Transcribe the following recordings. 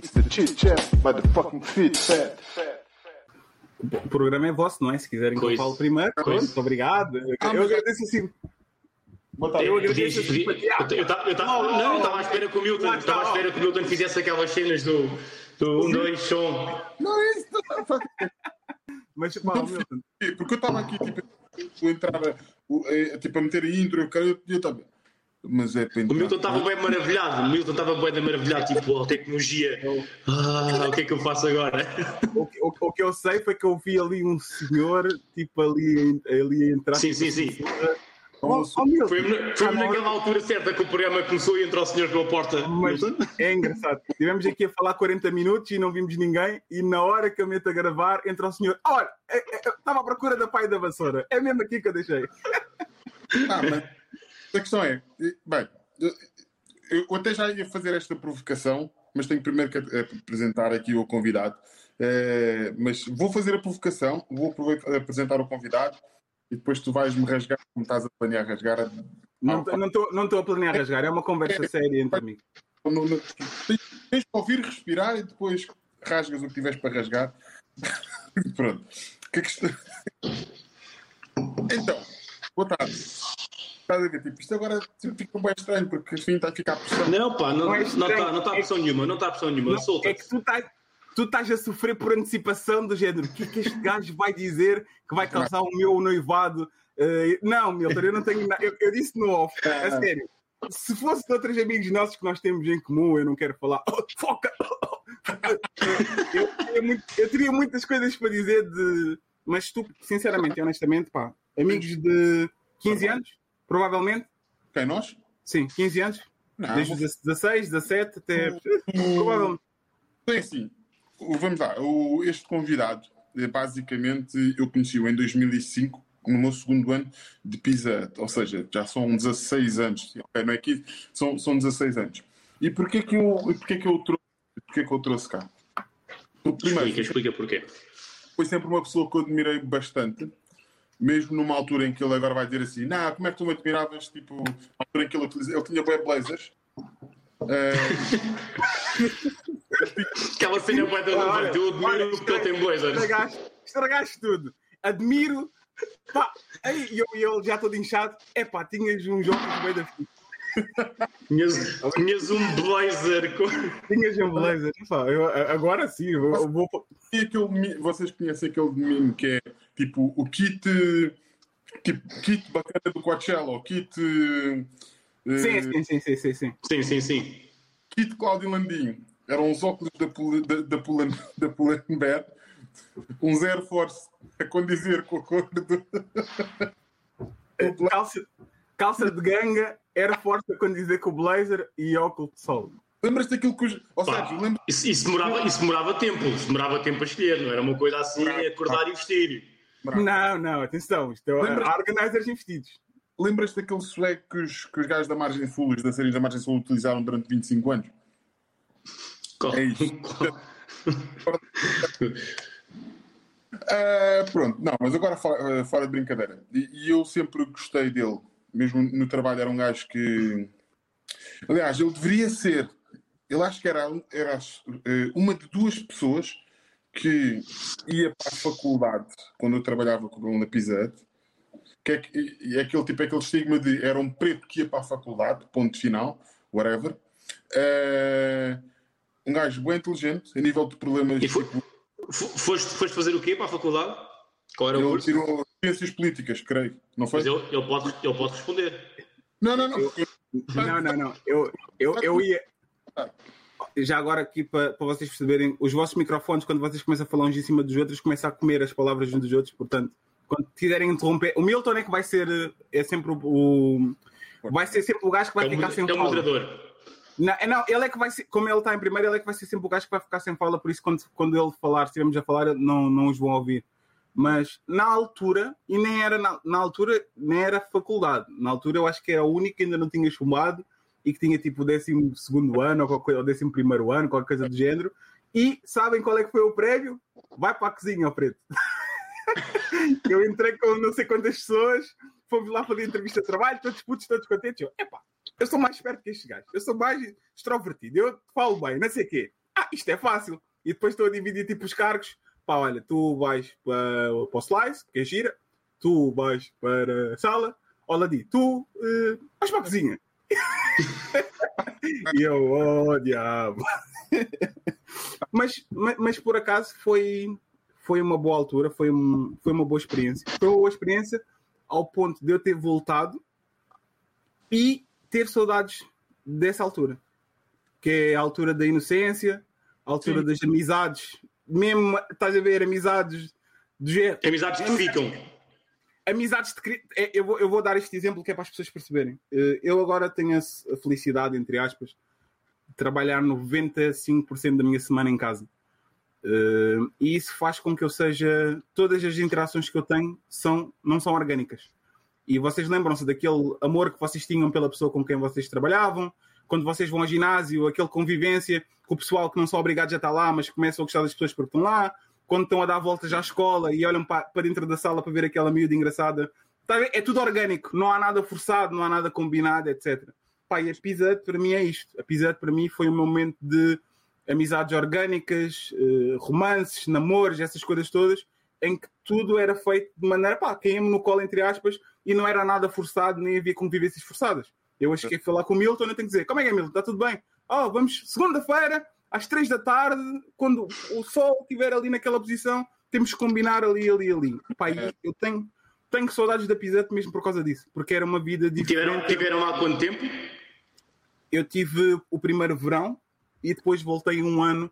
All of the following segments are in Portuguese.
It's the chit chat by the fucking fit fat. O programa é vosso, não é? Se quiserem que eu fale primeiro, Coisa. pronto, obrigado. Eu, Ah, eu agradeço assim. Eu agradeço a podia- simpatia. eu- eu tava- eu tava- Não, eu estava à espera que o Milton, estava à espera que o Milton fizesse aquelas cenas do, do 1, 2, som. Não é isso, Mas, pá, Não, Milton, Porque eu estava aqui, tipo, eu entrava, eh, tipo, a meter a intro, eu estava. Mas é para O. Milton estava bem maravilhado, o Milton estava bem maravilhado, tipo, a tecnologia. Ah, o que é que eu faço agora? o, que- o- o que eu sei foi que eu vi ali um senhor, tipo, ali, ali a entrar. Sim, sim, sim. Oh, oh, Milton, Foi-me foi não. naquela altura certa que o programa começou e entrou o senhor pela porta. Mas é engraçado. Estivemos aqui a falar 40 minutos e não vimos ninguém. E na hora que eu meto a gravar, entra o senhor. Olha, é- é- estava à procura da pai da vassoura. É mesmo aqui que eu deixei. Ah, mas a questão é, bem, eu- até já ia fazer esta provocação, mas tenho primeiro que apresentar aqui o convidado. Eh, mas vou fazer a provocação, vou apresentar o convidado e depois tu vais-me rasgar como estás a planear rasgar. Não estou não estou a planear rasgar. É uma conversa séria entre amigos. tens, que ouvir, respirar e depois rasgas o que tiveres para rasgar. Pronto. Que é que isto- Então, boa tarde. Estás a ver? Tipo, isto agora tipo, fica bem estranho porque assim está a ficar pressão. Não, pá, não Não é está não tá, não tá é pressão nenhuma, não está pressão nenhuma, Não, solta. é que tu estás. Tu estás a sofrer por antecipação do género. O que é que este gajo vai dizer que vai causar o meu noivado? Eh, não, Milton, eu não tenho nada. Eu, eu disse no off, a sério. Se fosse de outros amigos nossos que nós temos em comum, eu não quero falar. Oh, foca! eu, teria muito- eu teria muitas coisas para dizer de. Mas tu, sinceramente e honestamente, pá, amigos de 15 anos, provavelmente. Quem, nós? Sim, 15 anos. Não. Desde os 16, 17 até. Provavelmente. Bem, assim, o- vamos lá. O, este convidado, eh, basicamente, eu conheci-o em 2005, no meu segundo ano de Pisa, ou seja, já são 16 anos. Não é 15, são, são 16 anos. E porquê que eu, porquê que eu trouxe, porquê que eu trouxe cá? Primeiro, Explica, explica porquê. foi sempre uma pessoa que eu admirei bastante, mesmo numa altura em que ele agora vai dizer assim: Não, como é que tu me admiravas? Tipo, na altura em que ele, utiliza, ele tinha bem blazers. Eh, Aquela cena bué da levante, eu admiro olha, porque ele tem blazers. Estragaste, estragaste tudo. Admiro. Pá, e eu, e eu já todo inchado. É pá, tinhas um jogo bem da fixe. Tinhas, tinhas um blazer. Tinhas um blazer. Pá, eu, agora sim, eu, eu vou. Vocês conhecem aquele meme que é tipo o kit, tipo, kit bacana do Coachella, o kit, eh, Sim, sim, sim, sim, sim, sim. Sim, sim, sim. kit Cláudio Landim. Eram os óculos da, da, da, Pull- da Pull&Bear, um Zero Force a condizer com a cor do... Calça, calça de ganga, era forte quando dizer que o blazer e óculos de sol. Lembras-te daquilo que os... Ou seja, lembra... isso, isso, demorava, isso demorava tempo, isso demorava tempo a escolher, não era uma coisa assim, acordar e vestir. Não, não, atenção. Isto é Lembra- há organizers investidos. Lembras-te daquele swag que os, que os gajos da Margem Sul, os dançarinos da Margem Sul utilizaram durante 25 anos? É isso. Ah, pronto, não, mas agora fora, fora de brincadeira. E, e eu sempre gostei dele, mesmo no trabalho, era um gajo que. Aliás, ele deveria ser. Ele acho que era, era eh, uma de duas pessoas que ia para a faculdade quando eu trabalhava com ele na Hut. Que é, que- e é aquele tipo, é aquele estigma de era um preto que ia para a faculdade, ponto final, whatever. Eh, um gajo bem inteligente, a nível de problemas. E foi- tipo, Foste, foste fazer o quê para a faculdade? Qual era o Ele curso? tirou ciências políticas, creio. Não foi? Mas ele, ele, pode, ele pode responder. Não, não, não. Não, não, não. Eu, eu, eu ia. Já agora aqui para, para vocês perceberem, os vossos microfones, quando vocês começam a falar uns em cima dos outros, começam a comer as palavras uns dos outros, portanto, quando quiserem interromper, o Milton é que vai ser eh, é sempre o, vai ser sempre o gajo que vai É ficar sem é fala. moderador. Não, é, não, ele é que vai ser, como ele está em primeiro, ele é que vai ser sempre o gajo que vai ficar sem fala, por isso quando, quando ele falar, se estivermos a falar, não, não os vão ouvir. Mas na altura, e nem era na, na altura, nem era faculdade. Na altura eu acho que era o único que ainda não tinha chumbado e que tinha tipo o 12 ano ou, coisa- ou 11 primeiro ano, qualquer coisa do género. E sabem qual é que foi o prévio? Vai para a cozinha, ó preto. eu entrei com não sei quantas pessoas, fomos lá fazer entrevista de trabalho, todos putos, todos contentes. Eu, epá, eu sou mais esperto que estes gajos, eu sou mais extrovertido, eu falo bem, não sei o quê. ah, isto é fácil. E depois estou a dividir tipo os cargos. Pá, olha, tu vais para, para o slice, que é gira, tu vais para a sala, olha ali, tu uh, vais para a cozinha. e eu, oh diabo. mas, mas, mas, por acaso foi, foi uma boa altura, foi, um, foi uma boa experiência. Foi uma boa experiência ao ponto de eu ter voltado e ter saudades dessa altura, que é a altura da inocência, a altura Sim. das amizades, mesmo estás a ver amizades do jeito. Amizades que ficam. Amizades de. É, eu vou, eu vou dar este exemplo que é para as pessoas perceberem. Eh, eu agora tenho a felicidade, entre aspas, de trabalhar 95% da minha semana em casa. Uh, e isso faz com que eu seja. Todas as interações que eu tenho são, não são orgânicas. E vocês lembram-se daquele amor que vocês tinham pela pessoa com quem vocês trabalhavam, quando vocês vão ao ginásio, aquele convivência com o pessoal que não são obrigados a estar lá, mas começam a gostar das pessoas porque estão lá, quando estão a dar voltas à escola e olham para, para dentro da sala para ver aquela miúda engraçada. Tá é tudo orgânico, não há nada forçado, não há nada combinado, etc. Pá, e a Pizza para mim é isto. A Pizza para mim foi um momento de amizades orgânicas, eh, romances, namoros, essas coisas todas, em que tudo era feito de maneira, pá, caímos no colo, entre aspas, e não era nada forçado, nem havia convivências forçadas. Eu acho que é falar com o Milton, eu tenho que dizer, como é que é, Milton? Está tudo bem? Oh, vamos, segunda-feira, às três da tarde, quando o sol estiver ali naquela posição, temos que combinar ali, ali, ali. Pá, eu tenho, tenho saudades da Pisete mesmo por causa disso, porque era uma vida diferente. Tiveram, tiveram lá quanto tempo? Eu tive o primeiro verão, e depois voltei um ano.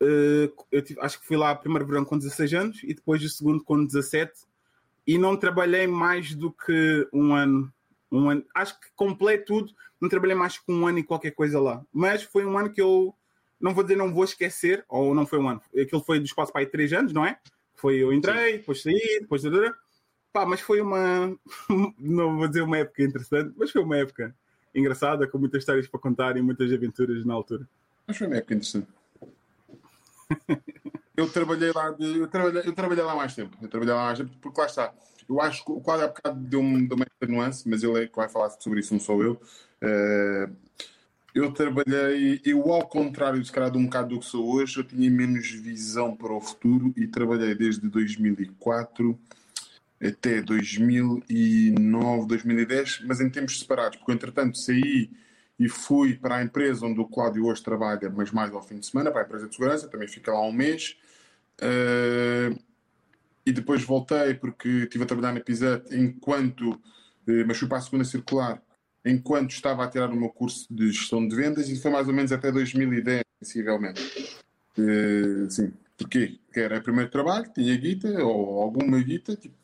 Uh, eu tive, acho que fui lá primeiro verão com 16 anos e depois o segundo com 17 e não trabalhei mais do que um ano. Um ano acho que completo tudo, não trabalhei mais que um ano e qualquer coisa lá. Mas foi um ano que eu não vou dizer não vou esquecer, ou não foi um ano, aquilo foi do espaço para aí três anos, não é? Foi eu entrei, Sim. depois saí, depois. Pá, mas foi uma. não vou dizer uma época interessante, mas foi uma época engraçada, com muitas histórias para contar e muitas aventuras na altura. Mas foi uma época interessante. eu trabalhei lá de, eu, trabalhei, eu trabalhei lá mais tempo. Eu trabalhei lá mais tempo, porque lá está. Eu acho que o quadro há bocado deu-me deu uma nuance, mas ele é que vai falar sobre isso, não sou eu. Uh, eu trabalhei, eu ao contrário, se calhar, de um bocado do que sou hoje, eu tinha menos visão para o futuro e trabalhei desde 2004 até 2009, 2010, mas em tempos separados, porque entretanto saí e fui para a empresa onde o Cláudio hoje trabalha, mas mais ao fim de semana, para a empresa de segurança, também fica lá um mês. Uh, e depois voltei porque estive a trabalhar na Pisat enquanto, uh, mas fui para a segunda circular, enquanto estava a tirar o meu curso de gestão de vendas e foi mais ou menos até 2010, sensivelmente. Uh, sim, porquê? Porque era o primeiro trabalho, tinha guita ou alguma guita, tipo,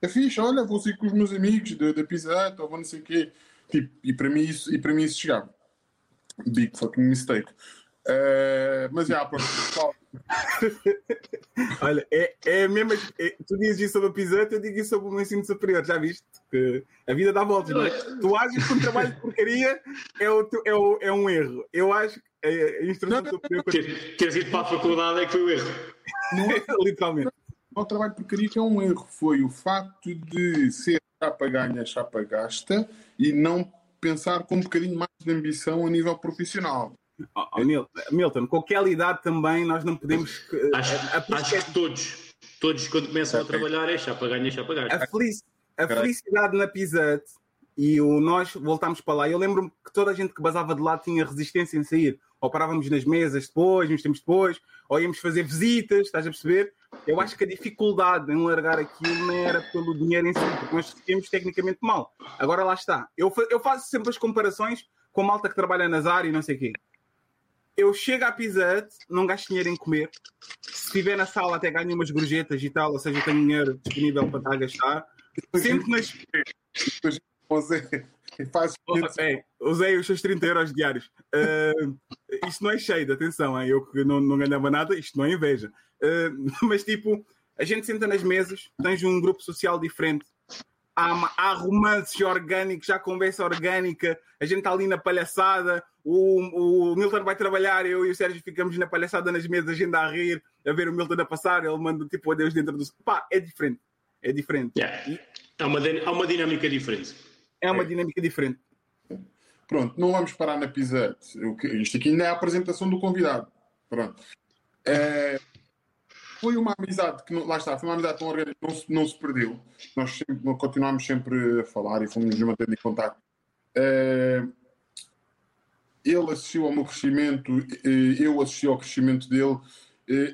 é fixe, olha, vou sair com os meus amigos da, da Pisat ou vou não sei o quê Tipo, e para mim isso, e para mim isso chegava. Big fucking mistake. Uh, mas já, pronto. Olha, é, é mesmo. É, tu dizes isso sobre a piseta, eu digo isso sobre o meu ensino superior, já viste? Que a vida dá voltas, não é? Tu achas que um trabalho de porcaria é, o, é, o, é um erro. Eu acho que a instrução superior. Ter, teres ido para a faculdade é que foi o erro. Literalmente. O trabalho de porcaria que é um erro foi o facto de ser chapa ganha, chapa gasta e não pensar com um bocadinho mais de ambição a nível profissional. Oh, oh, Milton, com aquela idade também nós não podemos. Acho, a, acho que todos, todos quando começam okay. a trabalhar é chapa ganha, chapa gasta. A, felic, a felicidade na Pisat e o nós voltámos para lá. Eu lembro-me que toda a gente que basava de lá tinha resistência em sair. Ou parávamos nas mesas depois, uns tempos depois, ou íamos fazer visitas, estás a perceber? Eu acho que a dificuldade em largar aquilo não era pelo dinheiro em si, porque nós tínhamos tecnicamente mal. Agora lá está. Eu, eu faço sempre as comparações com a malta que trabalha nas áreas e não sei o quê. Eu chego à Pizza Hut, não gasto dinheiro em comer. Se estiver na sala, até ganho umas gorjetas e tal, ou seja, tenho dinheiro disponível para estar a gastar. Sempre nas. Você faz. É, usei os seus 30 euros diários. Uh, isto não é cheio, atenção, hein? eu que não, não ganhava nada, isto não é inveja. Uh, mas tipo, a gente senta nas mesas, tens um grupo social diferente, há, há romances orgânicos, há conversa orgânica, a gente está ali na palhaçada, o, o Milton vai trabalhar, eu e o Sérgio ficamos na palhaçada nas mesas, a gente a rir, a ver o Milton a passar, ele manda tipo adeus dentro do. Pá, é diferente. É diferente. Yeah. E... Há, uma, há uma dinâmica diferente. É uma dinâmica diferente. Pronto, não vamos parar na Pizza Isto aqui ainda é a apresentação do convidado. Pronto. É, foi uma amizade que, não, lá está, foi uma amizade que não, não, se, não se perdeu. Nós sempre, continuámos sempre a falar e fomos nos mantendo em contato. É, ele assistiu ao meu crescimento, eu assisti ao crescimento dele.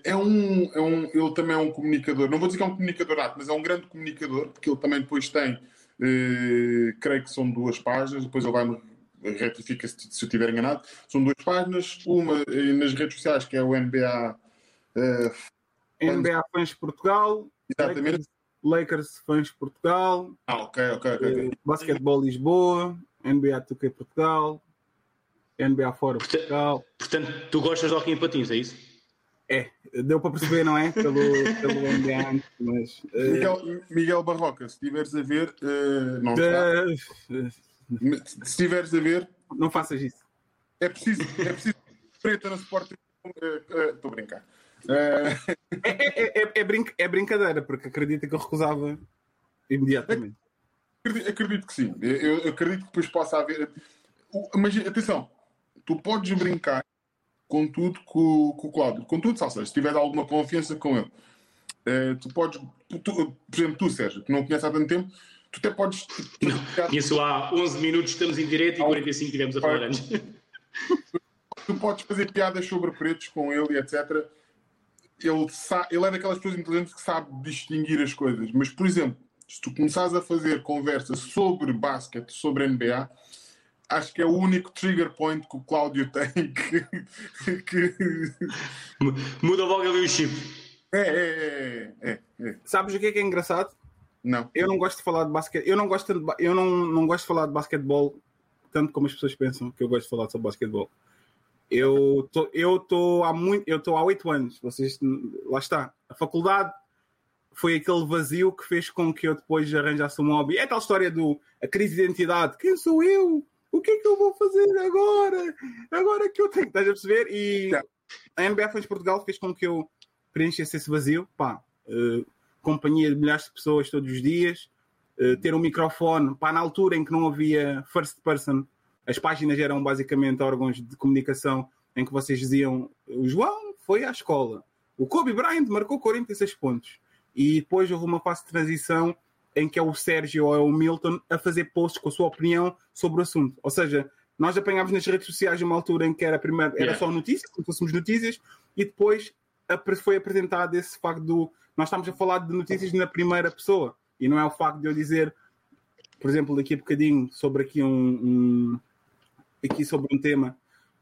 É um, é um, ele também é um comunicador, não vou dizer que é um comunicador nato, mas é um grande comunicador, porque ele também depois tem, eh, creio que são duas páginas, depois ele vai-me retifica se, se eu estiver enganado, são duas páginas, uma eh, nas redes sociais que é o NBA eh, NBA Fãs Portugal, Exatamente. Lakers, Fãs Portugal, ah, ok, ok, ok. okay. Basquetebol Lisboa, NBA 2K Portugal, NBA Fora Porta- Portugal. Portanto, tu gostas de hockey em patins, é isso? É, deu para perceber, não é? Pelo, pelo NBA antes, mas. eh, Miguel, Miguel Barroca, se estiveres a ver, eh, não está. eh, Se estiveres a ver, não faças isso. é preciso, é preciso preta na Sport. Estou a brincar. Eh, É, é, é, é, brinca- é brincadeira, porque acredita que eu recusava imediatamente. acredito, acredito que sim. Eu, eu acredito que depois possa haver. O- Mas atenção, tu podes brincar com tudo com, com o Cláudio. Com tudo, seja, se tiver alguma confiança com ele. Eh, tu podes, tu- por exemplo, tu, Sérgio, que não conheces há tanto tempo, tu até podes. Conheço há 11 minutos, estamos em direto e 45 tivemos a falar antes. tu podes fazer piadas sobre pretos com ele etc. Ele, ele é daquelas pessoas inteligentes que sabe distinguir as coisas. Mas, por exemplo, se tu começares a fazer conversa sobre basquete, sobre NBA, acho que é o único trigger point que o Cláudio tem que. que... Muda logo ali o chip. É, é, é, é, é. Sabes o que é que é engraçado? Não. Eu não gosto de falar de basquete. Eu não gosto de, eu não, não gosto de falar de basquetebol tanto como as pessoas pensam que eu gosto de falar sobre basquetebol. Eu tô, eu tô há muito, eu estou há oito anos. Vocês, lá está. A faculdade foi aquele vazio que fez com que eu depois arranjasse um hobby. É tal história do a crise de identidade. Quem sou eu? O que é que eu vou fazer agora? Agora que eu tenho, estás a perceber? E a NBA Fãs Portugal fez com que eu preenchesse esse vazio. Pá, eh, companhia de milhares de pessoas todos os dias, eh, ter um microfone, pá, na altura em que não havia first person, as páginas eram basicamente órgãos de comunicação em que vocês diziam o João foi à escola, o Kobe Bryant marcou 46 pontos e depois houve uma fase de transição em que é o Sérgio ou é o Milton a fazer posts com a sua opinião sobre o assunto. Ou seja, nós apanhámos nas redes sociais uma altura em que era, primeiro, era Yeah. só notícias, como fôssemos notícias, e depois foi apresentado esse facto do. Nós estamos a falar de notícias na primeira pessoa, e não é o facto de eu dizer, por exemplo, daqui a bocadinho, sobre aqui um. um- aqui sobre um tema,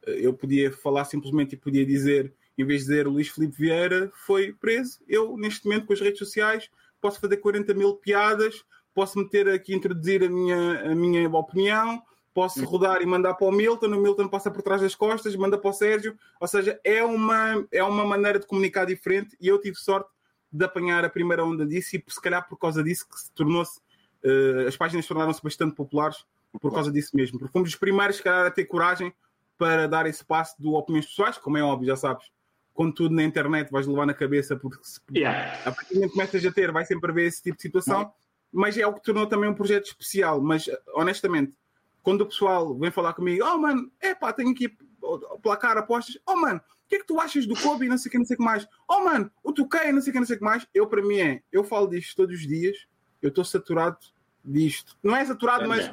eu podia falar simplesmente e podia dizer, em vez de dizer Luís Filipe Vieira foi preso, eu, neste momento, com as redes sociais, posso fazer 40 mil piadas, posso meter aqui, introduzir a minha, a minha opinião, posso rodar e mandar para o Milton, o Milton passa por trás das costas, manda para o Sérgio, ou seja, é uma, é uma maneira de comunicar diferente e eu tive sorte de apanhar a primeira onda disso e se calhar por causa disso que se tornou-se, eh, as páginas tornaram-se bastante populares por causa disso mesmo, porque fomos os primeiros, se calhar, a ter coragem para dar esse passo do opiniões pessoais, como é óbvio, já sabes, quando tudo na internet vais levar na cabeça, porque se Yeah. a partir do momento que começas a ter, vai sempre haver esse tipo de situação, mas é o que tornou também um projeto especial. Mas honestamente, quando o pessoal vem falar comigo, oh mano, é pá, tenho aqui o placar apostas, oh mano, o que é que tu achas do Kobe? Não sei o que, não sei o que mais. Oh mano, o Tuquei, não sei o que, não sei o que mais. Eu, para mim, é, eu falo disto todos os dias, eu estou saturado disto. Não é saturado, mas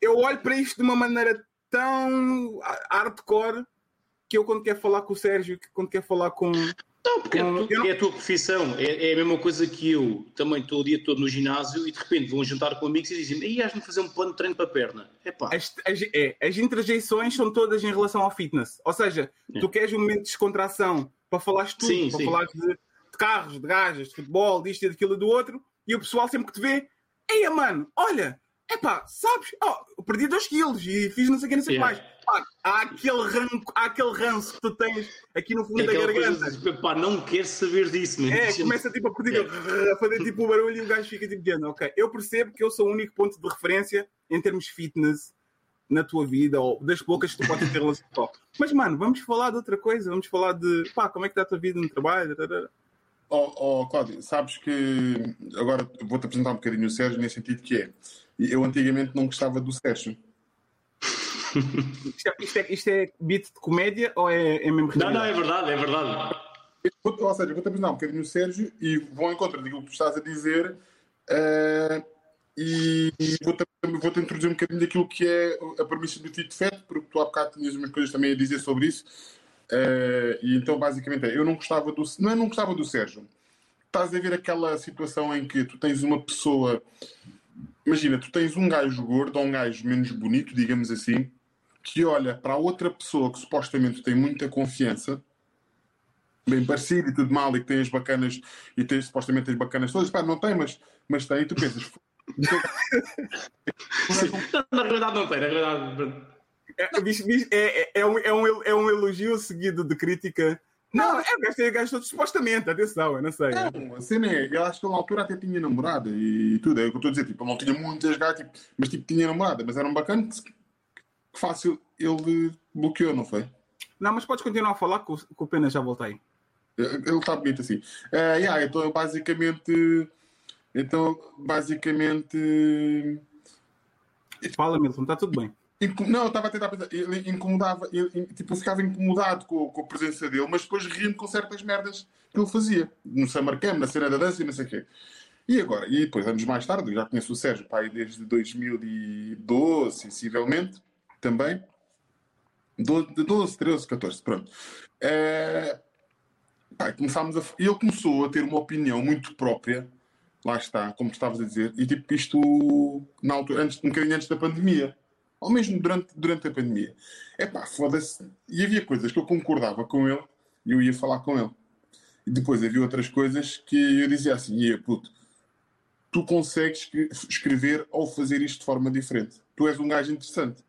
eu olho para isto de uma maneira tão hardcore que eu, quando quero falar com o Sérgio, que quando quero falar com. Não, porque é, Não, tu- eu não- é a tua profissão. É, é a mesma coisa que eu também estou o dia todo no ginásio e de repente vou jantar com amigos e dizem aí has-me fazer um plano de treino para a perna. Epá, As, as, é, as interjeições são todas em relação ao fitness. Ou seja, É. tu queres um momento de descontração para falares tudo, Sim, para sim. falar de, de carros, de gajas, de futebol, disto e daquilo e do outro, e o pessoal sempre que te vê, eia mano, olha, epá, sabes, oh, perdi 2 quilos e fiz não sei o que, não sei o que Yeah. mais. Pá, há, aquele ranco, há aquele ranço que tu tens aqui no fundo é da garganta. coisa epá, não quero saber disso, man. É, começa tipo a partir a fazer tipo o barulho e o gajo fica tipo dizendo, ok, eu percebo que eu sou o único ponto de referência em termos de fitness na tua vida, ou das poucas que tu podes ter relação com. Mas, mano, vamos falar de outra coisa, vamos falar de pá, como é que está a tua vida no trabalho. tarará. Oh, oh, Cláudio, sabes que agora vou-te apresentar um bocadinho o Sérgio nesse sentido que é. Eu antigamente não gostava do Sérgio. isto, é, isto, é, isto é beat de comédia ou é, é mesmo Não, não, é verdade, é verdade. Ou seja, vou-te apresentar um bocadinho o Sérgio e vou ao encontro daquilo que tu estás a dizer uh, e vou-te vou introduzir um bocadinho daquilo que é a premissa do Tito Fete, porque tu há bocado tinhas umas coisas também a dizer sobre isso. Uh, e então, basicamente, é, eu não gostava do. Não é não gostava do Sérgio. Estás a ver aquela situação em que tu tens uma pessoa. Imagina, tu tens um gajo gordo ou um gajo menos bonito, digamos assim, que olha para outra pessoa que supostamente tem muita confiança, bem parecido e tudo mal, e que tem as bacanas, e tem supostamente as bacanas todas, pá, não tem, mas, mas tem, e tu pensas. na realidade não tem, na realidade. É, é, é, é, um, é, um, é um elogio seguido de crítica. Não, é, gastei gasto supostamente, atenção, eu não sei. Não, a cena é, eu acho que na altura até tinha namorada e tudo, é o que eu estou a dizer, tipo, ele não tinha muitas gatas, tipo, mas tipo, tinha namorada, mas era um bacana que, que fácil ele bloqueou, não foi? Não, mas podes continuar a falar que o, Pena já voltei. Ele está bonito assim. Uh, yeah, então basicamente. Então, basicamente. Fala, Milton, está tudo bem. Não, eu estava a tentar pensar. Ele incomodava, ele, tipo, eu ficava incomodado com, com, a presença dele, mas depois ria-me com certas merdas que ele fazia. No Summer Camp, na cena da dança e não sei o quê. E agora? E depois, anos mais tarde, eu já conheço o Sérgio, pai, desde 2012, sensivelmente, também. 12, 12 13, 14, pronto. É... Pai, começámos a... Ele começou a ter uma opinião muito própria, lá está, como estavas a dizer, e tipo, isto na altura, antes, um bocadinho antes da pandemia ou mesmo durante, durante a pandemia. É pá, foda-se. E havia coisas que eu concordava com ele e eu ia falar com ele. E depois havia outras coisas que eu dizia assim: ia puto, tu consegues escrever ou fazer isto de forma diferente. Tu és um gajo interessante.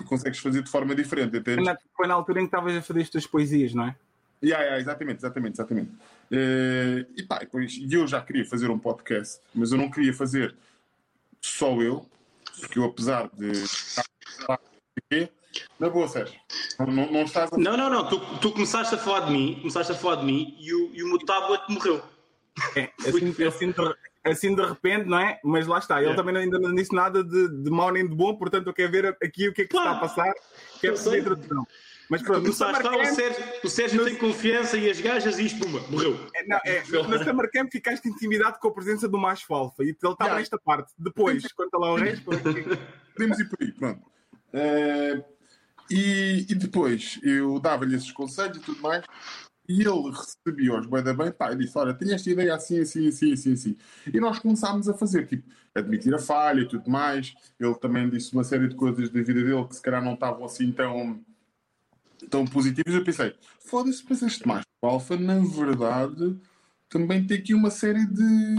E consegues fazer de forma diferente. Entendes? Foi na, altura em que estavas a fazer as tuas poesias, não é? Yeah, yeah, exatamente, exatamente, exatamente. Uh, e pá, depois eu já queria fazer um podcast, mas eu não queria fazer só eu, porque eu, apesar de. Na boa, Sérgio. Não, não, não estás a... Não, não, não. Tu, tu começaste a falar de mim, começaste a falar de mim e o, e o meu tablet morreu. É, assim, assim, de, assim de repente, não é? Mas lá está, ele é. também ainda não disse nada de, de mau nem de bom, portanto eu quero ver aqui o que é que claro. está a passar, quero fazer a introdução. Mas pronto, no o Sérgio, o Sérgio no... tem confiança e as gajas e isto, puma, morreu. É, não, é, no Summer Camp ficaste intimidado com a presença do macho alfa e ele estava yeah. nesta parte. Depois, conta lá o resto. Podemos ir por aí, pronto. Uh, e, e, depois eu dava-lhe esses conselhos e tudo mais. E ele recebia-os bem da bem, pá, e disse: Olha, tenho esta ideia assim, assim, assim, assim, assim. E nós começámos a fazer, tipo, admitir a falha e tudo mais. Ele também disse uma série de coisas da vida dele que se calhar não estavam assim tão tão positivos, eu pensei, foda-se, mas este macho alfa, na verdade, também tem aqui uma série de.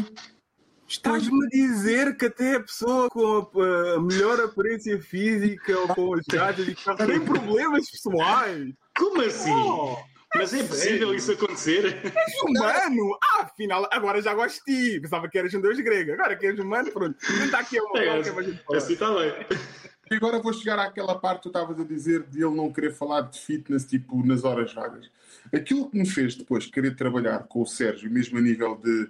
Estás-me a dizer que até a pessoa com a, melhor aparência física ou com as gajas tem problemas pessoais? Como assim? Oh, mas é possível isso acontecer? És humano! Ah, afinal, agora já gosto de ti. Pensava que eras um deus grego. Agora que és humano, pronto. Tenta aqui uma é, assim, assim está bem. E agora vou chegar àquela parte que tu estavas a dizer de ele não querer falar de fitness tipo nas horas vagas. Aquilo que me fez depois querer trabalhar com o Sérgio, mesmo a nível de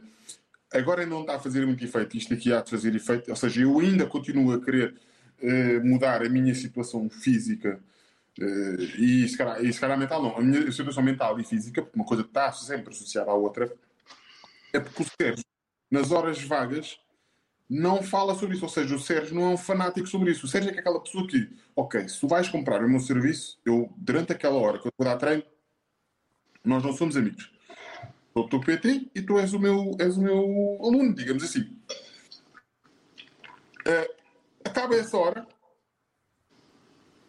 agora não está a fazer muito efeito, isto aqui há de fazer efeito, ou seja, eu ainda continuo a querer uh, mudar a minha situação física uh, e, se calhar, e se calhar mental não, a minha situação mental e física, porque uma coisa está sempre associada à outra, é porque o Sérgio, nas horas vagas, não fala sobre isso. Ou seja, o Sérgio não é um fanático sobre isso. O Sérgio é aquela pessoa que, ok, se tu vais comprar o meu serviço, eu, durante aquela hora que eu vou dar treino, nós não somos amigos. Sou o teu PT e tu és o meu, és o meu aluno, digamos assim. Uh, acaba essa hora,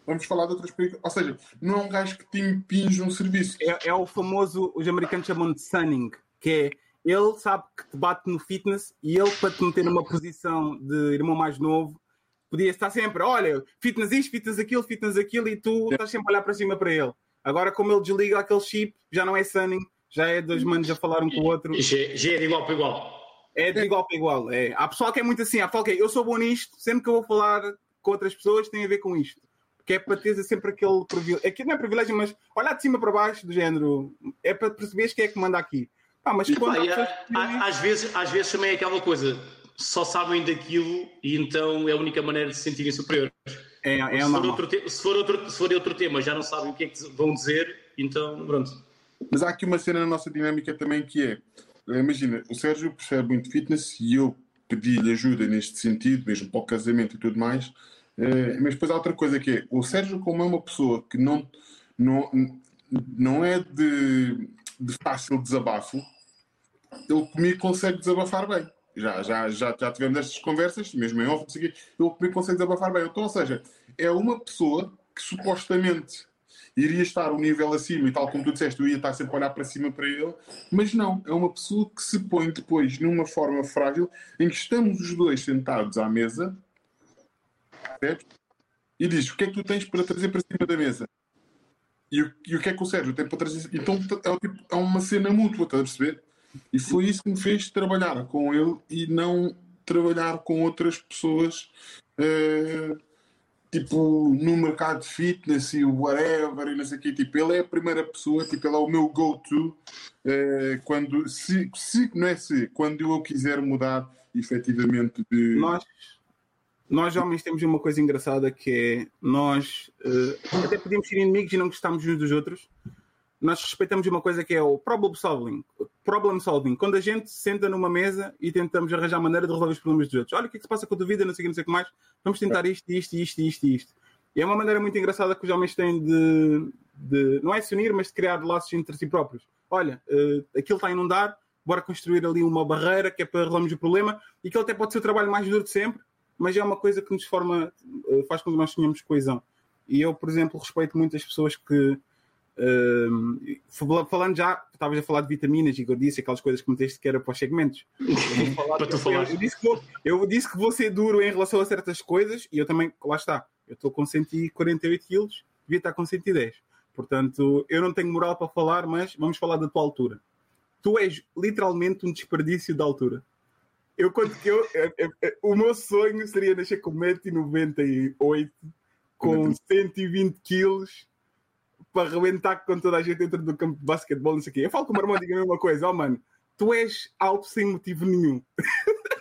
vamos falar de outras coisas. Ou seja, não é um gajo que te impinge um serviço. É, é o famoso, os americanos chamam de sunning, que é ele sabe que te bate no fitness e ele, para te meter numa posição de irmão mais novo, podia estar sempre: olha, fitness isto, fitness aquilo, fitness aquilo, e tu estás sempre a olhar para cima para ele. Agora, como ele desliga aquele chip, já não é sunning, já é dois manos a falar um com o outro. Já, é de igual para igual. É de igual para igual. É. Há pessoal que é muito assim: há pessoal que é, eu sou bom nisto, sempre que eu vou falar com outras pessoas tem a ver com isto. Porque é para teres sempre aquele privilégio. Aqui não é privilégio, mas olhar de cima para baixo, do género. É para perceberes quem é que manda aqui. Ah, mas quando pá, há, às, vezes, às vezes também é aquela coisa, só sabem daquilo e então é a única maneira de se sentirem superiores. É, é se, for normal. outro te- se, for outro, se for outro tema, já não sabem o que é que vão dizer, então pronto. Mas há aqui uma cena na nossa dinâmica também que é, imagina, o Sérgio percebe muito fitness e eu pedi-lhe ajuda neste sentido, mesmo para o casamento e tudo mais, eh, mas depois há outra coisa que é, o Sérgio como é uma pessoa que não, não, não é de, de fácil desabafo, ele comigo consegue desabafar bem. Já, já, já, já tivemos estas conversas, mesmo em off, ele comigo consegue desabafar bem. Então, ou seja, é uma pessoa que supostamente iria estar um nível acima e tal como tu disseste, eu ia estar sempre a olhar para cima para ele, mas não, é uma pessoa que se põe depois numa forma frágil em que estamos os dois sentados à mesa percebes? e diz o que é que tu tens para trazer para cima da mesa e e o que é que o Sérgio tem para trazer então é, tipo, é uma cena mútua, estás a perceber? E foi isso que me fez trabalhar com ele e não trabalhar com outras pessoas eh, tipo no mercado de fitness e whatever e não sei o quê. Tipo, ele é a primeira pessoa, tipo, ele é o meu go-to eh, quando, se, se, não é se, quando eu quiser mudar efetivamente de. Nós, nós homens temos uma coisa engraçada que é nós eh, até podemos ser inimigos e não gostamos uns dos outros. Nós respeitamos uma coisa que é o problem solving. Problem solving. Quando a gente senta numa mesa e tentamos arranjar maneira de resolver os problemas dos outros. Olha o que é que se passa com a tua vida, não sei o não sei o que mais. Vamos tentar isto, isto, isto, isto, isto. E é uma maneira muito engraçada que os homens têm de, de não é se unir, mas de criar laços entre si próprios. Olha, eh, aquilo está a inundar, bora construir ali uma barreira que é para resolvermos o problema e que até pode ser o trabalho mais duro de sempre, mas é uma coisa que nos forma, eh, faz com que nós tenhamos coesão. E eu, por exemplo, respeito muitas pessoas que, eh, fal- falando já, estavas a falar de vitaminas e gordice, aquelas coisas que meteste que era para os segmentos. Eu falar- eu- eu, disse vou, eu disse que vou ser duro em relação a certas coisas e eu também, lá está, eu estou com 148 quilos, devia estar com 110. Portanto, eu não tenho moral para falar, mas vamos falar da tua altura. Tu és literalmente um desperdício de altura. Eu quando que eu, eu- eu- o meu sonho seria nascer com 1,98m, com 120 quilos, para arrebentar com toda a gente dentro do campo de basquetebol, não sei o quê. Eu falo com o meu irmão e digo a mesma coisa, oh mano, tu és alto sem motivo nenhum.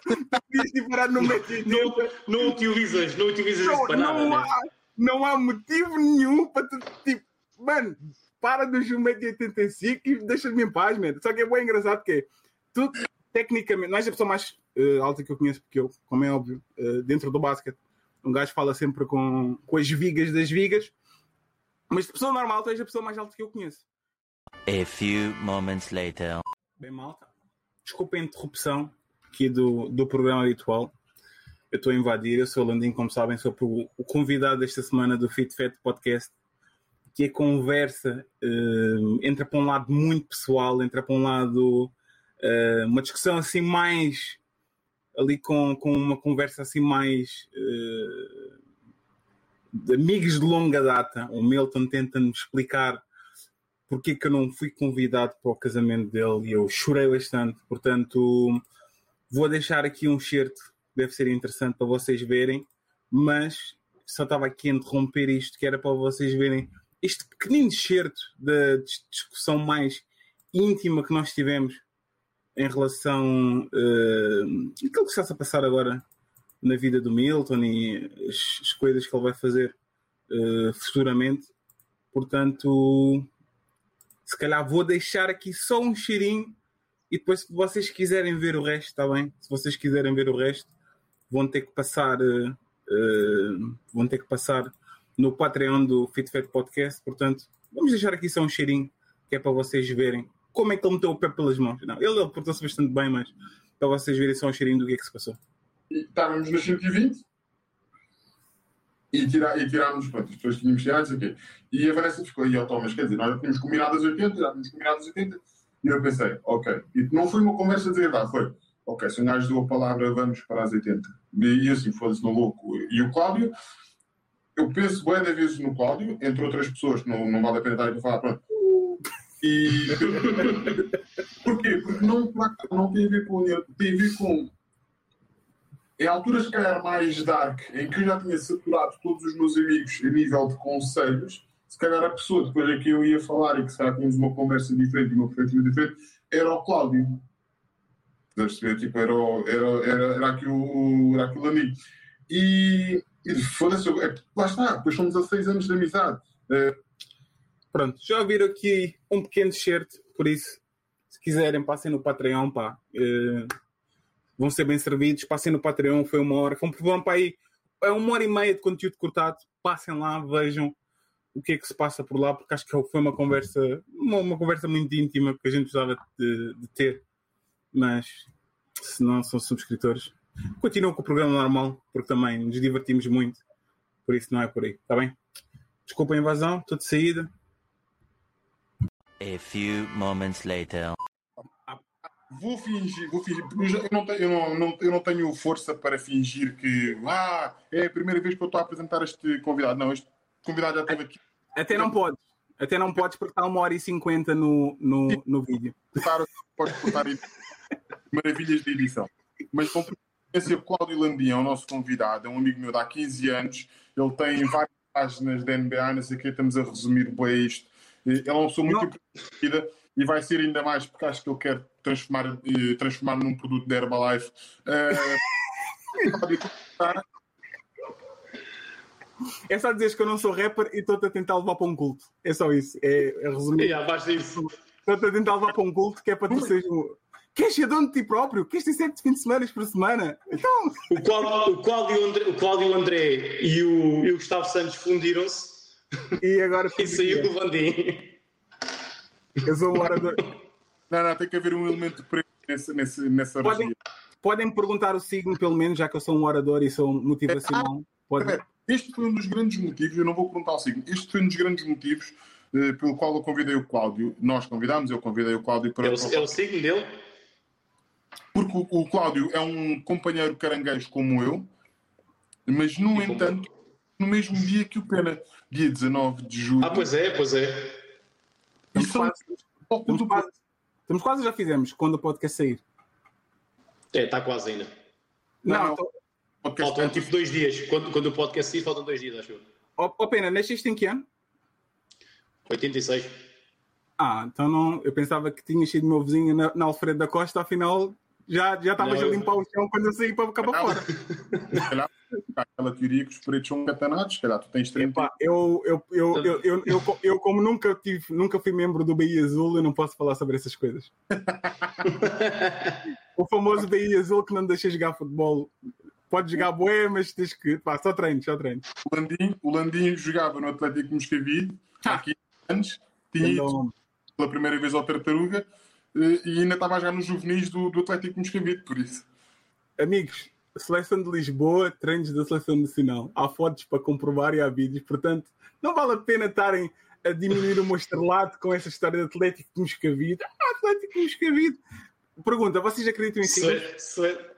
Tu parar no 1,80m. Não, não utilizas, não utilizas isso Não, para nada. não, né? há, não há motivo nenhum para tu, tipo, mano, para dos 1,85m e deixa-me em paz, mano. Só que é bem engraçado que é, tu, tecnicamente, não és a pessoa mais eh, alta que eu conheço, porque eu, como é óbvio, eh, dentro do basquete, um gajo fala sempre com, com as vigas das vigas, mas de pessoa normal, tu és a pessoa mais alta que eu conheço. A few moments later. Bem, malta. Desculpa a interrupção aqui do, do programa habitual. Eu estou a invadir, eu sou o Landim, como sabem, sou o, convidado desta semana do Fit Fat Podcast, que a conversa eh, entra para um lado muito pessoal, entra para um lado eh, uma discussão assim mais ali com, com uma conversa assim mais de amigos de longa data. O Milton tenta-me explicar porque que eu não fui convidado para o casamento dele e eu chorei bastante. Portanto, vou deixar aqui um certo, deve ser interessante para vocês verem, mas só estava aqui a interromper isto, que era para vocês verem este pequenino certo da dis- discussão mais íntima que nós tivemos em relação uh, aquilo que está a passar agora na vida do Milton e as, as coisas que ele vai fazer eh, futuramente. Portanto, se calhar vou deixar aqui só um cheirinho e depois se vocês quiserem ver o resto, está bem? Se vocês quiserem ver o resto, vão ter que passar eh, eh, vão ter que passar no Patreon do Fit Fat Podcast, portanto, vamos deixar aqui só um cheirinho que é para vocês verem como é que ele meteu o pé pelas mãos. Não, ele, ele portou-se bastante bem, mas para vocês verem só um cheirinho do que é que se passou. E estávamos nos 120 e, tira, e tirámos, pronto, as pessoas tínhamos tirado, não sei o quê. E a Vanessa ficou, e eu, Thomas, quer dizer, nós já tínhamos combinado as 80, já tínhamos combinado as 80, e eu pensei, ok. E não foi uma conversa de verdade, foi, ok, se o gajo deu a palavra, vamos para as 80. E, assim, foda-se no louco. E o Cláudio, eu penso bem de vezes no Cláudio, entre outras pessoas, não, não vale a pena estar aqui a falar, pronto. E. Porquê? Porque não, não tem a ver com tem a ver com em alturas, se calhar, mais dark, em que eu já tinha saturado todos os meus amigos a nível de conselhos, se calhar a pessoa depois a que eu ia falar e que se calhar tínhamos uma conversa diferente e uma perspectiva diferente, era o Cláudio. Perceber? Tipo, era, era, era, era aquilo, era aquilo ali. E, E foda-se, é, lá está, depois são 16 anos de amizade. Eh, Pronto, já viram aqui um pequeno shirt, por isso, se quiserem, passem no Patreon, pá. Eh, vão ser bem servidos, passem no Patreon, foi uma hora. Vão, vão para aí, é uma hora e meia de conteúdo cortado. Passem lá, vejam o que é que se passa por lá, porque acho que foi uma conversa, uma, uma conversa muito íntima que a gente precisava de, de ter. Mas, se não são subscritores, continuam com o programa normal, porque também nos divertimos muito. Por isso não é por aí, está bem? Desculpa a invasão, estou de saída. A few moments later. Vou fingir, vou fingir. Eu, não tenho, eu, não, eu não tenho força para fingir que ah, é a primeira vez que eu estou a apresentar este convidado. Não, este convidado já esteve aqui. Até não podes. Até não podes porque está uma hora e cinquenta no, no, no vídeo. Claro, podes cortar maravilhas de edição. Mas com preferência, o Cláudio o nosso convidado, é um amigo meu de há 15 anos. Ele tem várias páginas da NBA, não sei o que, estamos a resumir bem isto. Ele é uma pessoa muito Não. importante na vida e vai ser ainda mais porque acho que ele quer transformar, transformar num produto da Herbalife. É só dizeres que eu não sou rapper e estou-te a tentar levar para um culto. É só isso. É, é resumir. Yeah. Estou-te a tentar levar para um culto que é para tu seres um. Queres ser dono de ti próprio? Queres ter sete fim de semana por semana? Então, O Cláudio, o Cláudio André, o Cláudio André e, o, e o Gustavo Santos fundiram-se e agora e saiu do Vandim. Eu sou um orador. Não, não, tem que haver um elemento preto nessa, nessa, nessa Podem, podem me perguntar o signo, pelo menos, já que eu sou um orador e sou motivacional. Podem. Espera, Este foi um dos grandes motivos, eu não vou perguntar o signo, este foi um dos grandes motivos eh, pelo qual eu convidei o Cláudio. Nós convidámos, eu convidei o Cláudio para. É o, é o signo dele? Porque o, o Cláudio é um companheiro caranguejo como eu, mas, no como entanto, no mesmo dia que o Pena, dia 19 de julho. Ah, pois é, pois é. Estamos são quase, estamos quase, estamos quase, já fizemos, quando o podcast sair. É, está quase ainda. Não, Não, podcast. Faltam tipo dois dias. Quando, quando o podcast sair, faltam dois dias, acho eu. Ó ó, Pena, nasceste em que ano? 86. Ah, então não. Eu pensava que tinha sido meu vizinho na, na Alfredo da Costa, afinal já já estavas a Não. limpar o chão quando eu saí para Não. fora. Aquela teoria que os pretos são catanados, se calhar tu tens 30. Epá, eu, eu, eu, eu, eu, eu, eu, como nunca, tive, nunca fui membro do Bahia Azul, eu não posso falar sobre essas coisas. o famoso Bahia Azul que não deixa jogar futebol. Pode jogar boé, mas tens que. Pá, só treino, só treino. O Landim, o Landim jogava no Atlético Moscavide há 15 anos, tinha ido pela primeira vez ao Tartaruga e ainda estava a jogar nos juvenis do, do Atlético Moscavide, por isso. amigos, seleção de Lisboa, treinos da seleção nacional. Há fotos para comprovar e há vídeos, portanto, não vale a pena estarem a diminuir o meu estrelato com essa história de Atlético de Moscavide. Ah, Atlético de Moscavide. Pergunta, vocês acreditam em si? Se- se-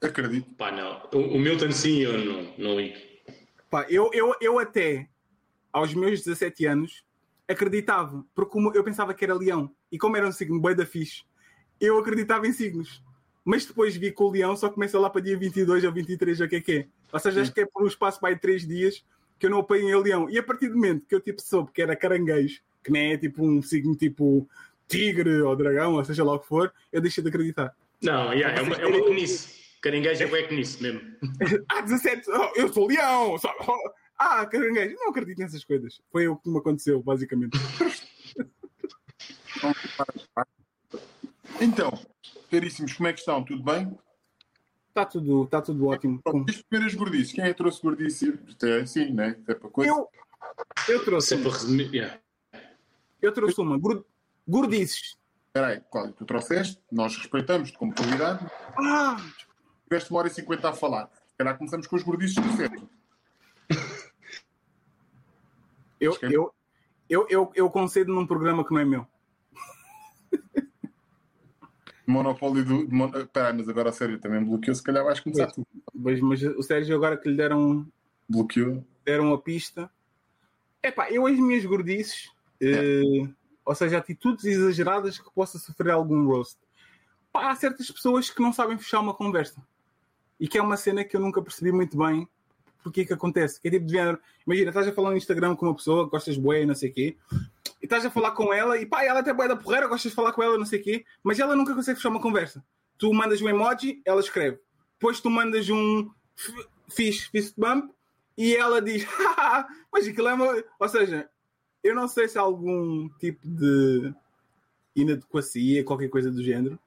Acredito. Pá, não. O, o Milton sim, eu não, não ligo. Pá, eu, eu, eu até, aos meus 17 anos, acreditava, porque como eu pensava que era leão, e como era um signo bem da fixe, eu acreditava em signos. Mas depois vi que o leão só começa lá para dia 22 ou 23, ou o que é que é. Ou seja, acho que é por um espaço para aí 3 dias que eu não apanhei o leão. E a partir do momento que eu tipo soube que era caranguejo, que nem é tipo um signo tipo tigre ou dragão, ou seja lá o que for, eu deixei de acreditar. Não, yeah, é uma, é uma conice. Caranguejo é bem conice mesmo. Ah, 17, oh, eu sou leão! Só- oh, ah, caranguejo, não acredito nessas coisas. Foi o que me aconteceu, basicamente. Então, caríssimos, como é que estão? Tudo bem? Está tudo, tá tudo ótimo. Pronto, As primeiras gordices, quem é que trouxe gordice? Isto é assim, né? É para coisa. Eu, eu trouxe, Sempre uma, a resumir. yeah. eu trouxe uma. Gordices. Espera aí, Cláudio, tu trouxeste, nós respeitamos-te como convidado, Ah, tiveste uma hora e cinquenta a falar. Se calhar começamos com os gordices do centro. Eu, é- eu, eu, eu, eu concedo num programa que não é meu. Monopólio do. mon- Espera aí, mas agora a sério, também bloqueou, se calhar vais começar tu. Mas, mas o Sérgio, agora que lhe deram, Bloqueou. deram a pista. Epá, eu as minhas gordices, eh, ou seja, atitudes exageradas que possa sofrer algum roast. Pá, há certas pessoas que não sabem fechar uma conversa. E que é uma cena que eu nunca percebi muito bem porque que acontece. Que tipo de género, imagina, estás a falar no Instagram com uma pessoa, gostas bué e não sei o quê, e estás a falar com ela, e pá, ela até bué da porreira, gostas de falar com ela não sei o quê, mas ela nunca consegue fechar uma conversa. Tu mandas um emoji, ela escreve. Depois tu mandas um... fiz bump e ela diz, "Haha, mas aquilo é uma. Ou seja, eu não sei se há algum tipo de inadequacia, qualquer coisa do género,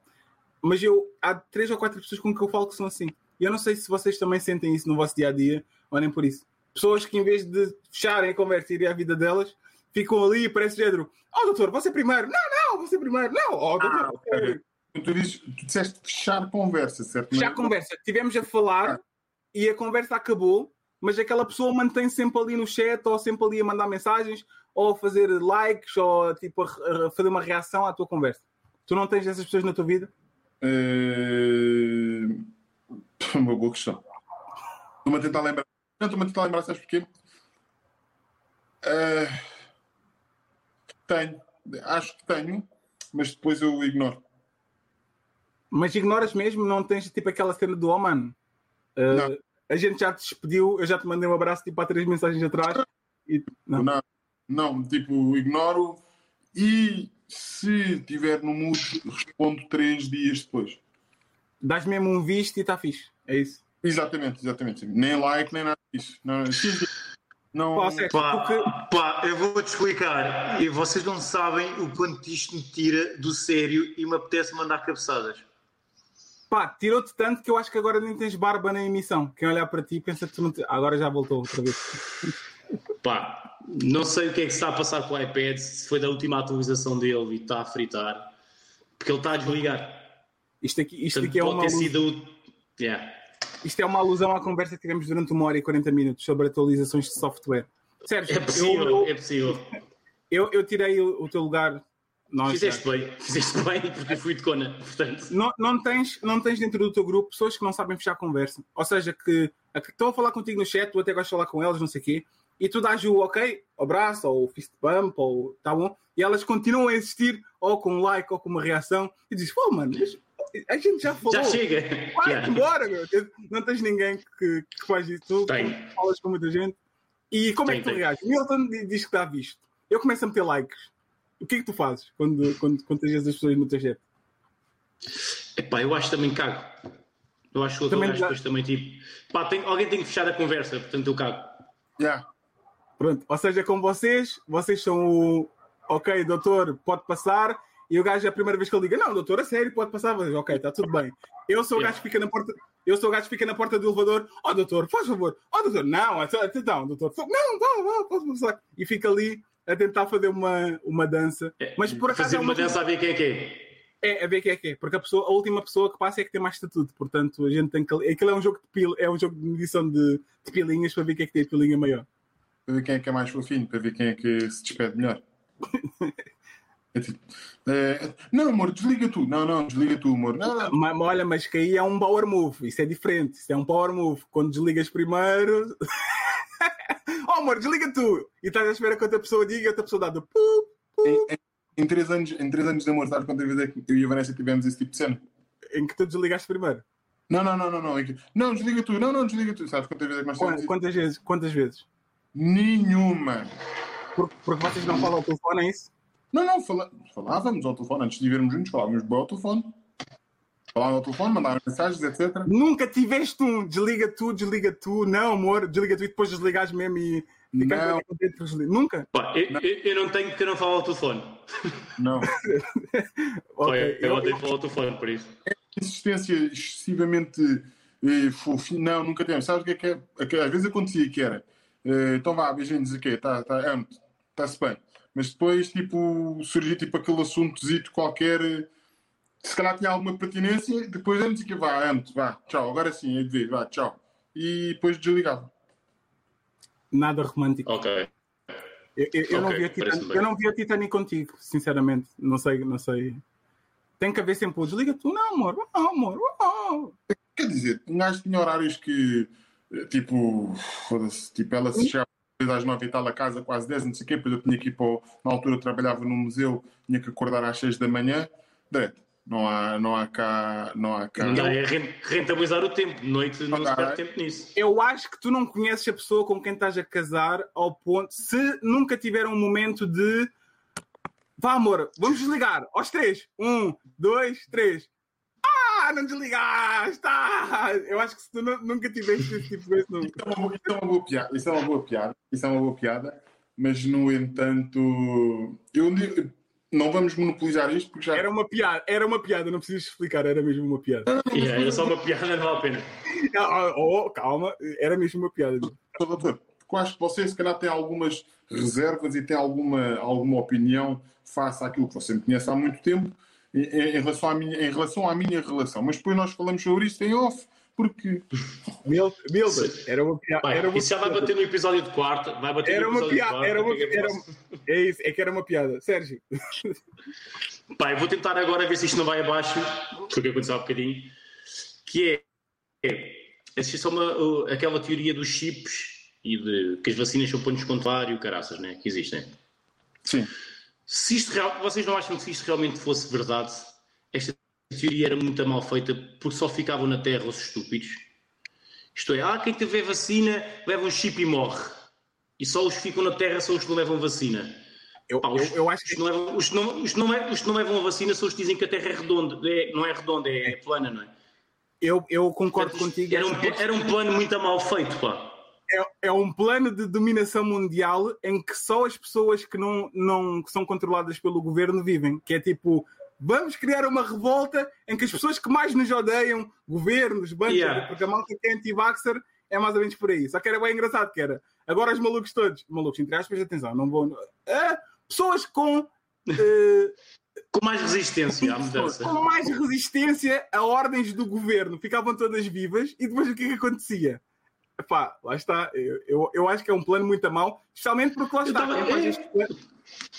mas eu há três ou quatro pessoas com que eu falo que são assim. E eu não sei se vocês também sentem isso no vosso dia a dia ou nem por isso. Pessoas que em vez de fecharem a conversa e irem à vida delas, ficam ali e parece género: Oh, doutor, você primeiro. Não, não, você primeiro. Não, oh, doutor. Ah, ok. Tu, dizes, tu disseste fechar conversa, certo? A Não- conversa. Tivemos a falar e a conversa acabou, mas aquela pessoa mantém sempre ali no chat ou sempre ali a mandar mensagens ou a fazer likes ou tipo a, fazer uma reação à tua conversa. Tu não tens essas pessoas na tua vida? Eh, Uma boa questão. Estou-me a tentar lembrar. Não, estou-me a tentar lembrar, sabes porquê? Eh, tenho. Acho que tenho, mas depois eu ignoro. Mas ignoras mesmo, não tens tipo aquela cena do oh mano. uh. A gente já te despediu, eu já te mandei um abraço tipo há três mensagens atrás. E, não. Não. não, tipo, ignoro e se estiver no mood, respondo três dias depois. Dás mesmo um visto e está fixe. É isso. Exatamente, exatamente. Nem like, nem nada disso. Não, não, Pá, Pá, pá, eu vou-te explicar. E vocês não sabem o quanto isto me tira do sério e me apetece mandar cabeçadas. Pá, tirou-te tanto que eu acho que agora nem tens barba na emissão. Quem olhar para ti pensa que tu não te... Agora já voltou outra vez. Pá, não sei o que é que se está a passar com o iPad, se foi da última atualização dele e está a fritar. Porque ele está a desligar. Isto aqui, isto Portanto, aqui é, pode uma ter alusão, sido. o- Yeah. Isto é uma alusão à conversa que tivemos durante uma hora e 40 minutos sobre atualizações de software. Sérgio, É possível, eu, é possível. eu, eu tirei o, o teu lugar. Nós, Fizeste bem, fizeste bem porque fui de cona. Portanto, não, não, tens, não tens dentro do teu grupo pessoas que não sabem fechar a conversa. Ou seja, que, que estão a falar contigo no chat, tu até gostas de falar com elas, não sei o quê, e tu dás o ok, abraço, ou fist bump, ou tá bom, e elas continuam a existir, ou com um like, ou com uma reação, e dizes, pô, mano, mas a gente já falou. já chega. Vai Yeah. embora, meu. Não tens ninguém que, que faz isso. Tu falas com muita gente. E como é que tu reages? Milton di- diz que está visto. Eu começo a meter likes. O que é que tu fazes quando, quando, quando tens as pessoas no teu chat? Epá, eu acho que também cago. Eu acho que o Também gajo depois também tipo. Pá, tem- alguém tem que fechar a conversa, portanto eu cago. Yeah. Pronto. Ou seja, com vocês, vocês são o ok, doutor, pode passar. E o gajo, é a primeira vez que ele liga, não, doutor, a sério, pode passar. Vocês, ok, está tudo bem. Eu sou o gajo que fica na porta. Eu sou o gajo que fica na porta do elevador. Oh, doutor, faz favor. Oh, doutor, não, então, doutor, não, não, não, posso passar. E fica ali a tentar fazer uma, uma dança. Mas por acaso Fazer é uma dança a ver quem é que é. É, a ver quem é que é, porque a, pessoa, a última pessoa que passa é que tem mais estatuto, portanto a gente tem que. Aquilo é um jogo de pil, é um jogo de medição de, de pilinhas para ver quem é que tem a pilinha maior. Para ver quem é que é mais fofinho, para ver quem é que se despede melhor. É tipo, eh, não, amor, desliga tu. Não, não, desliga tu, amor. Não, não. Mas, olha, mas que aí é um power move, isso é diferente, isso é um power move. Quando desligas primeiro. oh amor, desliga tu! E estás à espera que outra pessoa diga e outra pessoa dá Em, em- três anos, em três anos de amor, sabes quantas vezes é que eu e a Vanessa tivemos esse tipo de cena? em que tu desligaste primeiro. Não, não, não, não, não. é que- Não, desliga tu. Não, não, desliga tu. Sabes quantas vezes é que nós? Quantas vezes? Quantas vezes? Nenhuma. Porque, porque vocês não falam ao telefone, é isso? Não, não, fala... falávamos ao telefone. Antes de vivermos juntos, falávamos bem ao telefone. Falávamos ao telefone, mandávamos mensagens, etc. Nunca tiveste um desliga tu, desliga tu, não amor, desliga tu e depois desligares mesmo e Não. Nunca? Pá, eu, eu- eu não tenho porque eu não falo ao telefone. Não. Pá, Ok, eu, não que falar ao telefone, por isso. Insistência excessivamente eh, fofinha. Não, nunca temos. Sabes o que é que é? É Às vezes acontecia que era. eh, então vá, beijinhos, o quê? Está tá, está-se bem. Mas depois, tipo, surgia tipo aquele assuntozito qualquer. Se calhar tinha alguma pertinência, depois antes que vá, amo vá, tchau, agora sim, é de ver, vá, tchau. E depois desligava. Nada romântico. Ok. Eu, eu- eu não vi Titanic, eu não vi a Titanic contigo, sinceramente. Não sei, não sei. Tem que haver sempre o desliga tu, não, amor, não, amor, não. Quer dizer, um gajo tinha horários que, eh, tipo, foda-se, tipo, ela se chegava às nove e tal a casa, quase dez, não sei o quê, depois eu tinha que ir para o, na altura eu trabalhava no museu, tinha que acordar às seis da manhã, direto. Não há, não há cá, não há cá. Não dá, é ren- rentabilizar o tempo. De noite não Não se perde tempo nisso. Eu acho que tu não conheces a pessoa com quem estás a casar ao ponto. Se nunca tiver um momento de. Vá, amor, vamos desligar. Aos três. Um, dois, três. Ah, não desligaste! Ah! Eu acho que se tu nu- nunca tiveste esse tipo de coisa, não. Isso é uma, isso é uma boa piada. Isso é uma boa piada. Isso é uma boa piada. Mas, no entanto, eu não vamos monopolizar isto porque já Era uma piada, era uma piada, não precisas explicar, era mesmo uma piada. Yeah, era só uma piada, não vale a pena. Ah, Oh, calma, era mesmo uma piada. Doutor, eu acho que você se calhar tem algumas reservas e tem alguma, alguma opinião face àquilo que você me conhece há muito tempo em, relação à minha, em relação à minha relação. Mas depois nós falamos sobre isso em off, porque Mil- Milton, era uma piada. Vai, Era uma isso já vai piada. bater no episódio de quarta. Vai bater Era no uma episódio de piada, quarta. era uma, era, é isso, é que era uma piada. Sérgio, eu vou tentar agora ver se isto não vai abaixo, porque aconteceu há bocadinho, que é, é só uma, aquela teoria dos chips e de que as vacinas são pontos contrário, caraças, né? Que existem. sim, Se isto real, vocês não acham que se isto realmente fosse verdade, esta teoria era muito mal feita porque só ficavam na Terra os estúpidos? Isto é, ah, quem tiver vacina leva um chip e morre. E só os que ficam na Terra são os que não levam vacina. eu, Pá, eu, os, eu acho os que que não levam, os que não, os que não levam- os que não levam a vacina são os que dizem que a Terra é redonda. É- não é redonda, é, plana, não é? eu, eu concordo contigo. Era um, era um plano muito mal feito, pá. É, é um plano de dominação mundial em que só as pessoas que não, não que são controladas pelo governo vivem. Que é tipo, vamos criar uma revolta em que as pessoas que mais nos odeiam, governos, bancos, Yeah. porque a malta que é anti-vaxxer é mais ou menos por aí. Só que era bem engraçado que era. Agora os malucos todos, malucos, entre aspas, atenção, não vou. Ah, pessoas com. eh, Com mais resistência à mudança. com mais resistência a ordens do governo. Ficavam todas vivas e depois o que é que acontecia? Epá, lá está. Eu, eu, eu acho que é um plano muito a mal, especialmente porque lá está.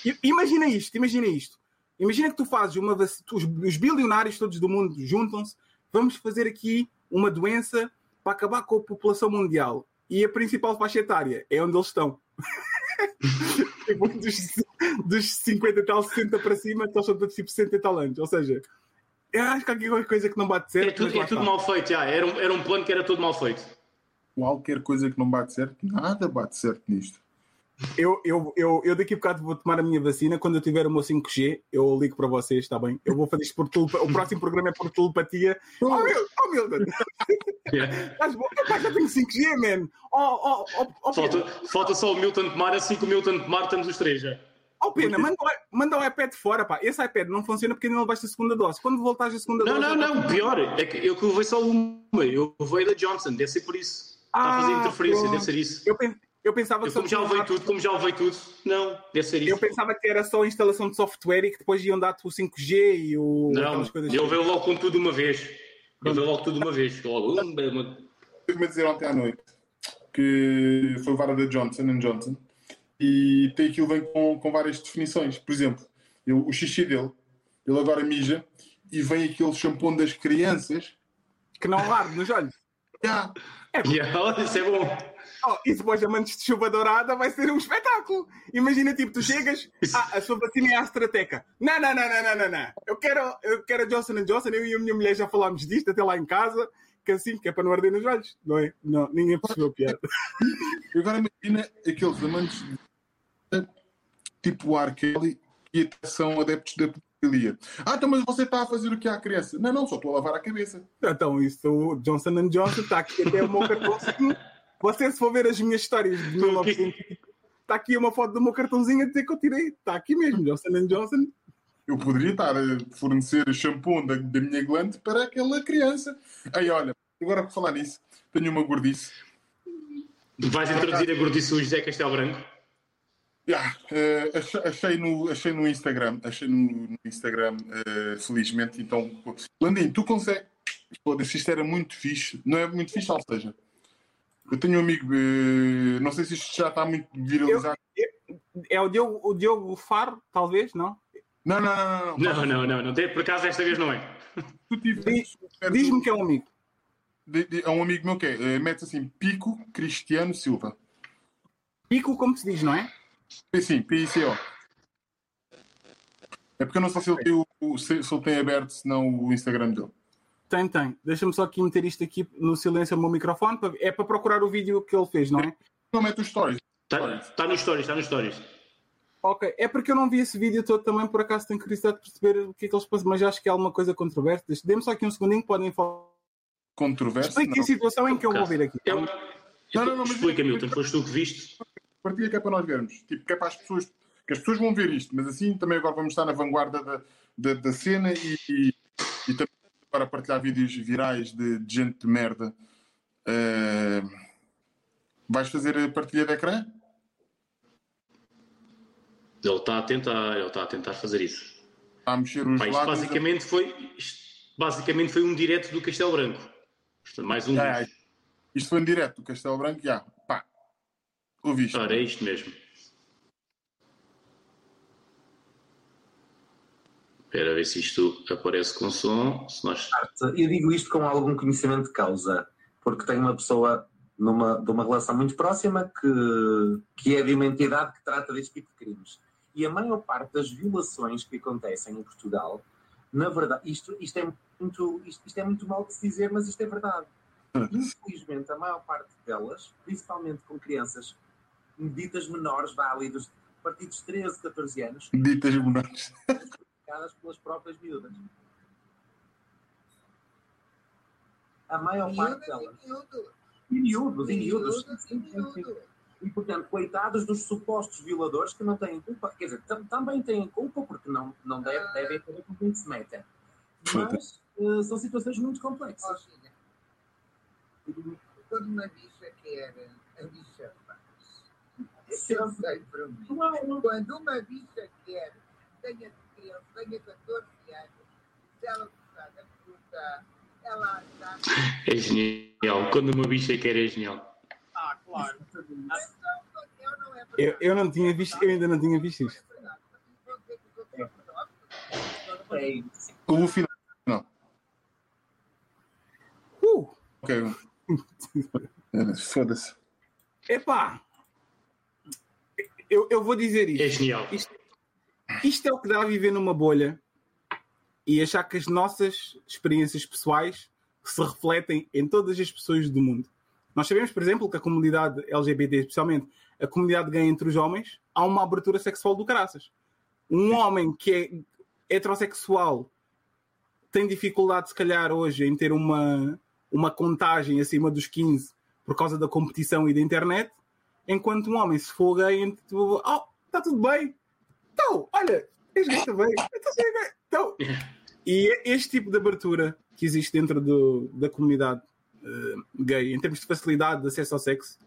I- Imagina isto, imagina isto. Imagina que tu fazes uma os, os bilionários todos do mundo juntam-se, vamos fazer aqui uma doença para acabar com a população mundial. E a principal faixa etária é onde eles estão. Tipo, dos, dos 50 e tal, 60 para cima, eles são todos tipo 60 e tal anos. Ou seja, eu acho que há aqui qualquer coisa que não bate certo. É tudo, é tudo mal feito, já. Era, um, era um plano que era todo mal feito. Qualquer coisa que não bate certo, nada bate certo nisto. Eu, eu, eu, eu daqui a bocado vou tomar a minha vacina. Quando eu tiver o meu 5G, eu ligo para vocês, está bem? Eu vou fazer isto por telepatia. O próximo programa é por telepatia. Oh, meu, oh Milton! Yeah. Estás bom? Epá, já tenho 5G, man! Oh, oh, oh, oh, Falta, Pena, falta só o Milton tomar, assim que o Milton tomar, estamos os três já. oh, Pena manda, o, manda o iPad fora, pá. Esse iPad não funciona porque ainda não levaste a segunda dose. Quando voltares a segunda Não, dose. não, não, pior, é que eu que levei só uma, eu levei da Johnson, deve ser por isso. Está a fazer Ah, interferência, pronto. deve ser isso. Eu, pen- eu pensava Eu que como já levei tudo, como já levei tudo, não, deve ser Eu isso. pensava que era só a instalação de software e que depois iam dar-te o 5G e o. Não, coisas. eu veio logo com tudo de uma vez. Eu veio logo tudo de uma vez. Logo, um, uma- Tive-me a dizer ontem à noite que foi levar a da Johnson Johnson e tem aquilo vem com, com várias definições. Por exemplo, eu- o xixi dele, ele agora mija e vem aquele shampoo das crianças. Que não arde nos olhos. Yeah, olha, isso é bom. Oh, e depois amantes de chuva dourada vai ser um espetáculo. Imagina, tipo, tu chegas, ah, a sua vacina é a AstraTeca. Não, não, não, não, não, não, não. Eu quero, eu quero a Johnson Johnson. Eu e a minha mulher já falámos disto até lá em casa. Que assim, que é para não arder nos olhos. Não é? Não, ninguém percebeu a piada. Agora imagina aqueles amantes de, tipo o R. Kelly que são adeptos da pedofilia. Ah, então mas você está a fazer o que há à criança? Não, não, só estou a lavar a cabeça. Então, isso, o Johnson Johnson está aqui até o meu cartãozinho. Você, se for ver as minhas histórias de 1900, está aqui uma foto do meu cartãozinho a dizer que eu tirei. Está aqui mesmo, Johnson Johnson. Eu poderia estar a fornecer shampoo da, da minha glande para aquela criança. Aí, olha, agora por falar nisso, tenho uma gordice. Vais introduzir a gordice do José Castelo Branco? Ah, eh, achei, no, achei no Instagram, achei no, no Instagram, eh, felizmente. Então, Landim, tu consegues. Foda-se, isto era muito fixe. Não é muito fixe, ou seja, eu tenho um amigo, eh, não sei se isto já está muito viralizado. É o Diogo, o Diogo Faro, talvez, não? Não, não, não, não. Não, não, não, não. tem- Por acaso desta vez não é. Diz-me que é um amigo. de- de- É um amigo meu que é, mete assim, Pico Cristiano Silva. Pico, como se diz, não é? Sim, PICO. É porque eu não sei se ele tem, o, se, se ele tem aberto, senão o Instagram dele. Tem, tem. Deixa-me só aqui meter isto aqui no silêncio do meu microfone. É para procurar o vídeo que ele fez, não é? Não mete os stories. Está tá nos stories, está nos stories. Ok, é porque eu não vi esse vídeo todo também, por acaso tenho curiosidade de perceber o que é que eles passam, mas acho que é alguma coisa controversa. Dê-me só aqui um segundinho, podem falar. Controverso? Explique a situação em que eu vou ouvir aqui. Eu, Não, não, não, mas- Explica, Milton, foste tu que viste. Partilha que é para nós vermos. Tipo, que é para as pessoas. Que as pessoas vão ver isto, mas assim também agora vamos estar na vanguarda da, da, da cena e, e, e também para partilhar vídeos virais de, de gente de merda. Eh, vais fazer a partilha de ecrã? Ele está a tentar, ele está a tentar fazer isso. A mexer os isto lábios. basicamente foi, isto basicamente foi um direto do Castelo Branco. É mais um. Ah, isto foi em direto do Castelo Branco, já. Ouviste? Ora, é isto mesmo. Espera a ver se isto aparece com som. Se nós... Eu digo isto com algum conhecimento de causa, porque tenho uma pessoa numa, de uma relação muito próxima que, que é de uma entidade que trata deste tipo de crimes. E a maior parte das violações que acontecem em Portugal, na verdade, isto, isto, é, muito, isto, isto é muito mal de se dizer, mas isto é verdade. Infelizmente, a maior parte delas, principalmente com crianças ditas menores, vá ali dos partidos de 13, 14 anos, Ditas praticadas pelas próprias miúdas. A maior parte delas. E miúdos, e miúdos. E, portanto, coitados dos supostos violadores que não têm culpa. Quer dizer, tam- também têm culpa porque não, não deve, devem ter com quem se metem. Mas eh, são situações muito complexas. Quando uma bicha quer, a bicha eu sei para mim. Quando uma bicha quer, tenha 13, tenha 14 anos, se ela gostar da fruta, ela está. É genial. Quando uma bicha quer é genial. Ah, claro. Então, eu não é Eu, eu não tinha visto, eu ainda não tinha visto isto. É isso. O final. Não. Uh, Ok. Foda-se. epá! Eu, eu vou dizer isto. É genial. Isto é o que dá a viver numa bolha e achar que as nossas experiências pessoais se refletem em todas as pessoas do mundo. Nós sabemos, por exemplo, que a comunidade LGBT, especialmente a comunidade gay entre os homens, há uma abertura sexual do caraças. Um homem que é heterossexual tem dificuldade, se calhar, hoje em ter uma, uma contagem acima dos 15 por causa da competição e da internet, enquanto um homem, se for gay, tipo, oh, está tudo bem, então, olha, és gay também. Então. Então, e é este tipo de abertura que existe dentro do, da comunidade eh, gay, em termos de facilidade de acesso ao sexo,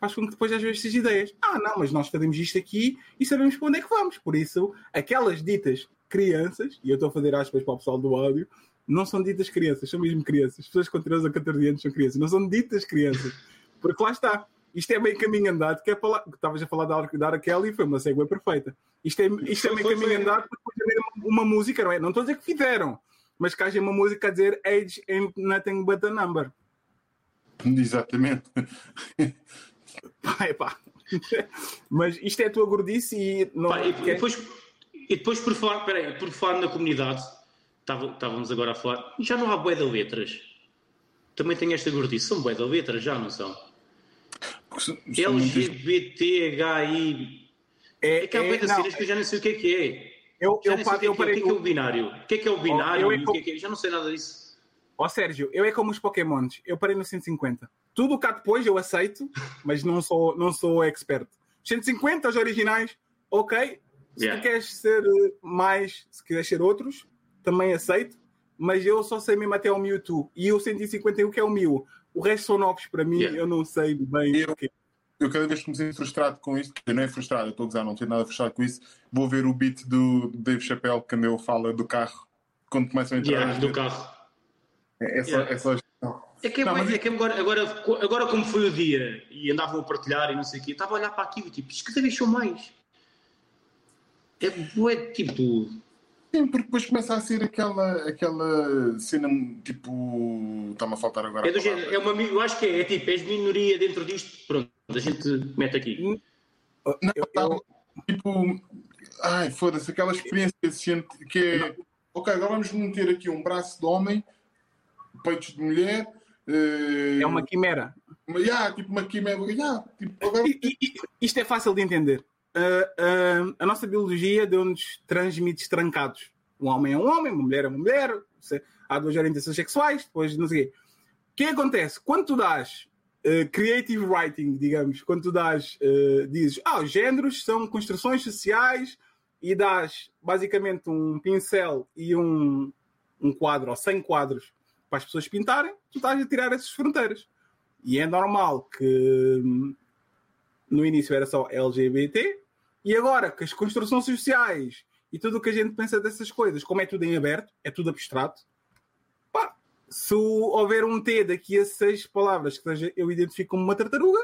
faz com que depois às vezes seja ideias. Ah, não, mas nós fazemos isto aqui e sabemos para onde é que vamos. Por isso, aquelas ditas crianças, e eu estou a fazer aspas para o pessoal do áudio, não são ditas crianças, são mesmo crianças. As pessoas com 13 a 14 anos são crianças, não são ditas crianças. Porque lá está. Isto é meio caminho andado, que é para lá. que Estavas a falar da da Kelly e foi uma segue perfeita. Isto é, isto é meio caminho foi. andado para haver uma, uma música, não é? Não estou a dizer que fizeram, mas que haja uma música a dizer Age ain't nothing but a number. Exatamente. Pá, epá. Mas isto é a tua gordice e não Pá, e, e depois, e depois por falar, peraí, por falar na comunidade, estávamos agora a falar, já não há bué de letras. Também tem esta gordice, são bué de letras, já não são. Porque são- são muitas- LGBTHI. é, É que há é, cenas que eu já não sei o que é que é. eu, Já eu, o que é é. O que é binário? O que é que é o binário? eu o co- que é que é- Já não sei nada disso. Ó Sérgio, eu é como os Pokémons, eu parei no 150. Tudo o cá depois eu aceito, mas não sou, não sou expert. 150, os originais, ok. Se Yeah. tu queres ser mais, se quiseres ser outros, também aceito. Mas eu só sei mesmo até o Mewtwo. E o 151 que é o Mew. O resto são novos para mim, Yeah. eu não sei bem Eu- o quê. Eu cada vez que me sinto frustrado com isto, eu não é frustrado, eu estou a gozar, não tenho nada frustrado com isso, vou ver o beat do Dave Chappelle quando ele fala do carro, quando começam a entrar. Yeah, do carro. É, é só. Yeah. É só... É que, é Não, mas- é que agora, agora, agora, como foi o dia e andavam a partilhar e não sei o quê, eu estava a olhar para aquilo e tipo, isto cada vez são mais. É bué, tipo. Sim, porque depois começa a ser aquela, aquela cena tipo. Está-me a faltar agora. É a do género, é uma, eu acho que é, é tipo, és minoria dentro disto, pronto, a gente mete aqui. Não, Eu- tá, eu- tipo. Ai, foda-se, aquela experiência que se sente que é. Ok, agora vamos meter aqui um braço de homem, peitos de mulher. eh, É uma quimera. yeah, tipo uma quimera. Yeah, tipo, agora isto é fácil de entender. A, a, a nossa biologia deu-nos transmites trancados. Um homem é um homem, uma mulher é uma mulher, há duas orientações sexuais, depois não sei o quê. O que acontece? Quando tu dás eh, creative writing, digamos, quando tu dás, dizes, ah, os géneros são construções sociais e dás basicamente um pincel e um, um quadro ou 100 quadros para as pessoas pintarem, tu estás a tirar essas fronteiras. E é normal que hum, no início era só LGBT e agora que as construções sociais e tudo o que a gente pensa dessas coisas, como é tudo em aberto, é tudo abstrato, pá, se houver um T daqui a seis palavras que eu identifico como uma tartaruga,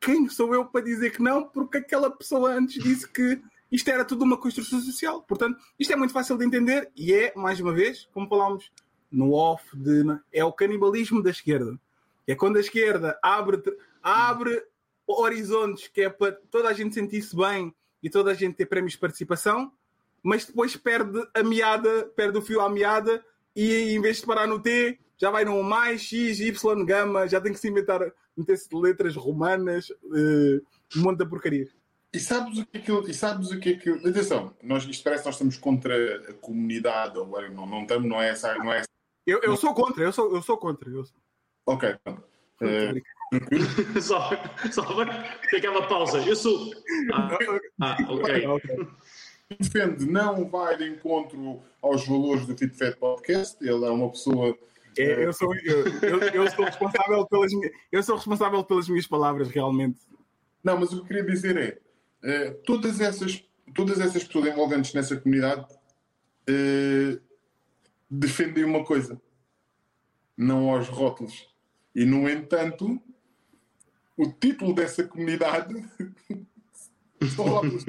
quem sou eu para dizer que não? Porque aquela pessoa antes disse que isto era tudo uma construção social. Portanto, isto é muito fácil de entender e é, mais uma vez, como falámos no off, de, é o canibalismo da esquerda. É quando a esquerda abre, abre horizontes que é para toda a gente sentir-se bem e toda a gente ter prémios de participação, mas depois perde a meada, perde o fio à meada e em vez de parar no T, já vai no mais, X, Y, gama, já tem que se inventar, meter-se de letras romanas, eh, um monte de porcaria. E sabes o que é que eu- e sabes o que é que atenção, nós, isto parece que nós estamos contra a comunidade, ou não, não estamos, não é essa, não é essa. Eu, eu sou contra, eu sou, eu sou contra. Eu sou... Ok, pronto. Eh, só, só aquela pausa. Eu sou. Ah, ah, ok. Defende não vai de encontro aos valores do Fit Fat Podcast. Ele é uma pessoa. É, eu, sou, eu, eu, eu sou responsável pelas, minhas- eu sou responsável pelas minhas palavras, realmente. Não, mas o que eu queria dizer é eh, todas, essas, todas essas pessoas envolventes nessa comunidade eh, defendem uma coisa, não aos rótulos. E, no entanto, o título dessa comunidade rótulos.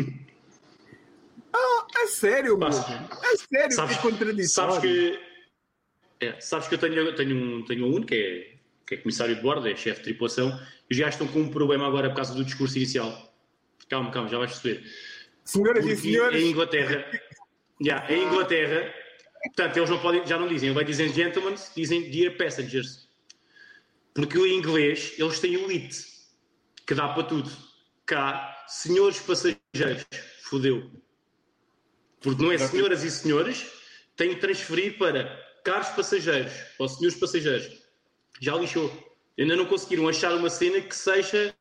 É sério. Pá, É sério, Sabes, que contraditório. sabes que. É, sabes que eu tenho, tenho, um, tenho um que é, que é comissário de bordo, é chefe de tripulação, e gajos estão com um problema agora por causa do discurso inicial. Calma, calma, já vais perceber. Senhoras e Porque senhores, em Inglaterra, yeah, em Inglaterra, portanto, eles não podem, já não dizem, vai dizer gentlemen, dizem dear passengers. Porque em inglês eles têm o lit, que dá para tudo. Cá, senhores passageiros, fodeu. Porque não é senhoras e senhores, tem que transferir para caros passageiros, ou senhores passageiros. Já lixou. Ainda não conseguiram achar uma cena que seja.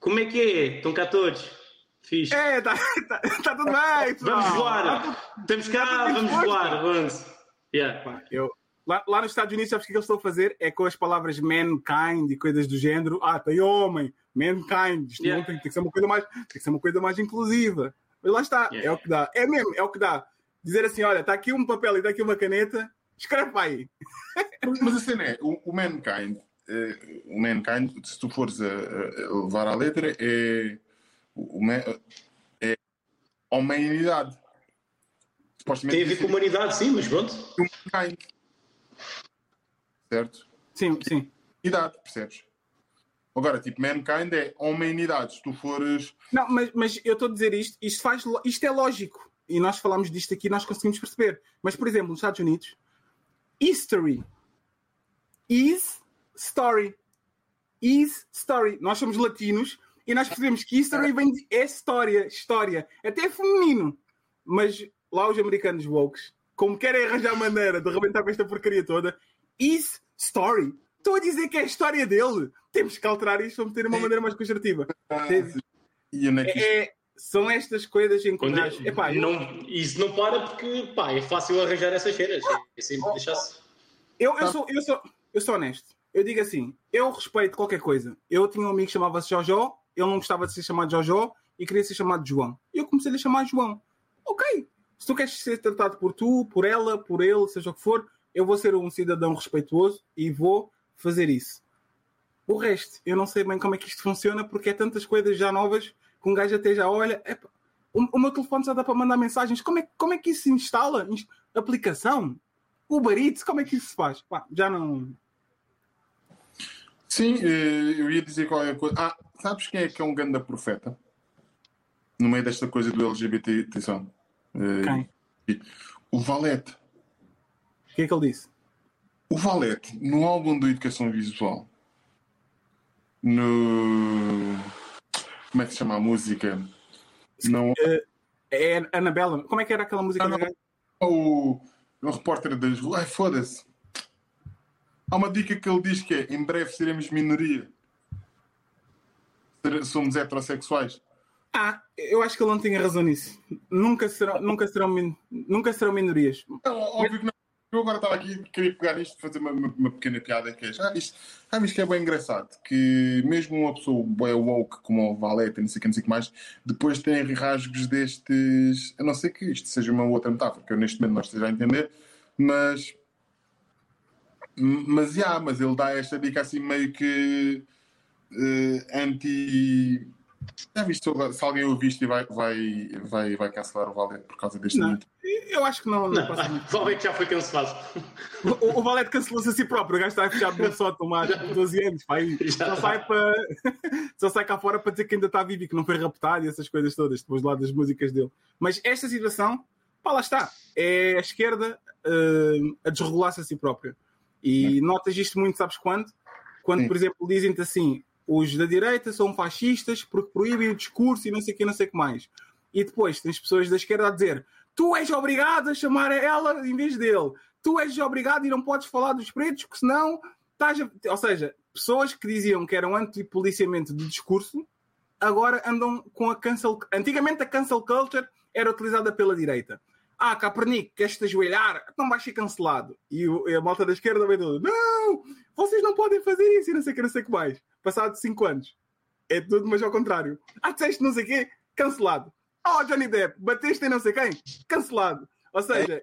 Como é que é? Estão cá todos. Fixe. é, tá, tá, tá tudo bem, pessoal. Vamos Tá voar! Estamos cá, tudo vamos voar, vamos! Yeah. Eu- lá, lá nos Estados Unidos, sabes o que eles estão a fazer? É com as palavras mankind e coisas do género. Ah, tem homem, mankind. Isto não Yeah. tem, tem que ser uma coisa mais, tem que ser uma coisa mais inclusiva. Mas lá está, Yeah. é o que dá. É mesmo, é o que dá. Dizer assim, olha, está aqui um papel e está aqui uma caneta, escreve aí. Mas a cena é, o, o Mankind, eh, o Mankind, se tu fores a, a- levar à letra, é, o, é a humanidade. Tem a ver com a humanidade, sim, mas pronto. Mankind. Certo? Sim, sim. Idade, percebes? Agora, tipo, Mankind é humanidade. Se tu fores. Não, mas, mas eu estou a dizer isto, isto, faz, isto é lógico. E nós falamos disto aqui, nós conseguimos perceber. Mas, por exemplo, nos Estados Unidos, history is story. Is story. Nós somos latinos e nós percebemos que history vem de é história, história. Até é feminino. Mas lá os americanos woke, como querem arranjar maneira de arrebentar com esta porcaria toda, is story. Estou a dizer que é a história dele. Temos que alterar isto para meter uma maneira mais construtiva. E onde é que isto- É, são estas coisas em que Quando- nós- Epá, não, isso não para porque pá, é fácil arranjar essas cenas. É sempre deixar-se. eu, eu, sou, eu, sou, eu sou honesto. Eu digo assim, eu respeito qualquer coisa. Eu tinha um amigo que chamava-se Jojó, ele não gostava de ser chamado Jojó e queria ser chamado João. Eu comecei a lhe chamar João. Ok, se tu queres ser tratado por tu, por ela, por ele, seja o que for, eu vou ser um cidadão respeituoso e vou fazer isso. O resto, eu não sei bem como é que isto funciona porque é tantas coisas já novas que um gajo até já olha. Epá, o, o meu telefone já dá para mandar mensagens. Como é, como é que isso se instala? Ins- Aplicação? Uber Eats? Como é que isso se faz? Pá, já não. Sim, eh, eu ia dizer qualquer coisa. Ah, sabes quem é que é um ganda profeta? No meio desta coisa do LGBT, atenção. Eh, Quem? O Valete. O que é que ele disse? O Valete, no álbum do Educação Visual, no. Como é que se chama a música? Não. É Annabella. Como é que era aquela música? Não. O, o repórter das ruas. Ai, foda-se. Há uma dica que ele diz que é: em breve seremos minoria. Somos heterossexuais. Ah, eu acho que ele não tinha razão nisso. Nunca serão, nunca serão, nunca serão minorias. Não, óbvio que não. Eu agora estava aqui, queria pegar isto fazer uma, uma- pequena piada que é. Já viste, já viste que é bem engraçado? Que mesmo uma pessoa bem woke como o Valete, não sei o que, não sei o que mais, depois tem rasgos destes. A não ser que isto seja uma outra metáfora, que eu neste momento não esteja a entender, mas. Mas, já, mas ele dá esta dica assim meio que. eh, anti. Já viste? Se alguém ouvir isto e vai, vai, vai, vai cancelar o Valete por causa deste mito. Eu acho que não, não, Não, muito. provavelmente já foi cancelado. O, o Valete cancelou-se a si próprio. O gajo está fechado num sótão há 12 anos. Já. só, sai para... só sai cá fora para dizer que ainda está vivo e que não foi raptado e essas coisas todas, depois lá das músicas dele. Mas esta situação, pá, lá está. É a esquerda eh, a desregular-se a si própria. E notas isto muito, sabes quando? Quando, Sim. por exemplo, dizem-te assim: os da direita são fascistas porque proíbem o discurso e não sei o que, não sei o que mais. E depois tens pessoas da esquerda a dizer: tu és obrigado a chamar ela em vez dele. Tu és obrigado e não podes falar dos pretos, porque senão estás a... Ou seja, pessoas que diziam que eram anti-policiamento de discurso agora andam com a cancel. Antigamente a cancel culture era utilizada pela direita. Ah, Capernic, queres-te ajoelhar? Então vais ser cancelado. E, o- e a malta da esquerda vem tudo: não, vocês não podem fazer isso e não sei o que, não sei o que mais. Passado 5 anos. É tudo, mas ao contrário. Ah, disseste não sei o quê? Cancelado. Oh, Johnny Depp, bateste em não sei quem? Cancelado. Ou seja,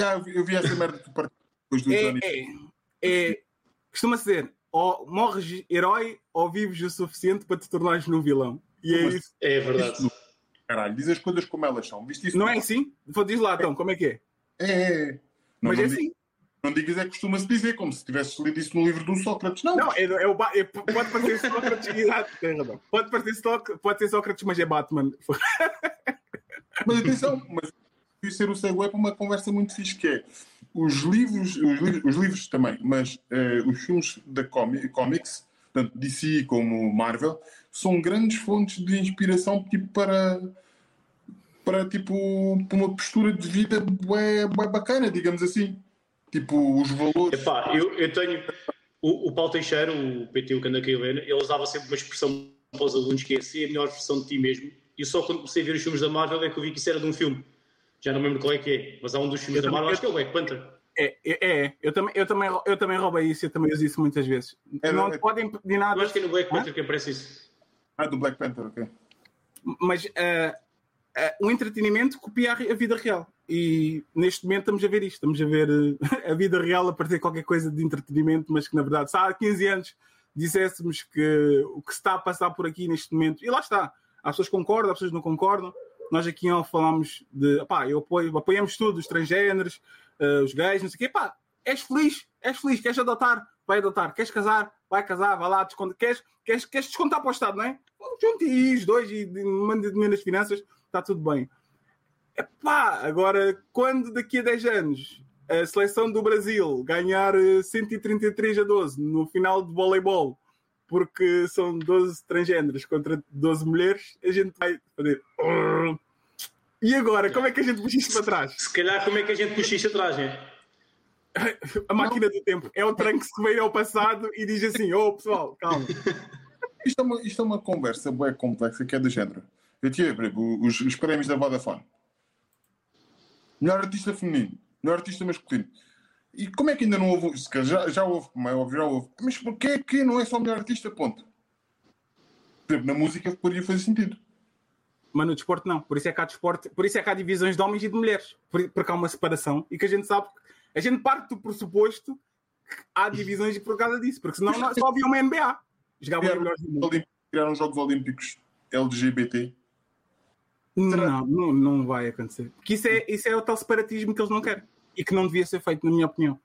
Já, eu vi, eu vi essa merda que partiu depois do é, Johnny. é, é, costuma-se dizer, ou morres herói ou vives o suficiente para te tornares num vilão. E é Mas- isso. É verdade. Caralho, diz as coisas como elas são. Viste isso? Não é assim? Vou diz lá então, como é que é? É, é. é. Não, Mas não, é assim. não digas é que costuma-se dizer, como se tivesses lido isso no livro do Sócrates. Não, Não, é, é o é- pode parecer Sócrates, exato, tem razão. Pode parecer Sócrates, pode ser Sócrates, mas é Batman. mas atenção, mas isso ser o segue para uma conversa muito fixe que é os livros, os livros, os livros também, mas eh, os filmes da comi- comics, tanto DC como Marvel, são grandes fontes de inspiração tipo, para para tipo para uma postura de vida bué, bué bacana, digamos assim. Tipo, os valores. Epá, eu, eu tenho. O, o Paulo Teixeira, o PT, o que anda aqui a ler, ele usava sempre uma expressão para os alunos que é ser a melhor versão de ti mesmo. E só quando comecei a ver os filmes da Marvel é que eu vi que isso era de um filme. Já não me lembro qual é que é, mas há um dos filmes Eu da Marvel, acho que é o Black Panther. É, é, é. Eu, também, eu, também, eu também roubei isso, eu também uso isso muitas vezes. É, não é- podem pedir Eu nada, acho que é no Black Hã? Panther que aparece isso. Ah, do Black Panther, ok. mas ah, ah, o entretenimento copia a, vida real. E neste momento estamos a ver isto, estamos a ver eh, a vida real a partir de qualquer coisa de entretenimento, mas que na verdade, se há 15 anos disséssemos que o que se está a passar por aqui neste momento, e lá está, há pessoas concordam, há pessoas não concordam. Nós aqui ó, falamos de pá, eu apoio, apoiamos tudo, os transgêneros, eh, os gays, não sei o quê, pá, és feliz, és feliz, queres adotar, vai adotar, queres casar, vai casar, vai lá, queres, queres, queres descontar para o Estado, não é? Junte aí os dois e de- mande dinheiro nas finanças, está tudo bem. Epá, agora, quando daqui a 10 anos a seleção do Brasil ganhar eh, 133 a 12 no final de voleibol, porque são 12 transgêneros contra 12 mulheres, a gente vai fazer. E agora, como é que a gente puxa isto para trás? Se calhar, como é que a gente puxa isto atrás, né? A máquina do tempo é o tranque que veio ao passado e diz assim: Oh pessoal, calma. Isto é uma, isto é uma conversa bem complexa que é do género. Eu por exemplo, os, os prémios da Vodafone. Melhor artista feminino, melhor artista masculino. E como é que ainda não houve? se calhar Já, já houve, como é óbvio, já houve. Mas porquê que não é só melhor artista? Ponto. Por exemplo, na música poderia fazer sentido. Mas no desporto não. Por isso é que há desporto, por isso é que há divisões de homens e de mulheres. Por- Porque há uma separação e que a gente sabe. A gente parte do pressuposto que há divisões por causa disso. Porque senão não- só havia uma NBA. Jogavam os melhores do mundo. Olímpicos- criaram os Jogos Olímpicos LGBT. Não, não, não vai acontecer. Porque isso é, isso é o tal separatismo que eles não querem. E que não devia ser feito, na minha opinião.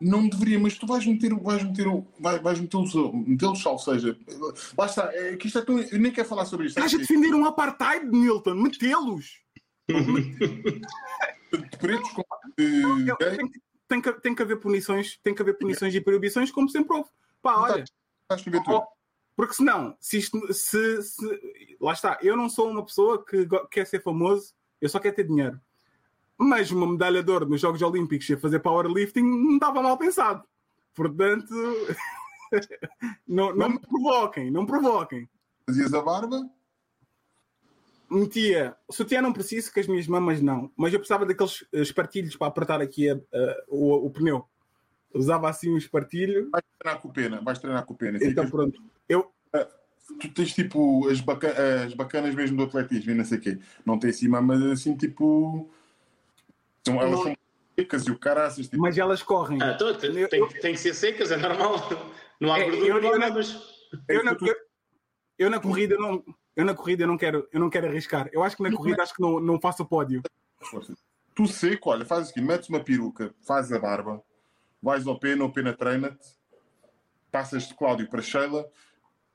Não deveria, mas tu vais meter, vais meter, vais, vais metê-los, metê-los, ou seja, lá está, é que isto é tão, eu nem quero falar sobre isto. Estás a defender um apartheid, Milton? Metê-los! De pretos com Tem, que- tem que, tem que haver punições, tem que haver punições e proibições, como sempre houve. Pá, olha, estás tudo. Porque senão, se isto. Se, se- lá está, eu não sou uma pessoa que quer ser famoso, eu só quero ter dinheiro. Mas uma medalha de ouro nos Jogos Olímpicos e a fazer powerlifting não estava mal pensado. Portanto, não, não me provoquem, não provoquem. Fazias a barba? Metia, sutiã não preciso, que as minhas mamas não, mas eu precisava daqueles eh, espartilhos para apertar aqui a- a- o, o pneu. Usava assim um espartilho, Vais treinar com pena, vais treinar com pena. então Ficas- pronto. Eu, tu tens tipo as, baca- as bacanas mesmo do atletismo e não sei o quê. Não tem assim mamas assim tipo. São, elas Não. são secas e o caraças. Tipo, mas elas correm. Ah, então, tem, Eu- tem, tem que ser secas, é normal. Não há É, gordura, eu- não eu- mas. Na, eu, eu na corrida não, eu na corrida não quero, eu não quero arriscar. Eu acho que na corrida acho que não, não faço o pódio. Tu seco, olha, faz aqui, metes uma peruca, fazes a barba, vais ao pena, o pena treina-te, passas de Cláudio para Sheila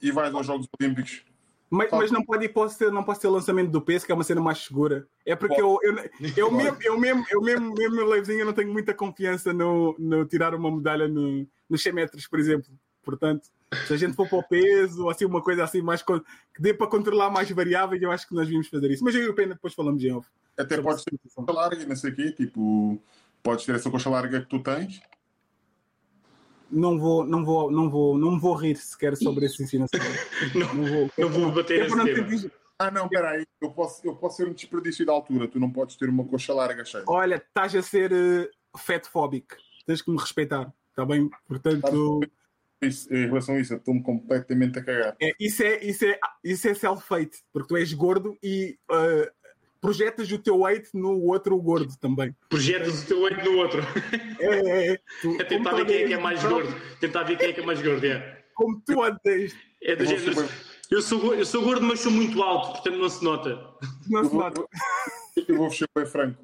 e vais aos Jogos Olímpicos. Mas, mas não pode posso ter, não posso ter lançamento do peso, que é uma cena mais segura. É porque eu, eu, eu, mesmo, eu mesmo, eu mesmo, mesmo meu levezinho, eu não tenho muita confiança no, no tirar uma medalha no, nos 100 metros, por exemplo. Portanto, se a gente for para o peso, ou assim, uma coisa assim mais que dê para controlar mais variáveis, eu acho que nós vimos fazer isso. Mas eu e o Pena depois falamos em off. Até ter situação. coxa larga não sei o quê, tipo, podes ter essa coxa larga que tu tens. Não vou, não vou, não vou, não me vou rir sequer sobre esse ensinação. Não, Não vou. não vou bater ter tema. diz- Ah, não, espera aí, eu posso, eu posso ser um desperdício de altura, tu não podes ter uma coxa larga cheia. Olha, estás a ser uh, fatfóbico. Tens que me respeitar. Está bem? Portanto, Isso, em relação a isso, eu estou-me completamente a cagar. é, isso é, isso é, isso é self-hate. Porque tu és gordo e uh, projetas o teu weight no outro gordo também. Projetas o teu olho no outro. É, é, é. Tu, É tentar ver quem é que é mais gordo. Tentar ver quem é que é mais gordo, é. Como tu andas, É do género. ser Eu sou, eu sou gordo, mas sou muito alto, portanto não se nota. não se nota. eu vou ser bem franco.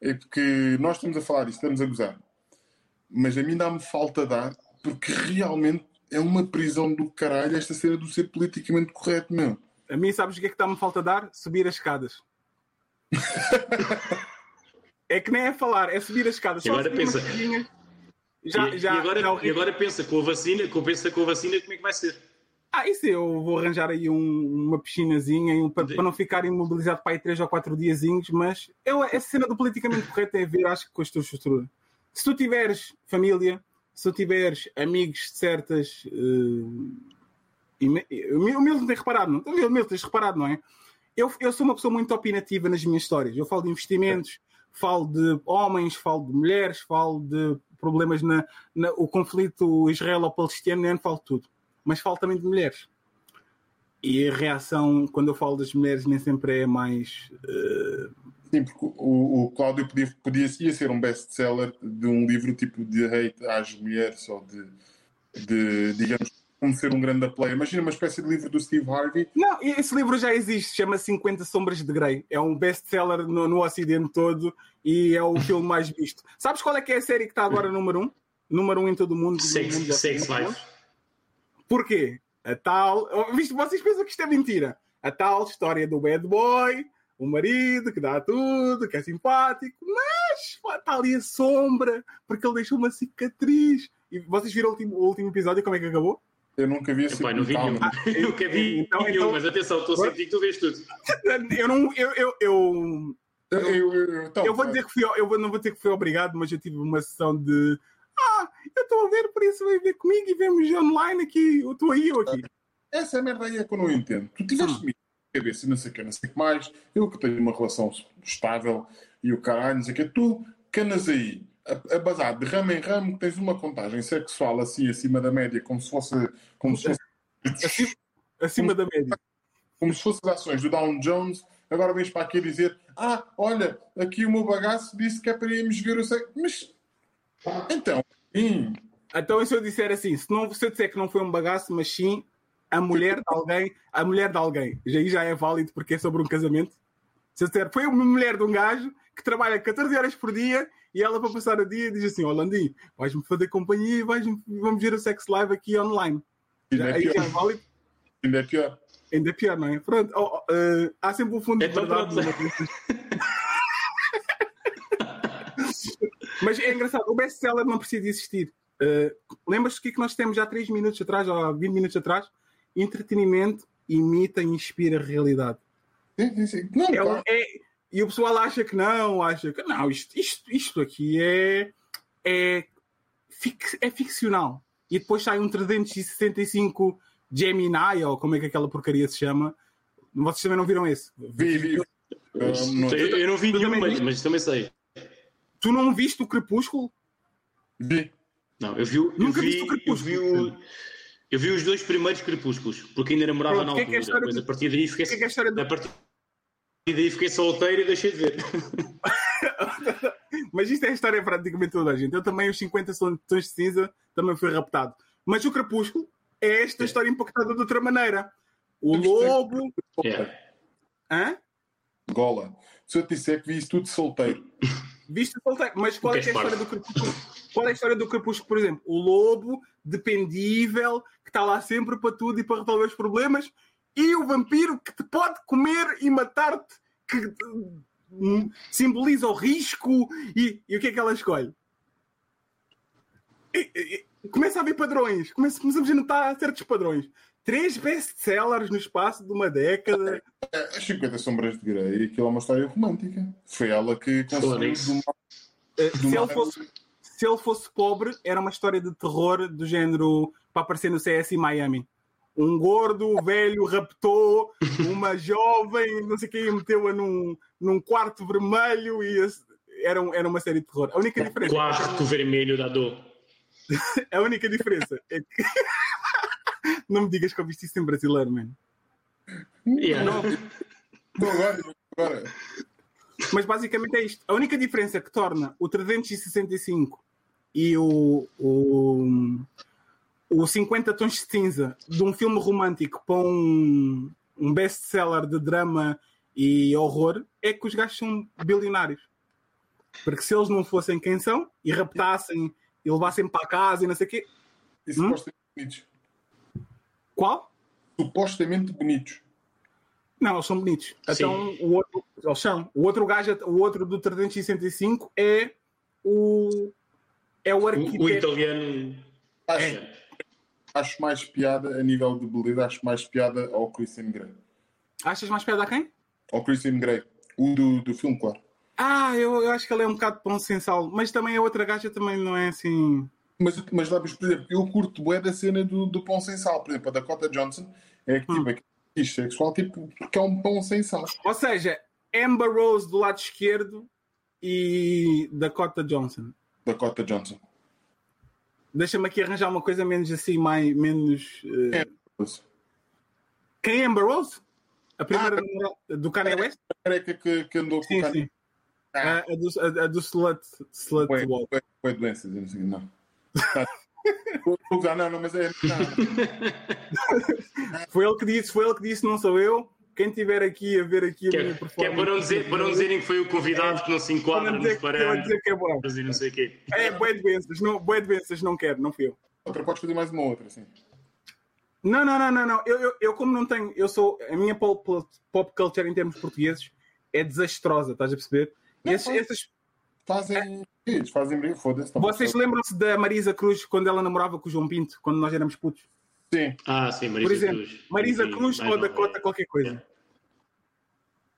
É porque nós estamos a falar isto, estamos a gozar. Mas a mim dá-me falta de ar, porque realmente é uma prisão do caralho esta cena do ser politicamente correto, meu. A mim, sabes o que é que está-me falta dar? Subir as escadas. É que nem é falar, é subir as escadas. E Só agora pensa. Já, e, já, e agora, já e agora pensa com a vacina, com, pensa com a vacina como é que vai ser. Ah, isso eu vou arranjar aí um- uma piscinazinha e um- para, para não ficar imobilizado para aí três ou quatro diazinhos, mas eu, essa cena do politicamente correto tem a ver, acho que com a tua estrutura. Se tu tiveres família, se tu tiveres amigos de certas. Uh, o Milton tem reparado, não? O Milton tens reparado, não é? Eu, eu sou uma pessoa muito opinativa nas minhas histórias. Eu falo de investimentos, falo de homens, falo de mulheres, falo de problemas na, na o conflito israelo-palestiniano, falo tudo mas falo também de mulheres. E a reação, quando eu falo das mulheres, nem sempre é mais. eh, Sim, porque o, o Cláudio podia, podia ia ser um best-seller de um livro tipo de hate às mulheres ou de, de digamos, como ser um grande player. Imagina uma espécie de livro do Steve Harvey. Não, esse livro já existe, chama 50 Sombras de Grey. É um best-seller no, no Ocidente todo e é o filme mais visto. Sabes qual é que é a série que está agora número 1? Um? Número 1 um em todo o mundo. Sex, mundo sex life. Porquê? A tal. oh, Visto, vocês pensam que isto é mentira. A tal história do bad boy, o marido que dá tudo, que é simpático, mas está ali a sombra, porque ele deixou uma cicatriz. E vocês viram o último, o último episódio, como é que acabou? Eu nunca vi esse Epá, não vi nenhum. Calma. Nunca vi Então, nenhum, então- mas atenção, estou a sentir que tu vês tudo. Eu não. Eu, eu, eu, Eu, eu, eu, então, eu vou dizer que fui. Eu vou- não vou dizer que fui obrigado, mas eu tive uma sessão de. Ah, eu estou a ver, por isso vem ver comigo e vemos online aqui. Eu estou aí ou aqui. Essa merda aí é que eu não entendo. Tu tiveste Hum. comigo na cabeça, não sei o que, não sei o que mais. Eu que tenho uma relação estável e o caralho, não sei o que. Tu canas aí a, a bazar de ramo em ramo, tens uma contagem sexual assim acima da média, como se fosse, como se fosse, Acima, acima da média. como se fosse as ações do Dow Jones. Agora vens para aqui dizer: Ah, olha, aqui o meu bagaço disse que é para irmos ver o sexo. Mas então, sim. Então, e se eu disser assim, se, não, se eu disser que não foi um bagaço, mas sim a mulher de alguém, a mulher de alguém, já aí já é válido porque é sobre um casamento. Se eu disser, foi uma mulher de um gajo que trabalha 14 horas por dia e ela para passar o dia diz assim, ó Landim, vais-me fazer companhia e vais vamos ver o sex live aqui online. Ainda é aí já é pior. válido, Ainda é pior. ainda é pior, não é? Pronto, ó, ó, eh, há sempre um fundo de Então verdade. Mas é engraçado, o best-seller não precisa de existir. Uh, Lembras-te o que é que nós temos há 3 minutos atrás, ou há 20 minutos atrás? entretenimento imita e inspira a realidade. Sim, sim, sim. Não, É, claro. é- e o pessoal acha que não, acha que não, isto, isto, isto aqui é, é, fic- é ficcional. E depois sai um 365 Gemini, ou como é que aquela porcaria se chama. Vocês também não viram esse? Vi, vi. Um, não- Eu, eu não vi nenhum, também mas, mas também sei. Tu não viste o Crepúsculo? vi. Não, eu vi, o- eu Nunca vi, viste o eu Crepúsculo? vi, o- eu vi os dois primeiros crepúsculos, porque ainda namorava Pronto, na é que é a altura. história Depois, do- a partir daí fiquei, o que é que é a do- a partir daí fiquei solteiro e deixei de ver. Mas isto é a história praticamente toda a gente. Eu também, os 50 tons de cinza, também fui raptado. Mas o Crepúsculo é esta história impactada de outra maneira. O lobo. Yeah. Hã? Gola. Se eu te disser que vi isso tudo solteiro. Viste solteiro. Mas qual é, é a história do Crepúsculo? Qual é a história do Crepúsculo, por exemplo? O lobo dependível, que está lá sempre para tudo e para resolver os problemas, e o vampiro que te pode comer e matar-te, que hum, simboliza o risco. E, e o que é que ela escolhe? E- e- e começa a haver padrões, começa- começamos a notar certos padrões. Três best-sellers no espaço de uma década. É, As 50 Sombras de Grey, aquilo é uma história romântica. Foi ela que conseguiu. Uh, do se, ele fosse, se ele fosse pobre, era uma história de terror do género para aparecer no CS em Miami. Um gordo velho raptou uma jovem, não sei quem, e meteu-a num, num quarto vermelho e era, um- era uma série de terror. A única diferença, Quarto vermelho da dor. a única diferença é que. não me digas que eu viste isso em brasileiro, mano. Yeah. Não, Então, agora, agora. Mas basicamente é isto. A única diferença que torna o 365 e o, o, o 50 Tons de Cinza de um filme romântico para um, um best-seller de drama e horror é que os gajos são bilionários. Porque se eles não fossem quem são e raptassem e levassem para casa e não sei o quê. E Hum? supostamente bonitos. Qual? Supostamente bonitos. Não, eles são bonitos. Sim. Então, o outro, eles são. O outro gajo, o outro do 365 é o. É o O, o arquiteto. italiano. Acho, acho mais piada a nível de beleza, acho mais piada ao Christian Grey. Achas mais piada a quem? Ao Christian Grey. O do, do filme, claro. Ah, eu, eu acho que ele é um bocado pão sem sal, mas também a outra gaja também não é assim. Mas, mas lá, por exemplo, eu curto bué da cena do, do pão sem sal. Por exemplo, a Dakota Johnson é que Hum. tipo, é sexual, tipo, porque é um pão sem sal. Ou seja, Amber Rose do lado esquerdo e Dakota Johnson. Dakota Johnson. Deixa-me aqui arranjar uma coisa menos assim, mais, menos. Pois. Quem é Amber Rose? A primeira Ah. do Kanye West? A careca que, que andou com o cara. sim. Ah. A, a do, a, a do Slut, slut Foi, Wall. foi, foi doenças, não. Tá. Usar, não, não, mas é. Não. Foi ele que disse, foi ele que disse, não sou eu. Quem tiver aqui a ver aqui a Que minha é, que é performance. para, não dizer, para não dizerem que foi o convidado que não se enquadra não nos dizer para dizer que é bom. e não sei quê. É, boé doenças, não, boé doenças, não quero, não fui eu. Outra, podes fazer mais uma outra, assim. Não, não, não, não, não. Eu, eu, eu como não tenho, eu sou, a minha pop, pop culture em termos portugueses é desastrosa, estás a perceber? Não, Esses- faz- esses- Fazem. Eles fazem briga, foda-se. tá vocês lembram-se da Marisa Cruz quando ela namorava com o João Pinto, quando nós éramos putos? Sim, Ah, sim, Marisa Por exemplo, Cruz. Marisa Enfim, Cruz ou. Dakota qualquer coisa.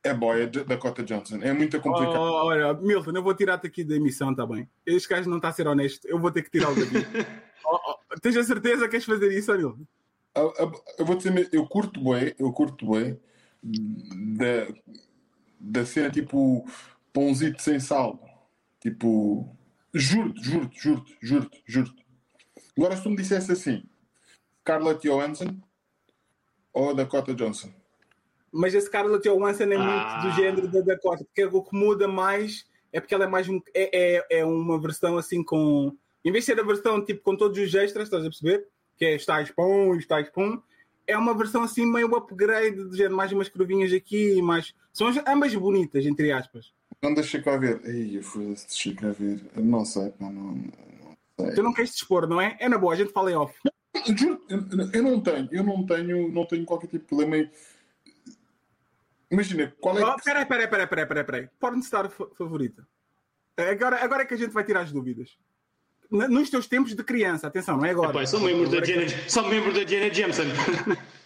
é boia de Dakota Johnson. É muito complicado. Oh, olha, Milton, eu vou tirar-te aqui da emissão, está bem? Este gajo não está a ser honesto, eu vou ter que tirar o daqui. oh, oh, tens a certeza que queres fazer isso, Milton? Eu vou dizer, eu curto bem, eu curto bem da, da cena tipo pãozito sem sal. Tipo, juro-te, juro-te, juro-te, juro-te, juro-te. Agora, se tu me dissesse assim, Scarlett Johansson ou Dakota Johnson? Mas a Scarlett Johansson é muito Ah. do género da Dakota, porque o que muda mais é porque ela é mais um, é, é, é uma versão assim com. Em vez de ser a versão tipo com todos os extras, estás a perceber? Que é estáis pão, estáis pum. É uma versão assim meio upgrade, do género, mais umas curvinhas aqui, mais. São as- ambas bonitas, entre aspas. Não deixa cá ver. Ei, eu fui cá ver. Eu Não sei, pá, não, não sei. Tu não queres dispor, não é? É na boa, a gente fala em off. Juro, eu, eu não tenho, eu não tenho, não tenho qualquer tipo de problema em... Imagina, qual é Oh, que... peraí, peraí, peraí, peraí, peraí, peraí. Pornstar fa- favorita. Agora, agora é que a gente vai tirar as dúvidas. Nos teus tempos de criança, atenção, não é agora. Epá, sou membro da Agora é sou membro da Janet Jameson.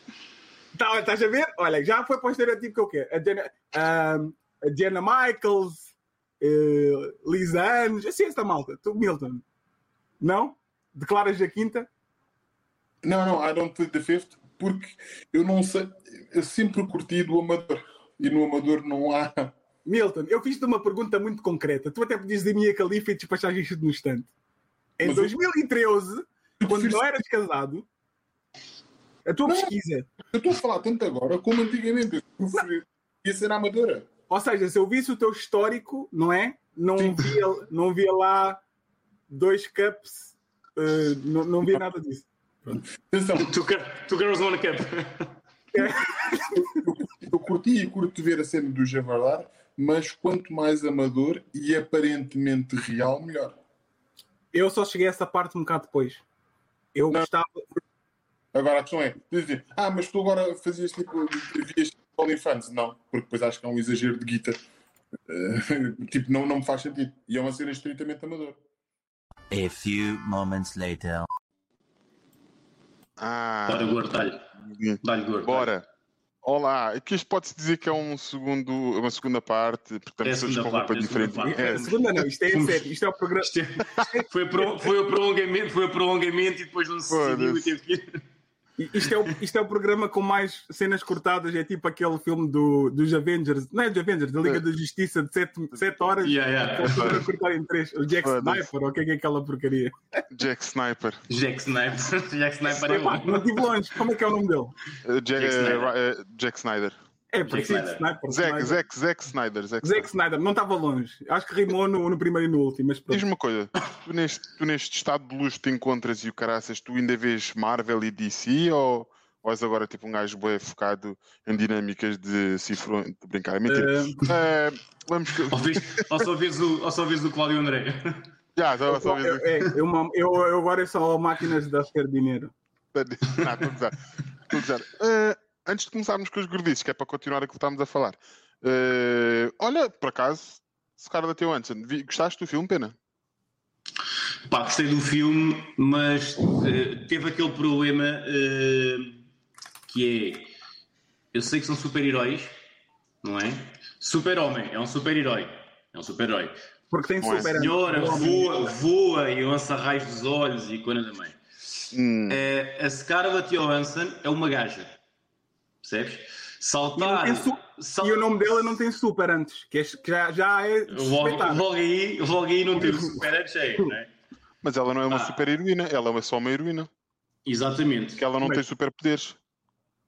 Tá, estás a ver? Olha, já foi para o estereotipo que eu quero. A Jenna, ahm, a Jenna Michaels, eh, Lisa Annes, assim esta malta. Tu, Milton. Não? Declaras a quinta? Não, não, I don't plead the fifth, porque eu não sei, eu sempre curti do amador. E no amador não há. Milton, eu fiz-te uma pergunta muito concreta. Tu até podias dizer Mia Khalifa e despachar isto no instante. Em Mas eu- 2013, quando prefiro- não eras casado, a tua Não. pesquisa. Eu estou a falar tanto agora como antigamente. Eu preferia ser amadora. Ou seja, se eu visse o teu histórico, não é? Não, Sim. via, não via lá dois cups, eh, não, não via nada disso. Atenção, Tu, tu girls one cup. eu curti e curto ver a cena do Javardar, mas quanto mais amador e aparentemente real, melhor. Eu só cheguei a essa parte um bocado depois. Eu Não. gostava. Agora a questão é, dizer, ah, mas tu agora fazias tipo, vias OnlyFans? Não, porque depois acho que é um exagero de guita. Eh, tipo, não, não me faz sentido. E é uma cena estritamente amadora. A few moments later. Ah, Bora, gordo, dá-lhe. Dá-lhe, gordo. bora. Olá, aqui isto pode-se dizer que é um segundo, uma segunda parte, portanto, É a pessoas segunda com roupa parte, é a segunda diferente. parte. É, A segunda não, isto é Fomos- sério. Isto é o programa. É- foi, o pro- foi o prolongamento, foi o prolongamento e depois não se decidiu e teve que ir. Isto é, o, isto é o programa com mais cenas cortadas. É tipo aquele filme do, dos Avengers. Não é dos Avengers, da Liga da Justiça de 7 horas. Yeah, yeah. Cortar em 3. O Jack. Sniper, ou o que é que é aquela porcaria? Jack Sniper. Jack Sniper. Jack Sniper é bom. não estive longe. Como é que é o nome dele? Uh, Jack, Jack Snyder. uh, uh, Jack Snyder. É, parecido. Snyder. Sniper. Zack, Snyder. Zack, Zack Snyder. Zack Zack Snyder. Snyder, não estava longe. Acho que rimou no, no primeiro e no último, mas. Diz-me uma coisa, tu neste, tu neste estado de luz te encontras e o caraças, tu ainda vês Marvel e DC ou, ou és agora tipo um gajo bem focado em dinâmicas de cifrão, de brincar? É mentira. Eh, Eh, vamos que. Ou, vês- ou só vês o, ou só vês o Cláudio André. Já, só, só eu, vês. é, eu, eu, eu agora só máquinas de ter dinheiro. Não, estou a gozar. Estou a gozar. Antes de começarmos com os gordices, que é para continuar aquilo que estávamos a falar. eh, olha, por acaso, Scarlett Johansson, vi, gostaste do filme, Pena? Pá, gostei do filme, mas eh, teve aquele problema eh, que é. Eu sei que são super-heróis, não é? Super-homem é um super-herói. É um super-herói. Porque tem é super. Senhora voa, voa e lança raios dos olhos e coisa da mãe. Hum, Eh, a Scarlett Johansson é uma gaja. Percebes? Saltar. E sal- E o nome dela não tem super antes, que, é, que já, já é Logo, aí, logo aí não teve super cheio, não é? mas ela não é uma Ah. super heroína, ela é só uma heroína. Exatamente. Que ela não Mas- tem superpoderes.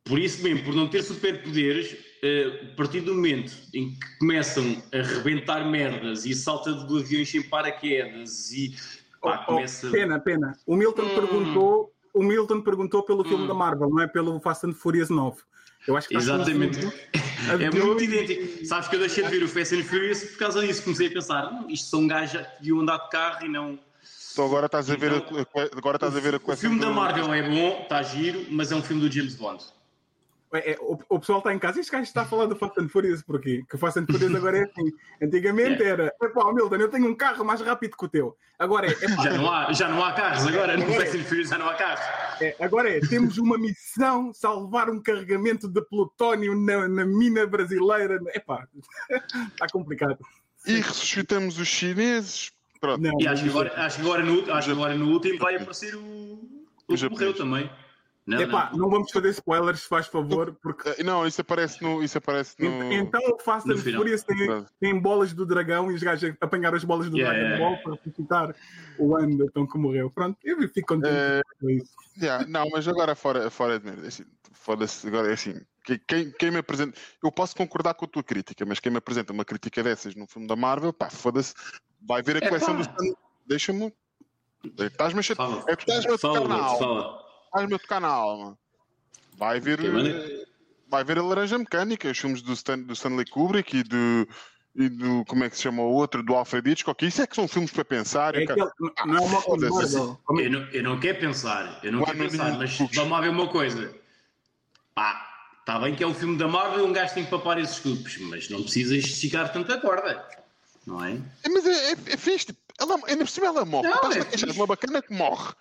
Por isso mesmo, por não ter superpoderes, eh, a partir do momento em que começam a rebentar merdas e salta de aviões sem paraquedas e pá, Oh, oh, começa. Pena, pena. O Milton Hum. perguntou. O Milton perguntou pelo filme Hum. da Marvel, não é pelo Fast and Furious 9. Eu acho que Exatamente. É muito idêntico. Sabes que eu deixei de ver o Fast and Furious por causa disso. Comecei a pensar, "Hum, isto são gajos que deviam andar de carro e não. Então agora estás a ver a, Então, a- agora estás a ver a O filme da do- Marvel é bom, está giro, mas é um filme do James Bond. É, é, o, o pessoal está em casa. Este gajo está a falar do Fast and Furious porquê? Que o Fast and Furious agora é assim. Antigamente É. era, epá, Milton, eu tenho um carro mais rápido que o teu. Agora é, epá, Já não há, já não há carros agora, no Fast and Furious já não há carros. é, agora é, temos uma missão, salvar um carregamento de plutónio na, na mina brasileira. Epá, está complicado. E ressuscitamos os chineses. Pronto. Não, E acho que agora, acho que agora, no, acho que agora no último vai aparecer o, o que morreu também. Não, epá, não. não vamos fazer spoilers, se faz favor, porque Eh, Não, isso aparece no. Isso aparece no... Ent- Então o Fast and. Furious tem, tem bolas do dragão e os gajos apanharam as bolas do Yeah, Dragon yeah, Ball para ressuscitar o Anderton que morreu. Pronto, eu fico contente Eh, com isso. Yeah, não, mas agora fora, fora de merda. Assim, Foda-se, agora é assim. Quem, quem, me apresenta. Eu posso concordar com a tua crítica, mas quem me apresenta uma crítica dessas num filme da Marvel, pá, foda-se. Vai ver a É, coleção pá. dos. Deixa-me. Estás-me a chate- Fala. É que estás-me a Fala, tocar na alma. fala. A tocar na alma. Vai ver. Vai ver a Laranja Mecânica, os filmes do, Stan, do Stanley Kubrick e do. E do. Como é que se chama o outro? Do Alfred Hitchcock. Isso é que são filmes para pensar. É e, cara, aquele, não é Eu não, eu não quero pensar, eu não quero pensar, mas vamos lá ver uma coisa. Pá, está bem que é um filme da Marvel, um gajo tem que papar esses cupos, mas não precisas esticar tanta corda, não é? É, Mas é, é, é fixe. tipo, Ela, ainda por cima ela morre. Não, é a uma bacana que morre.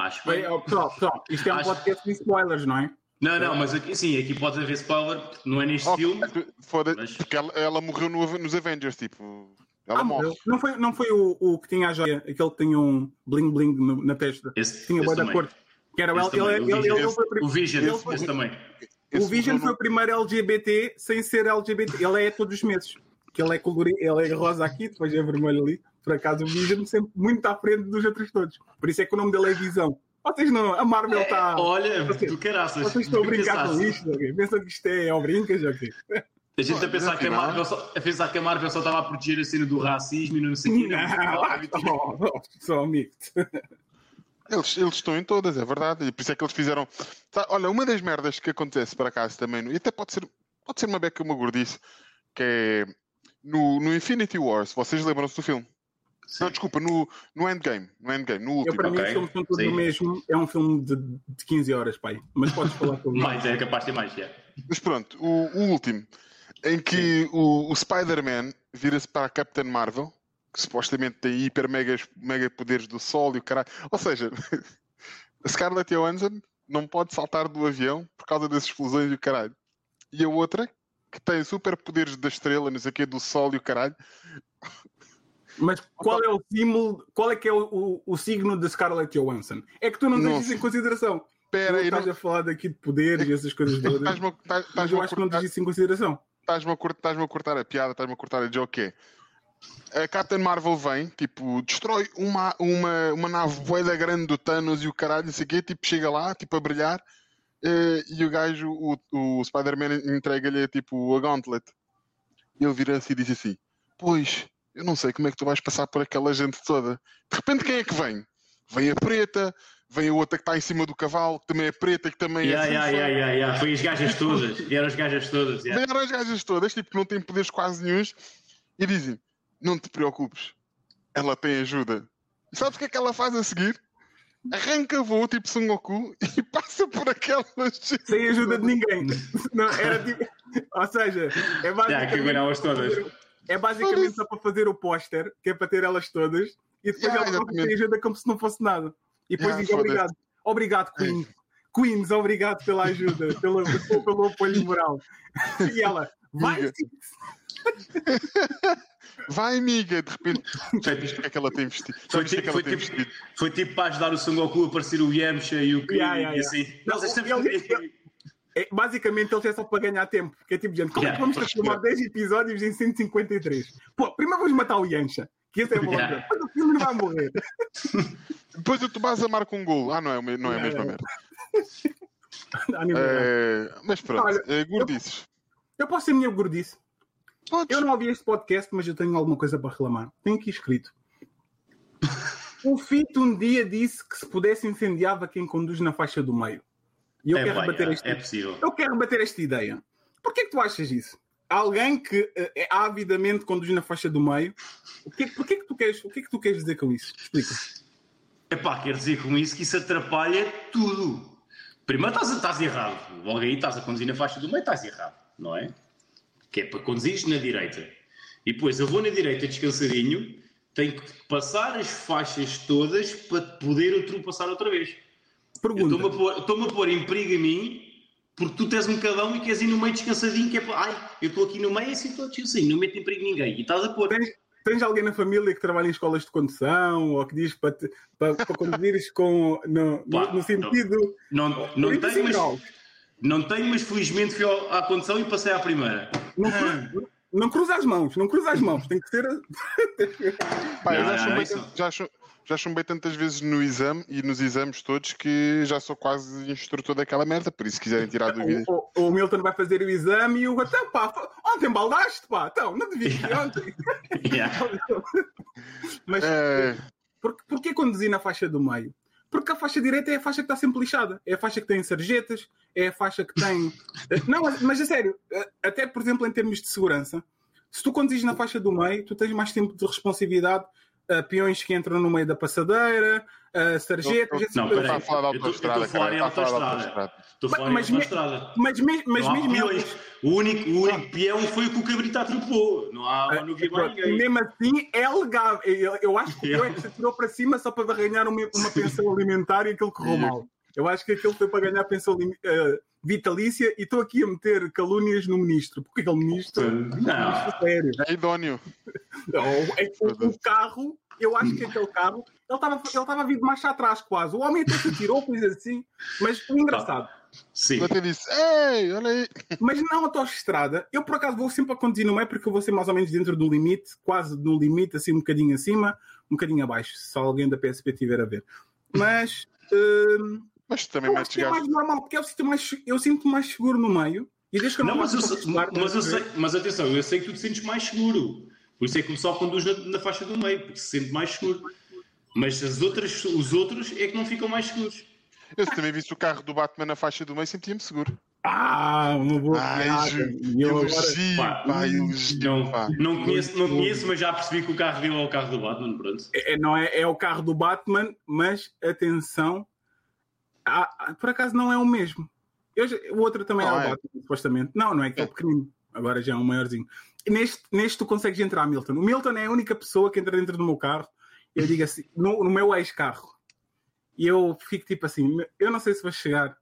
Acho Bem, bem. ó, pessoal, pessoal, isto é um Acho- podcast de spoilers, não é? Não, não, mas aqui, sim, aqui pode haver spoiler, não é neste Oh, filme. Foda Mas- porque ela, ela morreu no- nos Avengers, tipo. Ela Ah, morre. morreu. não foi, não foi o, o que tinha a joia, aquele que tinha um bling bling no- na testa. Esse, Tinha esse boa da cor. Que era Esse ele, ele, o ele, Vision. ele o Vision, ele esse, foi- esse também. o Vision foi o primeiro LGBT sem ser LGBT. Ele é todos os meses. Que ele é colorido, ele é rosa aqui, depois é vermelho ali. Por acaso o Vision sempre muito à frente dos outros todos. Por isso é que o nome dele é Visão. Vocês não. A Marvel É, está. olha, Vocês- caraças. Vocês estão a brincar com isto, ok? Pensam que isto é ao brincas, ok? A gente a pensar, que a, Marvel só, a pensar que a Marvel só estava a proteger a cena do racismo e não sei o quê. Não, oh, oh, só amigo. Eles, eles estão em todas, é verdade. E por isso é que eles fizeram. Tá, olha, uma das merdas que acontece para acaso também, e até pode ser, pode ser uma beca uma gordice, que é no, no Infinity Wars, vocês lembram-se do filme? Não, desculpa, no, no Endgame, no Endgame, no Eu, último. para mim, Ok, os filmes são todos sim. o mesmo. É um filme de, de 15 horas, pai. Mas podes falar sobre Mais, é capaz de ter mais, já. Mas pronto, o, o último, em que o, o Spider-Man vira-se para a Captain Marvel, que supostamente tem hiper mega, mega poderes do sol e o caralho. Ou seja, a Scarlett Johansson não pode saltar do avião por causa das explosões e o caralho. E a outra, que tem super poderes da estrela, não sei o quê, do sol e o caralho. Mas qual é o símbolo, qual é que é o, o, o signo de Scarlett Johansson? É que tu não tens Não isso em consideração. Espera tu aí, estás não- a falar daqui de poderes e essas coisas todas. a- estás- Mas eu acho que não cortar- tens isso em consideração. estás-me a, cort- estás-me a cortar a piada, estás-me a cortar a joke. é, A Captain Marvel vem, tipo, destrói uma, uma, uma nave boeda grande do Thanos e o caralho, não sei o quê, tipo, chega lá, tipo, a brilhar, eh, e o gajo, o, o Spider-Man entrega-lhe, tipo, a gauntlet. E ele vira-se e diz assim, pois, eu não sei como é que tu vais passar por aquela gente toda. De repente, quem é que vem? Vem a preta, vem a outra que está em cima do cavalo, que também é preta, que também Ya, é fofa. ya, ya, ya. Foi as gajas todas. E eram as gajas todas. ya. Vieram as gajas todas, tipo, que não têm poderes quase nenhuns, e dizem: Não te preocupes, ela tem ajuda. E sabes o que é que ela faz a seguir? Arranca voo, tipo Son Goku, e passa por aquelas. Sem ajuda de ninguém. Não, era tipo, ou seja, é que basicamente, ganham-as todas. É basicamente só para fazer o póster, que é para ter elas todas, e depois Yeah, ela tem ajuda como se não fosse nada. E depois Yeah, diz obrigado. Obrigado, Queen. Queens, obrigado pela ajuda, pelo, pelo apoio moral. E ela, vai. Vai, amiga, de repente. Já viste o que é que ela tem vestido? Foi é tipo, foi, tipo, vestido? foi tipo para ajudar o Son Goku a aparecer o Yamcha e o Krillin ya, e ya. assim. Não, estamos ele- fodidos. É, basicamente, ele é só para ganhar tempo. Que é tipo, gente, como é que vamos transformar 10 episódios em 153? Pô, primeiro vamos matar o Yancha, que esse é bom. Yeah. Depois o filme não vai morrer. Depois o Tomás a marca um gol. Ah, não é, não é a Ya, mesma merda. Eh, mas pronto, Olha, eh, gordices. Eu posso ser minha gordice. Podes. Eu não ouvi este podcast, mas eu tenho alguma coisa para reclamar. Tenho aqui escrito. O Fito um dia disse que se pudesse incendiava quem conduz na faixa do meio. E eu É, quero rebater ya, esta é possível. Eu quero rebater esta ideia. Porquê que tu achas isso? Alguém que eh, é avidamente conduz na faixa do meio. O que, porquê que tu queres, o que é que tu queres dizer com isso? Explica. Epá, quer dizer com isso que isso atrapalha tudo. Primeiro estás, estás errado. Logo aí estás a conduzir na faixa do meio, estás errado, não é? Que é para conduzir na direita. E depois eu vou na direita descansadinho, tenho que passar as faixas todas para poder ultrapassar outra vez. Pergunta. Estou-me a, pôr- a pôr em perigo a mim porque tu tens um cadão e queres ir no meio descansadinho, que é para. Ai, eu estou aqui no meio assim estou descansadinho, não meto em perigo ninguém. E estás a pôr. Tens, tens alguém na família que trabalha em escolas de condução ou que diz para, te, para, para conduzires com, no, Pá, no sentido. Não, não, tenho, 45 mas, não tenho, mas felizmente fui ao- à condução e passei à primeira. Não, cru- não cruza as mãos, não cruza as mãos. Tem que ser. Pá, eu Não, já, não, chumbei, já, chu- já chumbei tantas vezes no exame e nos exames todos que já sou quase instrutor daquela merda, por isso se quiserem tirar dúvidas. O, o, o Milton vai fazer o exame e o então, pá, ontem baldaste, pá, então, não devia ontem. Mas É, Por, porquê conduzir na faixa do meio? Porque a faixa direita é a faixa que está sempre lixada. É a faixa que tem sarjetas, é a faixa que tem. Não, mas- a sério, até por exemplo em termos de segurança, se tu conduzis na faixa do meio, tu tens mais tempo de responsabilidade a peões que entram no meio da passadeira, a sarjetas, esse Não, tipo peraí. Eu autoestrada, a falar em Está a falar da autoestrada. autoestrada. Estou a falar Mas em autoestrada. Mas, mas Não há mesmo peões. O único, o único peão foi o que o Cabrito atropou. Não há não mais e ninguém. mesmo assim é legal. Eu, eu acho que o peão é que se tirou para cima só para ganhar uma, uma pensão alimentar e aquilo correu mal. Eu acho que aquilo foi para ganhar pensão, eh, vitalícia e estou aqui a meter calúnias no ministro. Porque aquele ministro. Não. Ministro sério. É idóneo. Não, é que o, o carro, eu acho que aquele carro, ele estava ele estava a vir de marcha atrás quase. O homem até se tirou, coisa assim. Mas o engraçado. Sim. Eu até disse, ei, olha aí. Mas na autoestrada, eu por acaso vou sempre a continuar porque eu vou ser mais ou menos dentro do limite, quase no limite, assim um bocadinho acima, um bocadinho abaixo, se alguém da PSP tiver a ver. Mas hum, Mas também que é mais normal, porque eu sinto mais, eu sinto mais seguro no meio. E desde que eu não, Não, mas, eu, mas, eu a sei, mas atenção, eu sei que tu te sentes mais seguro. Por isso é que o pessoal conduz na, na faixa do meio, porque se sente mais seguro. Mas as outras, os outros é que não ficam mais seguros. Eu se também visse o carro do Batman na faixa do meio, sentia-me seguro. Ah, uma boa Ai, piada. eu agora- elogio, Pá, pá, elogio, Não, pá. não, conheço, não conheço, mas já percebi que o carro dele é o carro do Batman, pronto. é, não é, é o carro do Batman, mas atenção, ah, por acaso não é o mesmo. Eu o outro também Não é, é. o Batman, supostamente. Não, não é que é o pequenino. Agora já é um maiorzinho. Neste, neste tu consegues entrar, Milton. O Milton é a única pessoa que entra dentro do meu carro. Eu digo assim, no, no meu ex-carro. E eu fico tipo assim, eu não sei se vou chegar.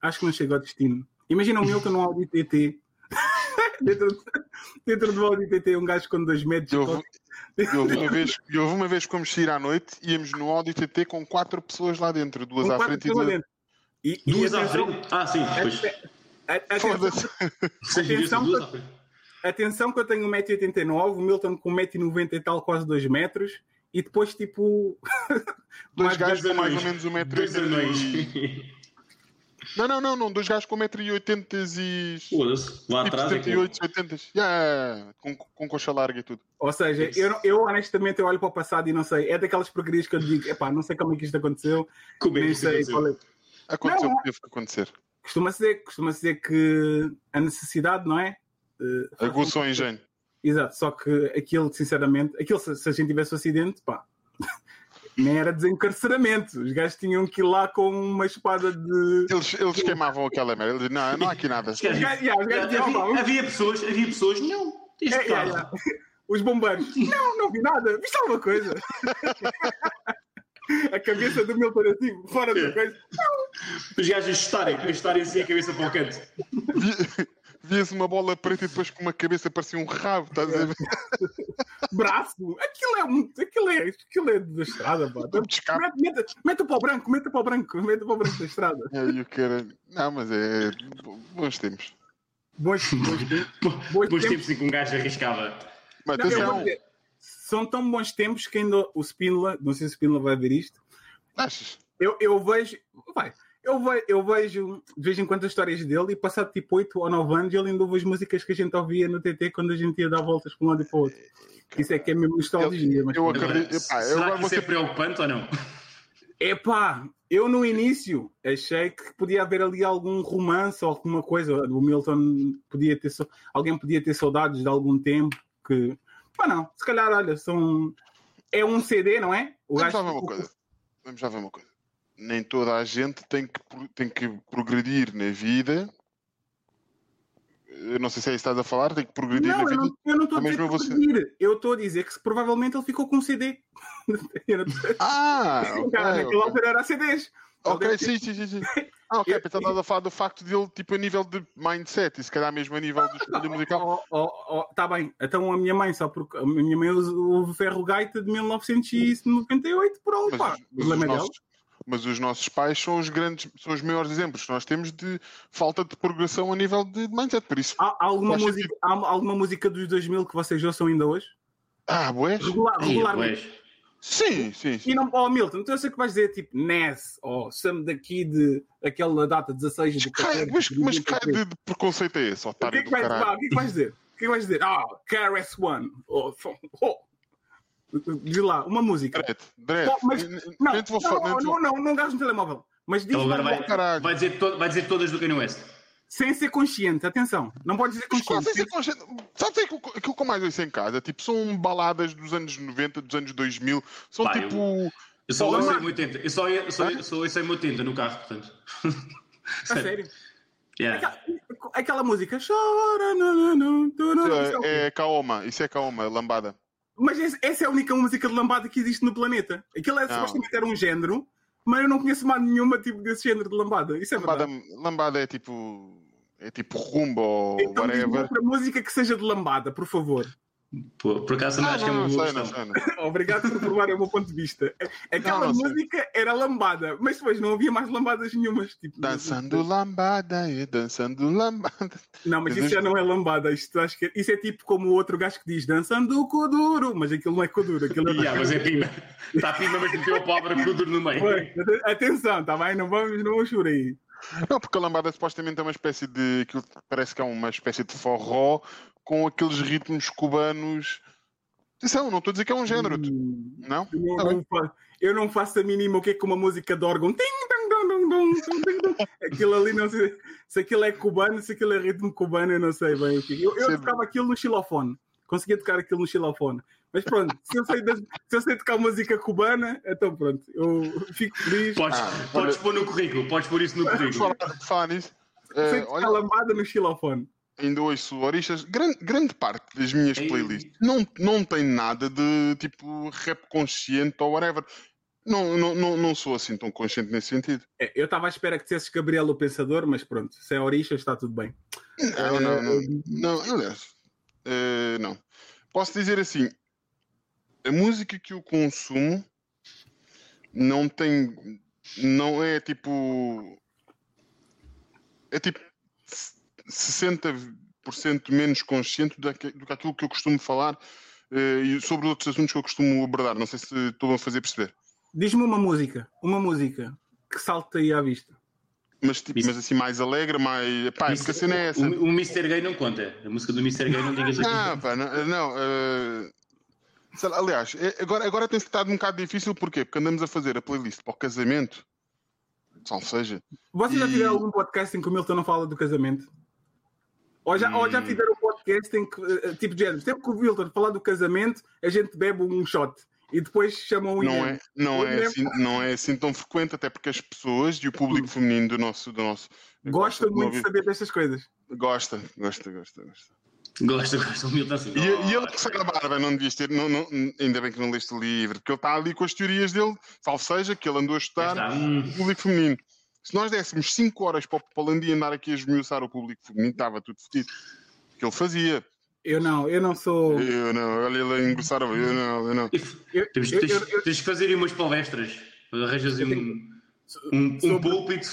Acho que não chego ao destino. Imagina o Milton num Audi TT. dentro, dentro do Audi TT, um gajo com dois metros. Eu houve, eu houve uma vez, eu houve uma vez que fomos sair à noite, íamos no Audi TT com quatro pessoas lá dentro, duas com à frente e duas. dentro. E, e Duas à frente? Ah, sim, depois. Foda-se. Atenção. Atenção que eu tenho 1,89m, o Milton com 1,90m e tal, quase 2 metros, e depois tipo. Dois mais gajos com mais ou menos um metro Dois e anões. Não, não, não, não, dois gajos com 1,80m e. Foda-se. Lá Tipo atrás é que. 78, 80. Yeah, com, com coxa larga e tudo. Ou seja, eu, eu honestamente eu olho para o passado e não sei. É daquelas porcarias que eu digo, epá, não sei como é que isto aconteceu, Como é que sei aconteceu? qual é. Aconteceu o que teve que acontecer. Costuma dizer, costuma dizer que a necessidade, não é? Eh, Aguçou o engenho. Exato, só que aquilo, sinceramente, aquilo, se, se a gente tivesse um acidente, pá, nem era desencarceramento. Os gajos tinham que ir lá com uma espada de. Eles, eles queimavam aquela merda. Eles não, não há aqui nada. Os gajos- Os gajos- yeah, os gajos diziam, "Pá, Havia, havia pessoas, havia pessoas, não, este É, é, carro. é. Os bombeiros. Não, não vi nada. Viste alguma coisa? a cabeça do Milton assim, fora da É. coisa. Os gajos a estarem, a estarem assim a cabeça para o canto. Vi- Via-se uma bola preta e depois com uma cabeça parecia um rabo, estás a ver? Braço. Aquilo é muito. Aquilo é, aquilo é da estrada, pá. Mete, mete, mete para o branco, mete para o branco, mete para o branco da estrada. Aí o cara. Não, mas é. Bons tempos. Bons, bons tempos. Bons Bons tempos. em que um gajo arriscava. Mas Não, atenção, dizer, são tão bons tempos que ainda o Spinola, não sei se o Spinola vai ver isto, achas? eu, eu vejo. Vai. Eu, ve, eu vejo de vez em quando as histórias dele e passado tipo 8 ou 9 anos ele ainda ouve as músicas que a gente ouvia no TT quando a gente ia dar voltas para um lado e para o outro. Isso é que é mesmo nostalgia. Mas, eu pronto. acredito- epá, eu será agora que isso é preocupante ou não? Epá, eu no início achei que podia haver ali algum romance ou alguma coisa. O Milton podia ter. sau- Alguém podia ter saudades de algum tempo que. Pá, não. Se calhar, olha, são. É um CD, não é? O Vamos gajo- lá ver uma coisa. Vamos lá ver uma coisa. Nem toda a gente tem que, tem que progredir na vida. Eu não sei se é isso que estás a falar, tem que progredir Não, na vida. não, eu não estou a dizer que você- progredir. Eu estou a dizer que provavelmente ele ficou com um CD. Ah, ok, Cara, naquela ok. altura era CDs. Ok, Ele sim, sim, sim. sim. Ah, ok, pensava estavas a falar do facto dele, tipo, a nível de mindset, e se calhar mesmo a nível de escolha musical. Oh, oh, oh, tá bem. Então a minha mãe, só porque a minha mãe usa o ferro gaita de 1998 por Mas, pá. mas os nossos, mas os nossos pais são os grandes, são os maiores exemplos que nós temos de falta de progressão a nível de mindset, por isso. Há, há alguma música, há alguma música dos 2000 que vocês ouçam ainda hoje? Ah, boés? Regular, regularmente. pois. Sim, sim, sim. E não, oh Milton, então eu sei que vais dizer tipo Ness ou Sam daqui de aquela data 16 Mas do cai, 14 mas, de mas cai 2023. de, de preconceito é esse, O que otário é que do vais, caralho. o que é que vais dizer? O que é que vais dizer? Ah, KRS One. Oh, oh. Diz lá, uma música. Dread, dread. Oh, mas- Não, te vou não, não, vou- não, não, não gasto no telemóvel. Mas diz agora uma- vai, caralho. vai, dizer to- vai dizer todas do Kanye West. sem ser consciente, atenção. Não pode dizer consciente. sem ser consciente? Sabes aquilo, aquilo que eu mais ouço em casa? Tipo, são baladas dos anos 90, dos anos 2000. São Pá, tipo. Eu só Pô, ouço em 80. Eu só, eu só, eu só ouço em 80 no carro, portanto. A sério. Yeah. Aquela, aquela música. Chora, não, não, não, não, isso é o quê? É, é Kaoma, isso é Kaoma, lambada. Mas esse- essa é a única música de lambada que existe no planeta. Aquilo é, supostamente era um género Mas eu não conheço mais nenhuma tipo desse género de lambada. Isso é Lambada, verdade. lambada é tipo. É tipo rumba ou Então whatever. outra música que seja de lambada, por favor. Por, por acaso também Ah, acho que é não, uma não boa não questão. não. Obrigado por provar o meu ponto de vista. Aquela Não, não sei. música era lambada, mas depois não havia mais lambadas nenhumas. Tipo, Dançando lambada e dançando lambada. Não, mas isso já não é lambada. Isto, acho que, isso é tipo como o outro gajo que diz dançando o Kuduro, mas aquilo não é Kuduro. Aquilo é... Yeah, mas é pima. Está pima, mas meteu a palavra Kuduro no meio. Atenção, tá bem? Não vamos, não vamos por aí. Não, porque a lambada supostamente é uma espécie de. aquilo parece que é uma espécie de forró com aqueles ritmos cubanos. Atenção, não estou a dizer que é um género. Hum, Não? eu, não, Tá bem. não fa- eu não faço a mínima o que é que uma música de órgão. Aquilo ali, não sei se aquilo é cubano, se aquilo é ritmo cubano, eu não sei bem. o que- Eu, eu Sim. tocava aquilo no xilofone. Conseguia tocar aquilo no xilofone. Mas pronto, se eu sei, das- se eu sei tocar música cubana, então pronto, eu fico feliz. Podes, Ah, podes olha- pôr no currículo, podes pôr isso no currículo. falar, falar nisso, sei tocar olha, lambada no xilofone. Ainda ouço oristas. Grande, grande parte das minhas playlists não, não tem nada de tipo rap consciente ou whatever. Não, não, não, não sou assim tão consciente nesse sentido. É, eu estava à espera que dissesses Gabriel o Pensador, mas pronto, se é Orixas está tudo bem. Não, não, não. Não, aliás, eh, não. Posso dizer assim: a música que eu consumo não tem. Não é tipo. É tipo 60% menos consciente do que, do que aquilo que eu costumo falar eh, e sobre outros assuntos que eu costumo abordar. Não sei se estou a fazer perceber. Diz-me uma música, uma música que salta aí à vista. Mas, tipo, mas assim, mais alegre, mais. Pá, Isso- porque a cena é essa. O, o Mr. Gay não conta. A música do Mr. Gay não digas aqui. Ah, pá, não, não, lá, aliás, eh, agora, agora tem estado um bocado difícil, porquê? Porque andamos a fazer a playlist para o casamento, salvo seja, Vocês já E- fizeram algum podcast em que o Milton não fala do casamento? Ou já, ou já Hum. fizeram um podcast em que, eh, tipo de género, sempre que o Milton falar do casamento, a gente bebe um shot e depois chamam o não é, não, é assim, não é assim tão frequente, até porque as pessoas e o público feminino do nosso. Do nosso Gosta muito de saber destas coisas. Gosta, gosta, gosta, gosta. Gosta, gosta. O Milton assim. E, e ele que se a barba, não devias ter, não, não, ainda bem que não leste o livro, porque ele está ali com as teorias dele, salvo seja, que ele andou a estudar. Hum. o público feminino. Se nós dessemos 5 horas para o Landim andar aqui a esmiuçar o público feminino, estava tudo fedido. O que ele fazia. Eu não, eu não sou. Eu não, olha ele a engrossar a eu não, eu não. Eu, Temos, eu- tens, eu- eu- tens que fazer aí umas palestras. Arranjas aí um, um, um sobre- púlpito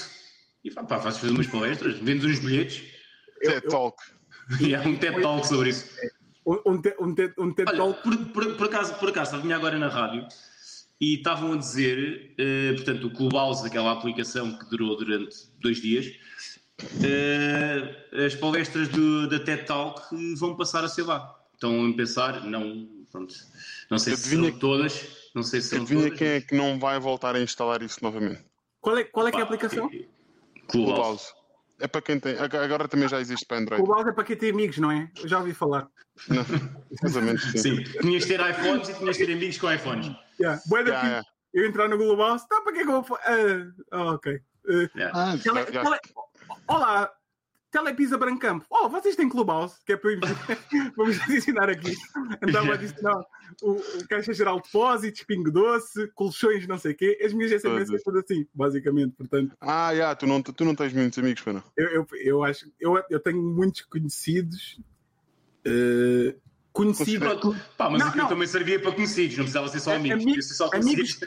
e pá, pá, fazes fazer umas palestras, vendes uns bilhetes TED Talk. e há um TED Talk sobre isso. um, um, te- um, te- um TED Talk. por, por, por acaso, por acaso, vinha agora na rádio e estavam a dizer, eh, portanto, o Clubhouse, aquela aplicação que durou durante dois dias, eh, as palestras do, da TED Talk vão passar a ser lá. Estão a pensar, não, pronto, não sei se são todas, não sei se são Adivinha todas. quem é que não vai voltar a instalar isso novamente? Qual é, qual é que é a aplicação? O Clubhouse. Clubhouse. É para quem tem. Agora também já existe para Android. O Bowser é para quem tem amigos, não é? Eu já ouvi falar. Não, mais ou menos sim. Sim, tinhas de ter iPhones e tinhas de ter amigos com iPhones. Yeah. Já, fixe. já. Eu entrar no Google House, tá, para que é que eu vou. Ah, ah, ok. Ah, Yeah. Ah, já- já- Olá, Telepisa Brancampo. Oh, vocês têm Clubhouse, que é para eu vamos adicionar aqui. Andava a adicionar o, o Caixa Geral de Depósitos, Pingo Doce, colchões, não sei o quê. As minhas SMS Todas. são tudo assim, basicamente. Portanto, Ah, já, tu, não, tu não tens muitos amigos, para não. eu, eu, eu acho. Eu, eu tenho muitos conhecidos. eh, conhecidos. Pá, mas Não, aquilo não. também servia para conhecidos, não precisava ser só amigos, ami- podia ser só conhecidos.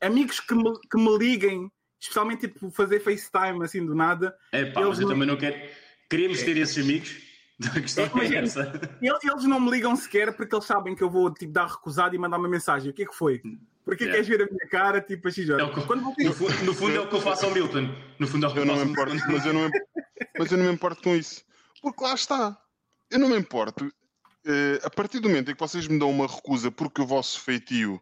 amigos que me, que me liguem, especialmente tipo fazer FaceTime assim do nada. É pá, Eles mas eu não- também não quero. Queremos ter esses amigos. É, é é-. Eles, eles não me ligam sequer porque eles sabem que eu vou tipo, dar recusado e mandar uma mensagem. O que é que foi? Porque Yeah. queres ver a minha cara, tipo, a X É que- Quando no, vocês... fundo, no fundo é o que eu faço ao Milton. No fundo é o que eu, Eu não faço me ao importo, Milton. mas eu não me, mas eu não me importo com isso. Porque lá está. Eu não me importo. Eh, a partir do momento em que vocês me dão uma recusa porque o vosso feitio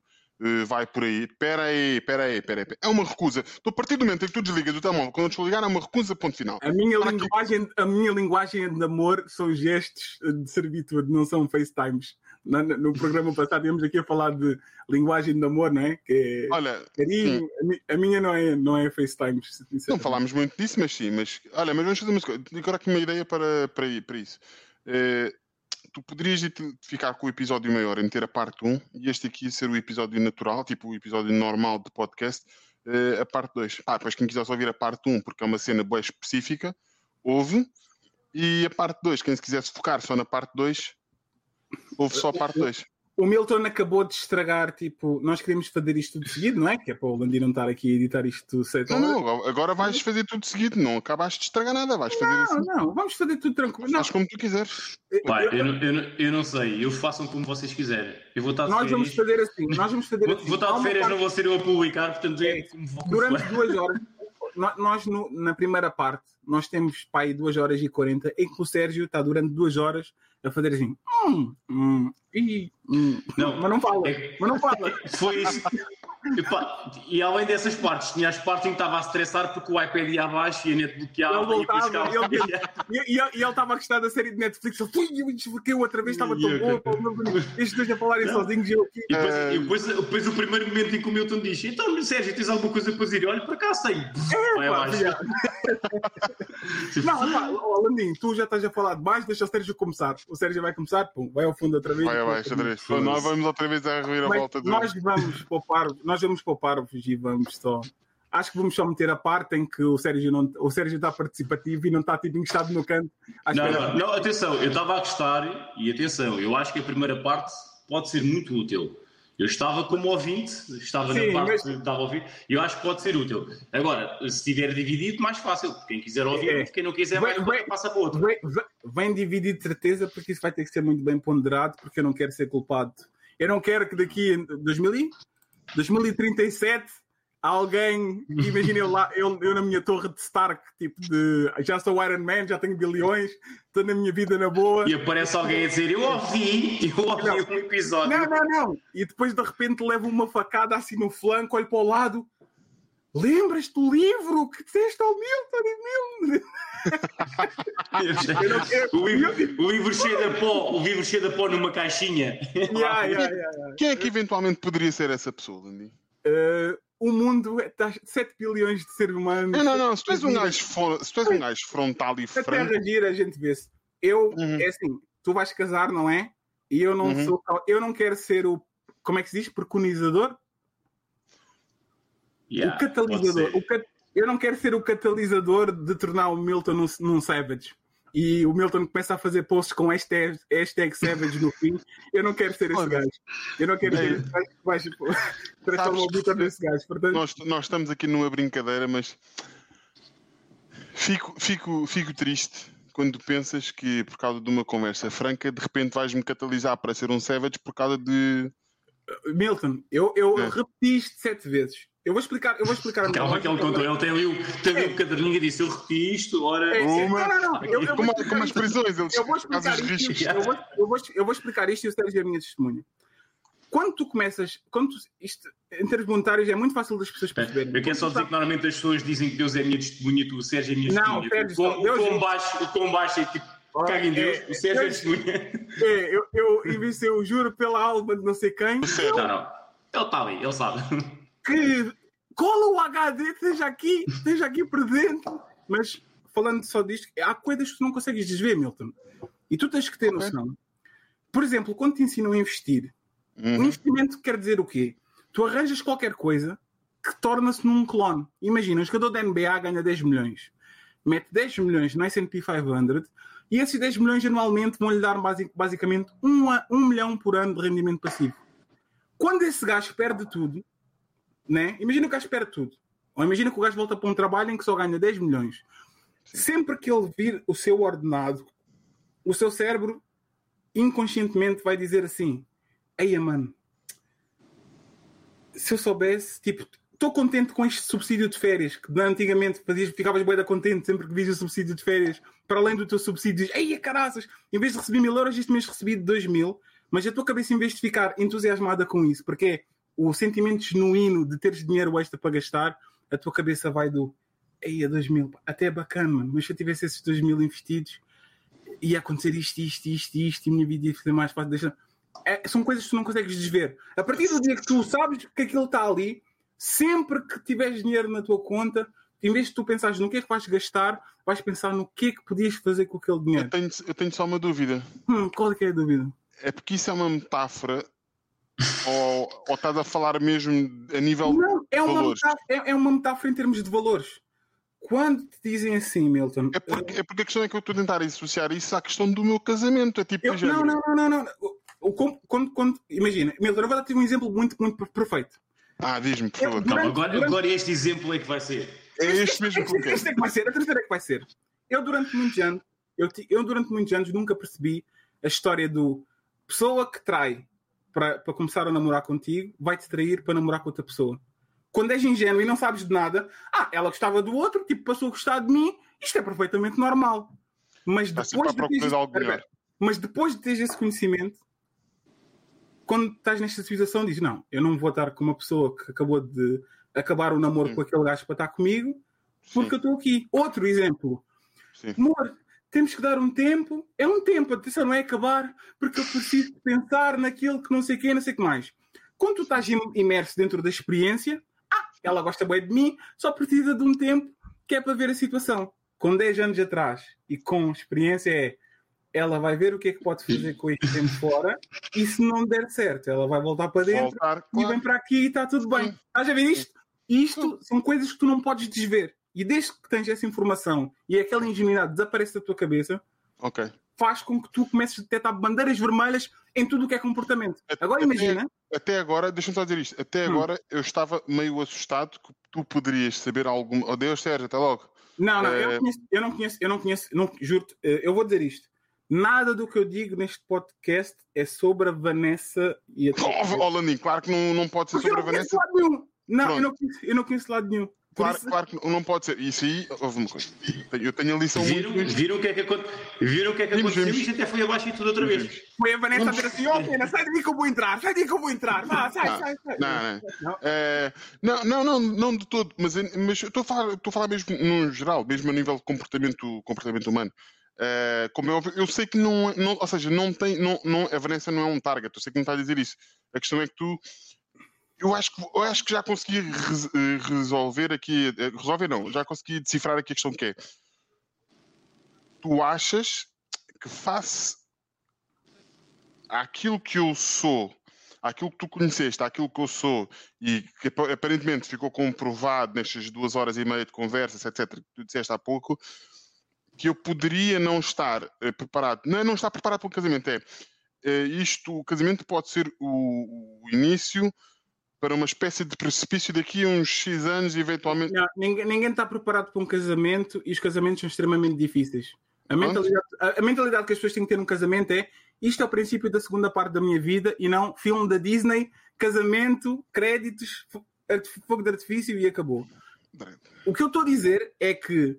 vai por aí, espera aí, espera aí, espera aí. É uma recusa. A partir do momento em que tu desligas o telemóvel, quando eu te ligar, é uma recusa, ponto final. A minha, Para aqui. linguagem, a minha linguagem de amor são gestos de servitude, não são FaceTimes. No, no programa passado íamos aqui a falar de linguagem de amor, não é? Que é Olha, carinho. A, a minha não é, não é FaceTimes. não falámos muito disso, mas sim. Mas, olha, mas vamos fazer uma coisa. Agora aqui uma ideia para, para, para isso. Eh, tu poderias ficar com o episódio maior em ter a parte 1 e este aqui ser o episódio natural, tipo o episódio normal de podcast, eh, a parte 2. Ah, depois quem quiser só ouvir a parte 1, porque é uma cena boa específica, ouve. E a parte 2, quem se quisesse focar só na parte 2, ouve só a parte 2. O Milton acabou de estragar, tipo, nós queríamos fazer isto tudo seguido, não é? Que é para o Landy não estar aqui a editar isto certo. Não, não, agora vais fazer tudo seguido, não acabaste de estragar nada, vais fazer Não, assim. não, vamos fazer tudo tranquilo. Faz como tu quiseres. Pá, eu, não- eu, não- eu não sei, eu façam como vocês quiserem. Eu vou estar de nós vamos férias. fazer assim, nós vamos fazer Vou, assim. vou estar de férias, não vou ser eu a publicar, portanto é É, como vou Durante duas horas, nós no- na primeira parte, nós temos aí 2 horas e 40, em que o Sérgio está durante duas horas a fazer assim. Hum, hum, ih, hum. Não, mas não fala, é- mas não fala. Foi isso. Epá, e além dessas partes, tinha as partes em que estava a estressar porque o iPad ia abaixo e a net bloqueava Ele e voltava, ficava. ele- E, e, e ele estava a gostar da série de Netflix. Ele foi, eu desfoquei outra vez, estava tão E bonito. Estes dois a falarem sozinhos e eu aqui. E depois, Eh, e depois, depois o primeiro momento em que o Milton diz: Então, Sérgio, tens alguma coisa para dizer? Olha, para cá sei. Pá. Não, pá, Landinho, tu já estás a falar de baixo, deixa o Sérgio começar. O Sérgio vai começar, pum, vai ao fundo outra vez. Vai abaixo outra vez. Nós vamos outra vez a rever a volta do. nós vamos poupar, nós vamos poupar-vos e vamos só. Acho que vamos só meter a parte em que o Sérgio não, o Sérgio está participativo e não está tipo encostado no canto. Não, não, não, atenção, eu estava a gostar e atenção, eu acho que a primeira parte pode ser muito útil. Eu estava como ouvinte, estava Sim, na parte mas- que estava a ouvir, e eu acho que pode ser útil. Agora, se estiver dividido, mais fácil. Quem quiser ouvir, É. quem não quiser, Vai- mais vai- passa para outro. Vem, vem- dividir de certeza, porque isso vai ter que ser muito bem ponderado, porque eu não quero ser culpado. Eu não quero que daqui em 2000 e- 2037 alguém, imagina eu lá, eu, eu na minha torre de Stark, tipo de já sou Iron Man, já tenho bilhões, estou na minha vida na boa. E aparece alguém a dizer: Eu ouvi, eu ouvi Não. um episódio. Não, não, não. E depois de repente levo uma facada assim no flanco, olho para o lado. Lembras-te do livro que disseste ao Milton e Milton? O, livro, o livro cheio de pó, o livro cheio de pó numa caixinha. Yeah, yeah, yeah, yeah. Quem é que eventualmente poderia ser essa pessoa, Landy? Uh, o mundo está 7 bilhões de seres humanos. Não, não, não. Se tu és um gajo, se tu és um gajo frontal e A franco, terra gira, a gente vê-se. Eu, Uhum. é assim, tu vais casar, não é? E eu não Uhum. sou. Eu não quero ser o. Como é que se diz? Preconizador? Yeah, o catalisador. O cat- Eu não quero ser o catalisador de tornar o Milton num, num Savage. E o Milton começa a fazer posts com hashtag, hashtag Savage no fim. Eu não quero ser esse Olha. gajo. Eu não quero ser esse gajo que vai tipo, transformar o Milton nesse gajo. Portanto, nós, nós estamos aqui numa brincadeira, mas fico, fico, fico triste quando pensas que por causa de uma conversa franca, de repente vais-me catalisar para ser um savage por causa de. Milton, eu, eu É. repeti isto sete vezes. Eu vou explicar, eu vou explicar a minha Calma que ele contou, ele tem ali, o- tem ali o caderninho e disse: Eu repeti isto, ora. É, é, Uma- não, não, não. Eu, eu vou Como, explicar como as isto. prisões, eles Eu vou explicar isto. riscos. Eu vou, eu, vou, eu vou explicar isto e o Sérgio é a minha testemunha. Quando tu começas, quando tu- isto, em termos monetários, é muito fácil das pessoas perceberem. Eu quero só dizer que normalmente as pessoas dizem que Deus é a minha testemunha, tu, o Sérgio é a minha Não, testemunha. Sérgio, o, Deus o, quão é- baixo, o quão baixo é tipo, caga em Deus, é- o Sérgio é a é- testemunha. É, eu, eu, ser, eu juro pela alma de não sei quem, Não, não. Ele está ali, ele sabe. Que cola o HD, esteja aqui, esteja aqui presente. Mas, falando só disto, há coisas que tu não consegues desver, Milton. E tu tens que ter noção. Por exemplo, quando te ensinam a investir, um Uhum. investimento quer dizer o quê? Tu arranjas qualquer coisa que torna-se num clone. Imagina, um jogador da NBA ganha 10 milhões. Mete 10 milhões no S&P 500 e esses 10 milhões anualmente vão lhe dar basi- basicamente 1, a, 1 milhão por ano de rendimento passivo. Quando esse gajo perde tudo, né? imagina que o gajo perde tudo. Ou imagina que o gajo volta para um trabalho em que só ganha 10 milhões. Sempre que ele vir o seu ordenado, o seu cérebro inconscientemente vai dizer assim: Eia, mano, se eu soubesse, tipo, estou contente com este subsídio de férias, que antigamente fazias, ficavas bué da contente sempre que vias o subsídio de férias, para além do teu subsídio, dizes, eia, caraças, em vez de receber mil euros, este mês recebi 2 mil, mas a tua cabeça, em vez de ficar entusiasmada com isso, porque é o sentimento genuíno de teres dinheiro extra para gastar, a tua cabeça vai do, eia, 2 mil, até é bacana, mano, mas se eu tivesse esses 2 mil investidos, ia acontecer isto, isto, isto, isto, e a minha vida ia ser mais fácil. Deixa... É, são coisas que tu não consegues desver. A partir do dia que tu sabes que aquilo está ali, sempre que tiveres dinheiro na tua conta, em vez de tu pensares no que é que vais gastar, vais pensar no que é que podias fazer com aquele Eu dinheiro. tenho, eu tenho só uma dúvida. Hum, qual é que é a dúvida? É porque isso é uma metáfora ou, ou estás a falar mesmo a nível Não, é de uma, valores? metáfora, é, é uma metáfora em termos de valores. Quando te dizem assim, Milton, É porque, é porque a questão é que eu estou a tentar associar isso à questão do meu casamento. É tipo, eu- não, não, não, não, não. O- o- quando- quando- quando- imagina, Milton, eu vou dar-te um exemplo muito, muito perfeito. Ah, diz-me, por Eu- favor. Calma, Durante- agora, durante- agora este exemplo é que vai ser. É este mesmo que eu quero. Isto é que vai ser, a terceira é que vai ser. Eu durante muitos anos, eu, eu durante muitos anos nunca percebi a história do pessoa que trai para, começar a namorar contigo, vai te trair para namorar com outra pessoa. Quando és ingênuo e não sabes de nada, ah, ela gostava do outro, tipo, passou a gostar de mim, isto é perfeitamente normal. Mas depois, de teres, espera. mas depois de teres esse conhecimento, quando estás nesta situação, dizes: Não, eu não vou estar com uma pessoa que acabou de acabar o namoro Sim. com aquele gajo para estar comigo, porque Sim, eu estou aqui. Outro exemplo. sim. Amor, temos que dar um tempo. É um tempo, atenção, não é acabar, porque eu preciso pensar naquilo que não sei quê, não sei o que mais. Quando tu estás im- imerso dentro da experiência, ah, ela gosta bem de mim, só precisa de um tempo que é para ver a situação. Com 10 anos atrás e com experiência é ela vai ver o que é que pode fazer com este tempo fora e se não der certo, ela vai voltar para dentro Voltar, e vem claro. para aqui e está tudo bem. Estás a ver isto? Isto são coisas que tu não podes desver. E desde que tens essa informação e aquela ingenuidade desaparece da tua cabeça, Ok. faz com que tu comeces a detectar bandeiras vermelhas em tudo o que é comportamento. Agora Até- imagina, Até agora, deixa-me só dizer isto. Até Hum. agora eu estava meio assustado que tu poderias saber algum. Oh Deus, Sérgio, até logo. não, não, eu Eh, não conheço, eu não conheço, eu não conheço, não, juro-te, eh, eu vou dizer isto. Nada do que eu digo neste podcast é sobre a Vanessa e a Oh, oh Landinho, claro que não, não pode ser Porque eu sobre a não conheço Vanessa. lado nenhum. Não, Pronto. eu não, conheço, eu não conheço lado nenhum. Claro, isso- claro que não pode ser. Isso aí, houve uma coisa. Eu tenho a lição Viram, muito. viram o que é que, aconte- viram o que, é que Vimos, aconteceu? vimos. Isto até foi abaixo e tudo outra vez. Foi a Vanessa a dizer assim: ó, pena, sai daqui que eu vou entrar, sai daqui que eu vou entrar, vá, sai, Não, sai, sai. não, não. Não. É, não, não, não, não de todo, mas, mas eu estou a falar, estou a falar mesmo no geral, mesmo a nível de comportamento, comportamento humano. É, como é óbvio, eu sei que não, é- não ou seja, não tem, não, não, a Vanessa não é um target, eu sei que não está a dizer isso. A questão é que tu, eu acho que, eu acho que já consegui eh, resolver aqui, eh, resolver não, já consegui decifrar aqui a questão que é. Tu achas que face àquilo que eu sou, àquilo que tu conheceste, àquilo que eu sou, e que apa- aparentemente ficou comprovado nestas duas horas e meia de conversas, etc., que tu disseste há pouco, que eu poderia não estar eh, preparado. Não não estar preparado para o casamento, é isto, o casamento pode ser o, o início para uma espécie de precipício daqui a uns X anos, eventualmente. Não, ninguém, ninguém está preparado para um casamento e os casamentos são extremamente difíceis. A mentalidade, a, a mentalidade que as pessoas têm que ter num casamento é isto é o princípio da segunda parte da minha vida e não filme da Disney, casamento, créditos, fogo de artifício e acabou. O que eu estou a dizer é que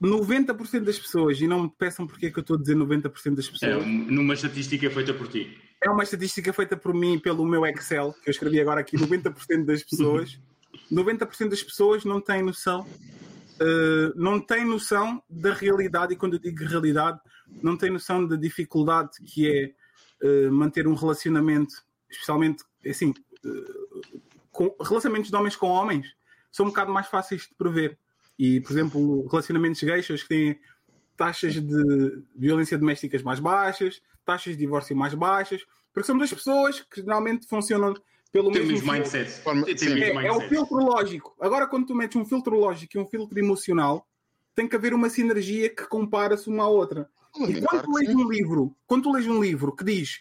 90% das pessoas, e não me peçam porque é que eu estou a dizer 90% das É, pessoas, numa estatística feita por ti. É uma estatística feita por mim e pelo meu Excel, que eu escrevi agora aqui, 90% das pessoas, 90% das pessoas não têm noção, eh, não têm noção da realidade, e quando eu digo realidade, não têm noção da dificuldade que é eh, manter um relacionamento, especialmente, assim, eh, com, relacionamentos de homens com homens, são um bocado mais fáceis de prever. E, por exemplo, relacionamentos gays, que têm taxas de violência domésticas mais baixas, taxas de divórcio mais baixas, porque são duas pessoas que geralmente funcionam pelo Tem o mesmo mindset. É, é o filtro lógico. Agora, quando tu metes um filtro lógico e um filtro emocional, tem que haver uma sinergia que compara-se uma à outra. E quando Claro tu lês um livro, quando tu lês um livro que diz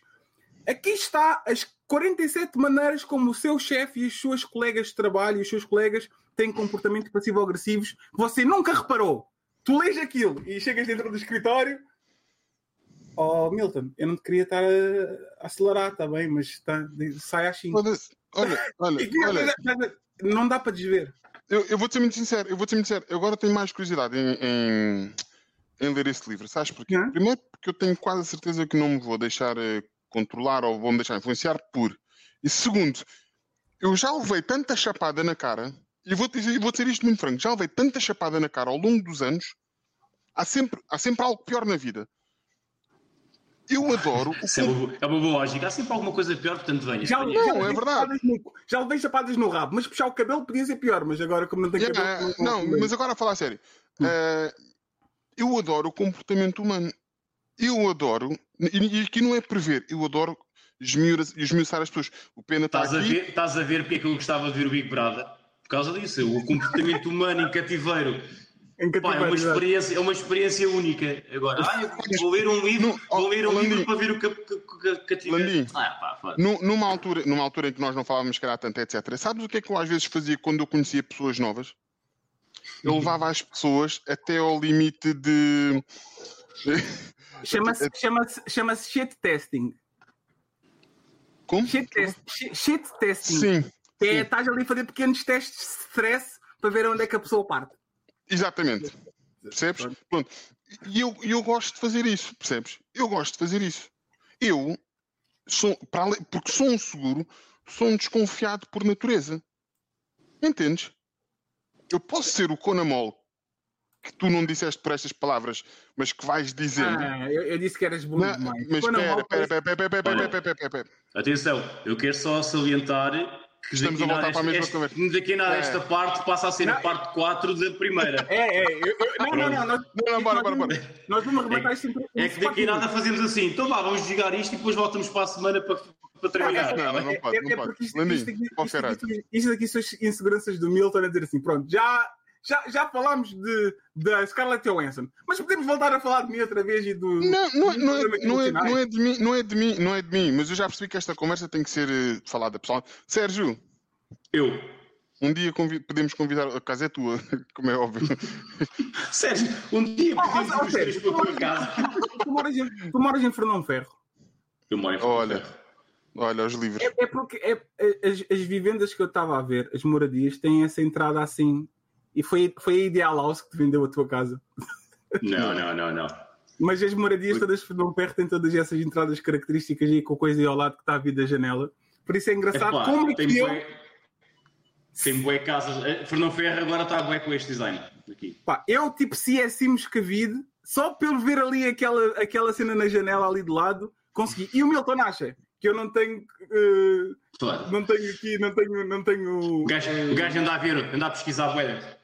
aqui está as 47 maneiras como o seu chefe e as suas colegas de trabalho e os seus colegas têm comportamentos passivo-agressivos você nunca reparou. Tu lês aquilo e chegas dentro do escritório. Oh, Milton, eu não te queria estar a, acelerar, está bem, mas está, sai às 5. Foda-se. Olha, olha, olha, Não dá para desver. eu, eu vou-te ser muito sincero, eu vou-te ser muito sincero. Eu agora tenho mais curiosidade em, em, em ler esse livro, sabes porquê? Hã? Primeiro porque eu tenho quase a certeza que não me vou deixar eh, controlar ou vou me deixar influenciar por. E segundo, eu já levei tanta chapada na cara, e vou dizer, vou dizer isto muito franco, já levei tanta chapada na cara ao longo dos anos, há sempre, há sempre algo pior na vida. Eu adoro o Isso é uma, boa- é uma boa lógica. Há sempre alguma coisa pior, portanto venha. Já, venha. já Não, é levei verdade. chapadas no- já levei chapadas no rabo, mas puxar o cabelo podia ser pior, mas agora como não tem Yeah, cabelo. é, não, mas agora a falar a sério. Hum. Eh, eu adoro o comportamento humano. Eu adoro, e, e aqui não é prever, eu adoro esmiuçar as pessoas. O Pena está Estás a, aqui. ver, estás a ver porque é que eu gostava de ver o Big Brother? Por causa disso, o comportamento humano em cativeiro. Em Pá, é, uma experiência, é uma experiência única. Agora, ah, vou ler um livro, Não, vou ler um Landim. livro para ver o cativeiro. Landim. Ah, pá, foda. Nu- Numa altura, numa altura em que nós não falávamos calhar tanto, etc. Sabes o que é que eu às vezes fazia quando eu conhecia pessoas novas? Eu levava as pessoas até ao limite de. Chama-se chama chama shit testing. Como? Shit, test, shit, testing. Sim, Que é, sim. estás ali a fazer pequenos testes de stress para ver onde é que a pessoa parte. Exatamente. Percebes? Pronto. E eu, eu gosto de fazer isso, percebes? Eu gosto de fazer isso. Eu sou, para porque sou um seguro, sou um desconfiado por natureza. Entendes? Eu posso ser o Conamol que tu não disseste por estas palavras, mas que vais dizendo. Ah, eu, eu disse que eras bom Não, demais. mas espera, espera, espera, espera, espera, espera, espera, espera, espera. Atenção, eu quero só salientar Estamos a voltar para a mesma esta, conversa. daqui a nada É. esta parte passa a ser a Não. parte 4 da primeira. É, é. eu- eu- não, não, não. Nós, Não, não, bora, bora, bora. vamos- Nós vamos rematar isto em É que daqui a nada fazemos assim, então vá, vamos jogar isto e depois voltamos para a semana para, para trabalhar. Não, não, não pode, é, não é pode. isto, isto, aqui, pode isto, isto aqui são as inseguranças do Milton a dizer assim: pronto, já, já, já falámos de, da Scarlett Johansson, mas podemos voltar a falar de mim outra vez e do. Não, não, é- não, é, não, é, não é de mim, não é de mim, não é de mim, mas eu já percebi que esta conversa tem que ser eh, falada pessoal. Sérgio, Eu. um dia convi- podemos convidar, a casa é tua, como é óbvio. Sérgio, um dia Oh, pedimos oh, Sérgio, para a tua casa. Tu moras, em, tu moras em Fernão Ferro. Eu moro em Olha, olha os livros. É, é porque é, é- as, as vivendas que eu estava a ver, as moradias, têm essa entrada assim. E foi, foi a Ideal House que te vendeu a tua casa. Não, não, não, não. Mas as moradias todas de Fernão Ferro têm todas essas entradas características aí com coisa aí ao lado que está a vir da janela. Por isso é engraçado Epá, como é tem que eu. bué- Tem bué casas. Eh, Fernão Ferro agora está bué com este design. Aqui. Pá, eu, tipo, se é Moscavide, só pelo ver ali aquela, aquela cena na janela ali de lado, consegui. E o Milton acha que eu não tenho. eh, Claro. não tenho aqui, não tenho. Não tenho O gajo, o gajo anda a ver, anda a pesquisar bué.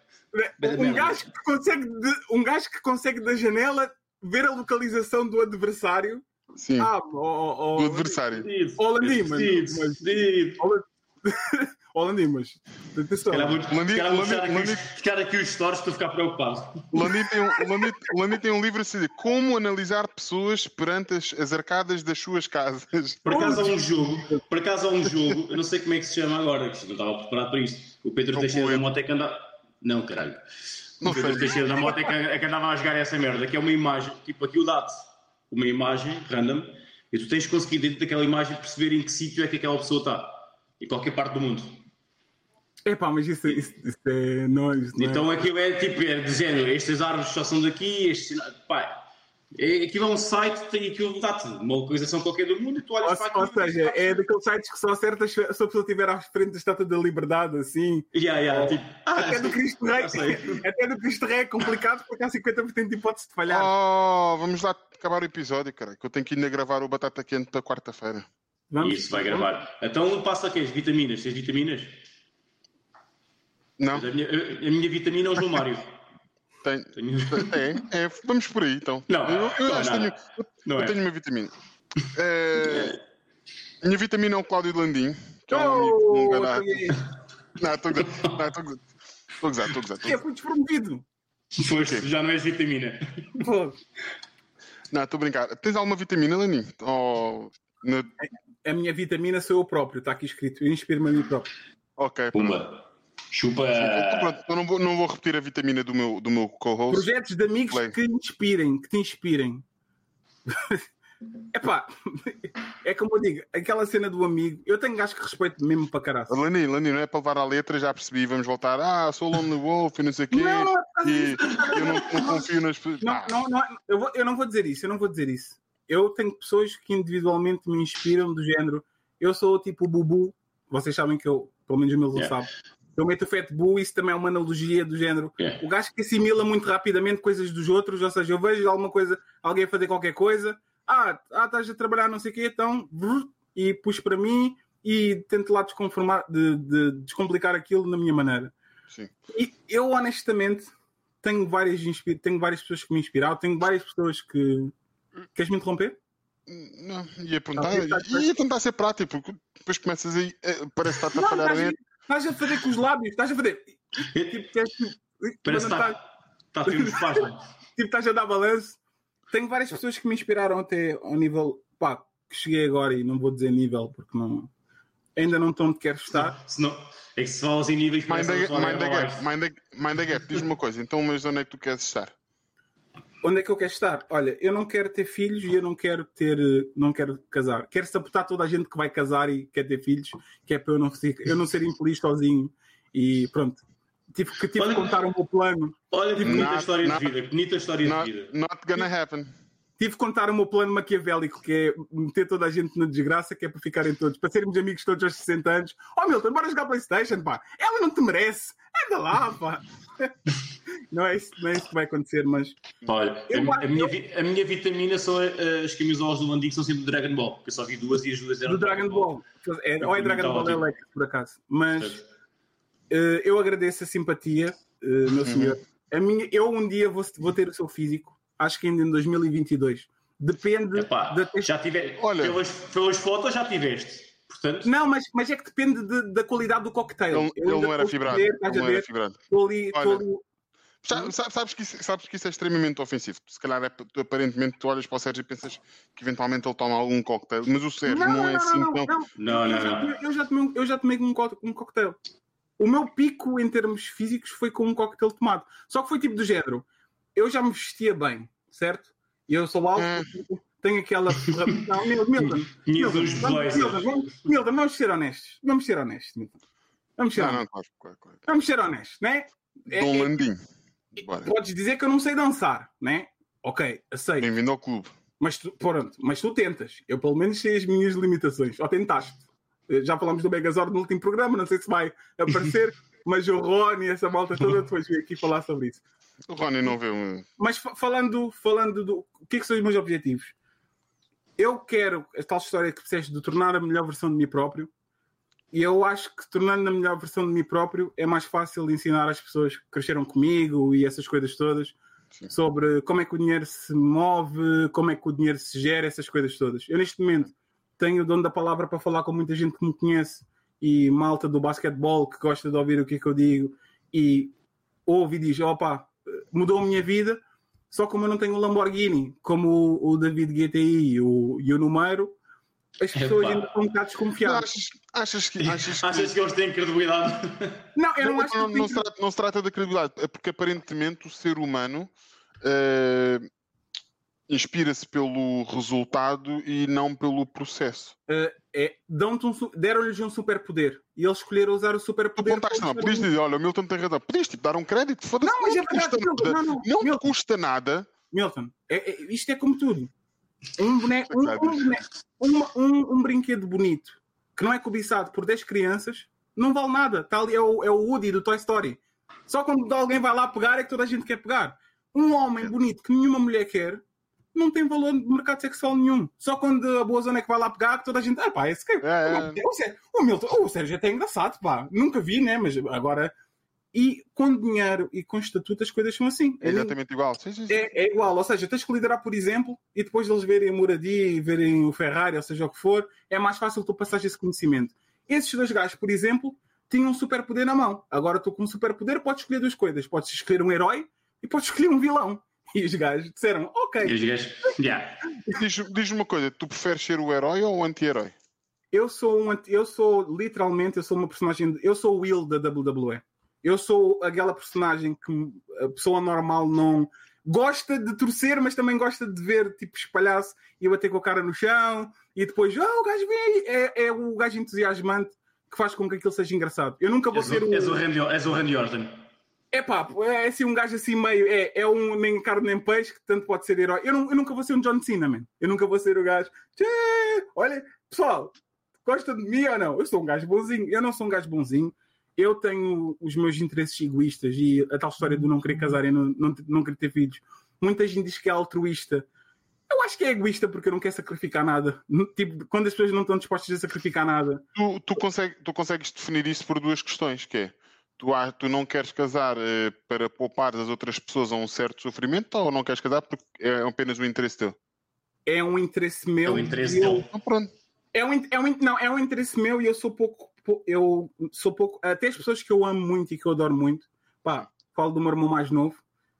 Um, gajo que consegue de- um gajo que consegue da janela ver a localização do adversário. Sim, Ah, ó, do adversário. ó, Landim, mas- Fedido, mas- atenção. Fechar aqui os- stories para ficar preocupado. O Landim tem um, o o um livro assim, Como analisar pessoas perante as, as arcadas das suas casas. Por acaso há um jogo, por acaso há um jogo, eu não sei como é que se chama agora, que não estava preparado para isto. O Pedro É o Teixeira da. Moto é que andava. Não, caralho. Não o Pedro. Teixeira da Moto é que, é que andava a jogar essa merda, que é uma imagem, tipo aquilo dá-te uma imagem random e tu tens que conseguir dentro daquela imagem perceber em que sítio é que aquela pessoa está. Em qualquer parte do mundo. Epá, mas isso, isso, isso é. Não é- Então aquilo é tipo, é de género, estas árvores só são daqui, estes. Pá, é, aquilo é um site e aquilo dá-te uma localização qualquer do mundo e tu olhas Ou, para ou aquilo. seja, é daqueles sites que só acertas se a pessoa estiver à frente da estátua da liberdade, assim. Yeah, yeah, tipo, ah, Até do Cristo Rei, até do Cristo Rei é complicado porque há 50% de hipótese de falhar. Oh, vamos lá acabar o episódio, cara, que eu tenho que ainda gravar o Batata Quente para quarta-feira. Isso, vai gravar. Então passa aqui as vitaminas. Tens vitaminas? Não? A minha, a minha vitamina é o João Mário. Tem. Tenho- É, é, vamos por aí então. Não, eu, eu não, acho não, tenho, não eu é. tenho uma vitamina. É, minha vitamina é o Cláudio Landim, que é um amigo Oh, canal. ok. Não, estou a gozar, não, estou a gozar. É, fui despromovido. Foste, já não és vitamina. Pô, Não, estou a brincar. Tens alguma vitamina, Landim? Oh, na- A minha vitamina sou eu próprio, está aqui escrito. Eu inspiro-me a mim próprio. Ok. Pumba. Chupa. Então, pronto, eu não vou, não vou repetir a vitamina do meu, do meu co-host. Projetos de amigos Play. que inspirem, que te inspirem. Epá, é como eu digo, aquela cena do amigo, eu tenho gajo que respeito mesmo para caralho. Lani, Lani, não é para levar à letra, já percebi, vamos voltar. Ah, sou Lone Wolf e não sei o quê. Não, não, e eu não, não confio nas pessoas. Não, não, não, eu, vou- eu não vou dizer isso, eu não vou dizer isso. Eu tenho pessoas que individualmente me inspiram do género. Eu sou tipo o Bubu, vocês sabem que eu, pelo menos o meu Yeah. sabe. Eu meto o Fat Bu, isso também é uma analogia do género. Yeah. O gajo que assimila muito rapidamente coisas dos outros, ou seja, eu vejo alguma coisa, alguém fazer qualquer coisa, ah, ah estás a trabalhar não sei o quê, então, brrr, e puxo para mim e tento lá desconformar, de, de descomplicar aquilo na minha maneira. Sim. E eu, honestamente, tenho várias, tenho várias pessoas que me inspiraram, tenho várias pessoas que. Queres me interromper? Não, ia perguntar, tá. ia tentar ser prático, porque depois começas eh, parece que está-te a Não, falhar a. estás a fazer com os lábios, estás a fazer. Tipo, queres que- Parece que está está a ter uns passos. tipo, estás a dar balanço. Tenho várias pessoas que me inspiraram até ao nível pá, que cheguei agora e não vou dizer nível porque não, ainda não estou onde quero estar. Se não, é que se falas em níveis, Mind mind fala gap, mind the, mind the gap, diz-me uma coisa, então, mas onde é que tu queres estar? Onde é que eu quero estar? Olha, eu não quero ter filhos e eu não quero ter, eh, não quero casar. Quero sabotar toda a gente que vai casar e quer ter filhos, que é para eu não ser, eu não ser infeliz sozinho. E pronto. Tive que, tive Olha- contar o meu plano. Olha que bonita Not- história not- de vida, bonita história de Not, vida. not gonna happen. Tive que contar o meu plano maquiavélico, que é meter toda a gente na desgraça, que é para ficarem todos, para sermos amigos todos aos 60 anos. Oh Milton, bora jogar Playstation, pá. Ela não te merece. Anda lá, pá. Não é isso, não é isso que vai acontecer, mas Olha, Eu- a, a minha, a minha vitamina são eh, as camisolas do Landico, são sempre do Dragon Ball, porque eu só vi duas e as duas eram do Dragon Ball. É, ou é Dragon Ball é Lex, por acaso. Mas eh, eu agradeço a simpatia, eh, meu senhor. A minha, eu um dia vou, vou ter o seu físico, acho que ainda em 2022. Depende Epá, da já tive, Olha- pelas, pelas fotos já tiveste. Portanto, Não, mas, mas é que depende de- da qualidade do cocktail. Ele, ele não era fibrado. Estou ali, Olha, ali. Sa- Sabes que, isso, sabes que isso é extremamente ofensivo. Se calhar é, tu, aparentemente tu olhas para o Sérgio e pensas que eventualmente ele toma algum cocktail, mas o Sérgio não, é assim tão. Não, não, Eu já não. tomei- Eu já tomei, um- eu já tomei um, co- um cocktail. O meu pico em termos físicos foi com um cocktail tomado. Só que foi tipo do género. Eu já me vestia bem, certo? E eu sou alto, Hum. tenho aquela. Não, Mil- Milton. Tinhas Milton, uns vamos. Milton, vamos, ser honestos. Vamos ser honestos, Milton. Vamos ser Não, honestos. não. Vamos ser honestos, né? É- Dom é- Landim. Bora. podes dizer que eu não sei dançar, né? Ok, aceito. Bem-vindo ao clube. Mas tu, pronto, mas tu tentas. Eu pelo menos sei as minhas limitações. Ou tentaste. Eh, Já falámos do Megazord no último programa, não sei se vai aparecer, mas o Rony essa malta toda depois veio aqui falar sobre isso. O Rony não vê um. Mas fa- falando, falando do o que é que são os meus objetivos? Eu quero a tal história que disseste de tornar a melhor versão de mim próprio. E eu acho que tornando a melhor versão de mim próprio é mais fácil ensinar às pessoas que cresceram comigo e essas coisas todas Sim. sobre como é que o dinheiro se move, como é que o dinheiro se gera, essas coisas todas. Eu neste momento tenho o dono da palavra para falar com muita gente que me conhece e malta do basquetebol que gosta de ouvir o que é que eu digo e ouve e diz, opa, mudou a minha vida, só como eu não tenho um Lamborghini, como o, o David GTI e o, e o Numeiro, as pessoas ainda estão um bocado desconfiadas. Achas, achas que. Achas que... Achas que eles têm credibilidade? Não, eu não, Não, acho que não, tenho não se trata, não se trata da credibilidade, é porque aparentemente o ser humano eh, inspira-se pelo resultado e não pelo processo. é, dão-te um deram-lhes um superpoder e eles escolheram usar o superpoder. apontaste, não, podias dizer, olha, o Milton tem razão, podias tipo, dar um crédito, foda-se, Não, mas não, é verdade, custa Milton, nada, não, não, não te custa nada. Milton, é- é- isto é como tudo. Um, boneco, um, um, boneco- uma- um- um brinquedo bonito que não é cobiçado por 10 crianças não vale nada. Tá ali, é, o, é o Woody do Toy Story. Só quando alguém vai lá pegar é que toda a gente quer pegar. Um homem bonito que nenhuma mulher quer não tem valor de mercado sexual nenhum. Só quando a boa zona é que vai lá pegar que toda a gente. Ah, pá, esse que. É, é. O, Sérgio, o Milton, o Sérgio é até engraçado, pá. Nunca vi, né? Mas agora. E com dinheiro e com estatuto as coisas são assim. É exatamente igual. Sim, sim, sim. É, é igual, ou seja, tens que liderar, por exemplo, e depois deles verem a Moradia e verem o Ferrari, ou seja o que for, é mais fácil tu passares esse conhecimento. Esses dois gajos, por exemplo, tinham um superpoder na mão. Agora tu com um superpoder podes escolher duas coisas. Podes escolher um herói e podes escolher um vilão. E os gajos disseram, E ok, os gajos. Yeah. Diz- Diz-me uma coisa, tu preferes ser o herói ou o anti-herói? eu sou um, anti- eu sou literalmente, eu sou uma personagem, eu sou o Will da WWE. Eu sou aquela personagem que a pessoa normal não gosta de torcer, mas também gosta de ver tipo espalhar-se e bater com a cara no chão e depois, ah, o gajo vem aí. É, é o gajo entusiasmante que faz com que aquilo seja engraçado. Eu nunca vou És ser o. és o Randy, és o Randy Orton. É pá, é assim um gajo assim meio. É, é um nem carne nem peixe que tanto pode ser herói. Eu, não- eu nunca vou ser um John Cena, man. Eu nunca vou ser o gajo. "Tchê, Olha, pessoal, gosta de mim ou não? Eu sou um gajo bonzinho. Eu não sou um gajo bonzinho. Eu tenho os meus interesses egoístas e a tal história do não querer casar e não, não, não querer ter filhos. Muita gente diz que é altruísta. Eu acho que é egoísta porque eu não quero sacrificar nada. Tipo, quando as pessoas não estão dispostas a sacrificar nada, Tu, tu, consegue- tu consegues definir isso por duas questões, que é tu, há- tu não queres casar eh, para poupar as outras pessoas a um certo sofrimento ou não queres casar porque é apenas o interesse teu? é um interesse meu. É o interesse e eu-. Então, pronto. É um, é um, não, é um interesse meu e eu sou pouco, pou- eu sou pouco, até as pessoas que eu amo muito e que eu adoro muito, pá, falo do meu irmão mais novo,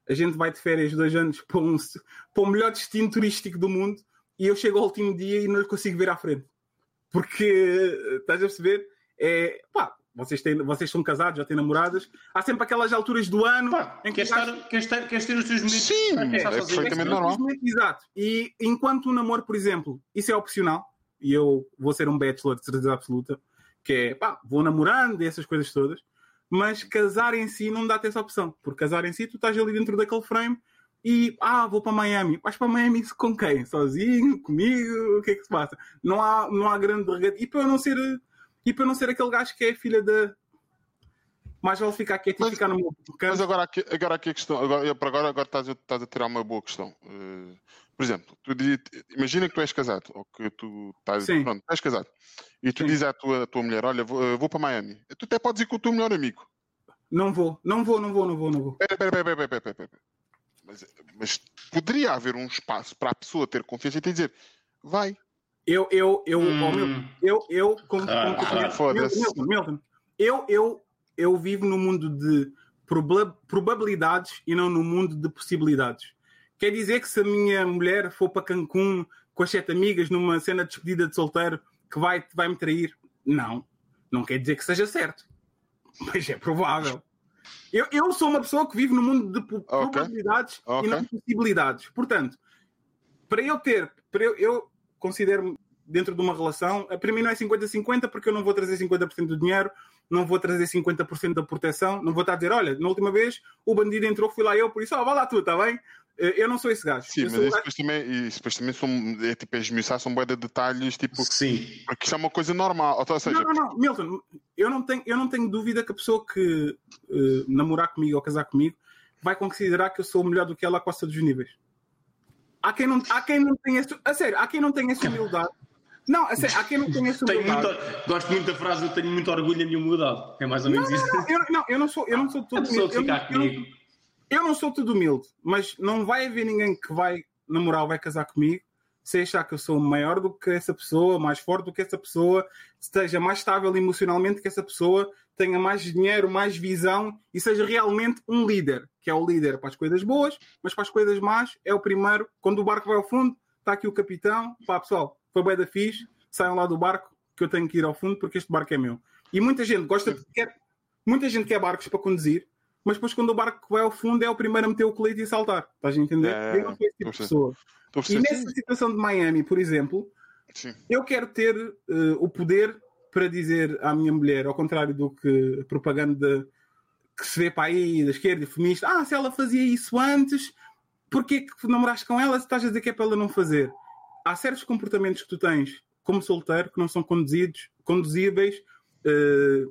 a gente vai de férias dois anos para, um, para o melhor destino turístico do mundo e eu chego ao último dia e não lhe consigo ver à frente. Porque, estás a perceber? É, pá, vocês, têm, vocês são casados, já têm namoradas, há sempre aquelas alturas do ano Pá, em que queres, o gajo- estar, queres, ter, queres ter os teus momentos Sim, é sozinho. perfeitamente é normal. Exato. E enquanto um namoro, por exemplo, isso é opcional, e eu vou ser um bachelor de certeza absoluta, que é pá, vou namorando e essas coisas todas, mas casar em si não dá-te essa opção, porque casar em si tu estás ali dentro daquele frame e ah, vou para Miami. Vais para Miami com quem? Sozinho? Comigo? O que é que se passa? Não há, não há grande regate. E para eu não ser e para não ser aquele gajo que é filha da. Mais vale ficar quieto e Mas- ficar no meu Mas canto. agora aqui, agora aqui a questão, agora, para agora, agora estás, a, estás a tirar uma boa questão. Eh, por exemplo, tu di- imagina que tu és casado, ou que tu estás, Sim. pronto, és casado, e tu Sim. dizes à tua, à tua mulher, olha, vou, eh, vou para Miami. Tu até podes ir com o teu melhor amigo. Não vou, não vou, não vou, não vou, não vou. Pera, pera, pera, pera, pera, pera, pera. Mas, mas poderia haver um espaço para a pessoa ter confiança e te dizer, vai. Eu, eu, eu, oh, meu, Hum, eu, eu, como, Ah, como ah, conheces- foda-se. Milton, Milton, eu, eu, eu vivo no mundo de proba- probabilidades e não no mundo de possibilidades. Quer dizer que se a minha mulher for para Cancún com as sete amigas numa cena de despedida de solteiro que vai, vai me trair? Não. Não quer dizer que seja certo. Mas é provável. Eu, eu sou uma pessoa que vive no mundo de probabilidades Ok. e não possibilidades. Portanto, para eu ter, para eu, eu considero-me dentro de uma relação, para mim não é 50-50 porque eu não vou trazer 50% do dinheiro, não vou trazer 50% da proteção, não vou estar a dizer, olha, na última vez o bandido entrou, fui lá eu, por isso, ó, vai lá tu, está bem? Eu não sou esse gajo. Sim, eu mas isso depois também, isso depois também são, é tipo, esmiuçar, são bué de detalhes, tipo, Sim. porque isso é uma coisa normal. Ou seja, Não, não, não, Milton, eu não tenho, eu não tenho dúvida que a pessoa que eh, namorar comigo ou casar comigo vai considerar que eu sou melhor do que ela a costa dos níveis. Há quem não, há quem não tenha essa, a sério, há quem não tenha essa humildade. Não, a sério, há quem não tenha essa humildade. muito, gosto muito da frase, eu tenho muito orgulho na minha humildade. É mais ou menos isso. Eu, não, eu não sou, eu não sou A todo pessoa que eu, eu, comigo. eu não sou tudo humilde, mas não vai haver ninguém que vai namorar ou vai casar comigo se achar que eu sou maior do que essa pessoa, mais forte do que essa pessoa, esteja mais estável emocionalmente que essa pessoa, tenha mais dinheiro, mais visão e seja realmente um líder, que é o líder para as coisas boas, mas para as coisas más é o primeiro. Quando o barco vai ao fundo, está aqui o capitão. Pá, pessoal, foi bem da fixe, saiam lá do barco que eu tenho que ir ao fundo porque este barco é meu. E muita gente gosta de. Muita gente quer barcos para conduzir, mas depois quando o barco vai ao fundo é o primeiro a meter o colete e saltar. Estás a entender? É, eu não sou esse tipo de pessoa. E nessa situação de Miami, por exemplo, Sim, eu quero ter eh, o poder para dizer à minha mulher, ao contrário do que a propaganda que se vê para aí da esquerda e feminista, ah, se ela fazia isso antes, porquê que namoraste com ela se estás a dizer que é para ela não fazer? Há certos comportamentos que tu tens como solteiro que não são conduzidos, conduzíveis eh,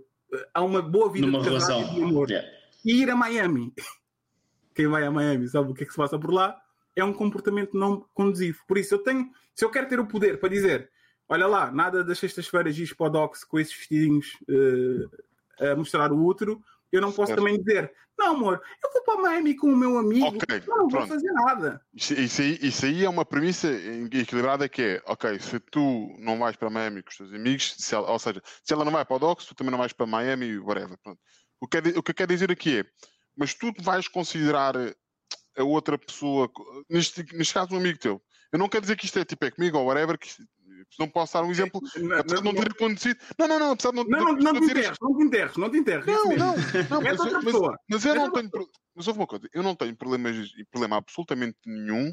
a uma boa vida Numa de relação. e de amor. Yeah. E ir a Miami, quem vai a Miami sabe o que é que se passa por lá, é um comportamento não conduzivo. Por isso, eu tenho, se eu quero ter o poder para dizer, olha lá, nada das sextas-feiras giz para o Docs com esses vestidinhos eh, a mostrar o útero, eu não posso Certo. também dizer, não amor, eu vou para Miami com o meu amigo, Ok, não, não vou fazer nada. Isso, isso aí, isso aí é uma premissa equilibrada que é, ok, se tu não vais para Miami com os teus amigos, se ela- ou seja, se ela não vai para o Docs, tu também não vais para Miami, whatever. Pronto. O, que é o que eu quero dizer aqui é, mas tu vais considerar a outra pessoa, neste, neste caso um amigo teu, eu não quero dizer que isto é tipo é comigo ou whatever, que não posso dar um exemplo, Não, apesar de não não, ter acontecido. Não, não, não, apesar de não, não, não, não te enterres, não te enterres, não te enterres. Não, não, não, É mas, outra pessoa. mas eu É não tenho. Mas houve uma coisa, eu não tenho problemas, problema absolutamente nenhum.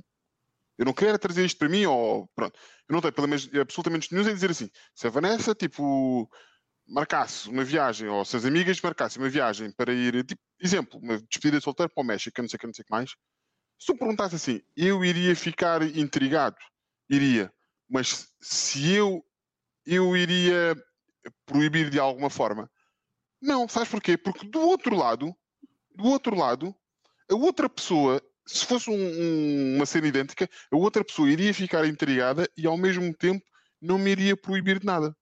Eu não quero trazer isto para mim, ou pronto, eu não tenho problemas absolutamente nenhum em dizer assim, se a Vanessa, tipo, marcasse uma viagem, ou se as amigas marcassem uma viagem para ir, tipo, exemplo, uma despedida de solteiro para o México, não sei o que, não sei o que mais, se tu perguntasse assim, eu iria ficar intrigado, iria, mas se eu, eu iria proibir de alguma forma, não, sabes porquê? Porque do outro lado, do outro lado, a outra pessoa, se fosse um- um- uma cena idêntica, a outra pessoa iria ficar intrigada e ao mesmo tempo não me iria proibir de nada.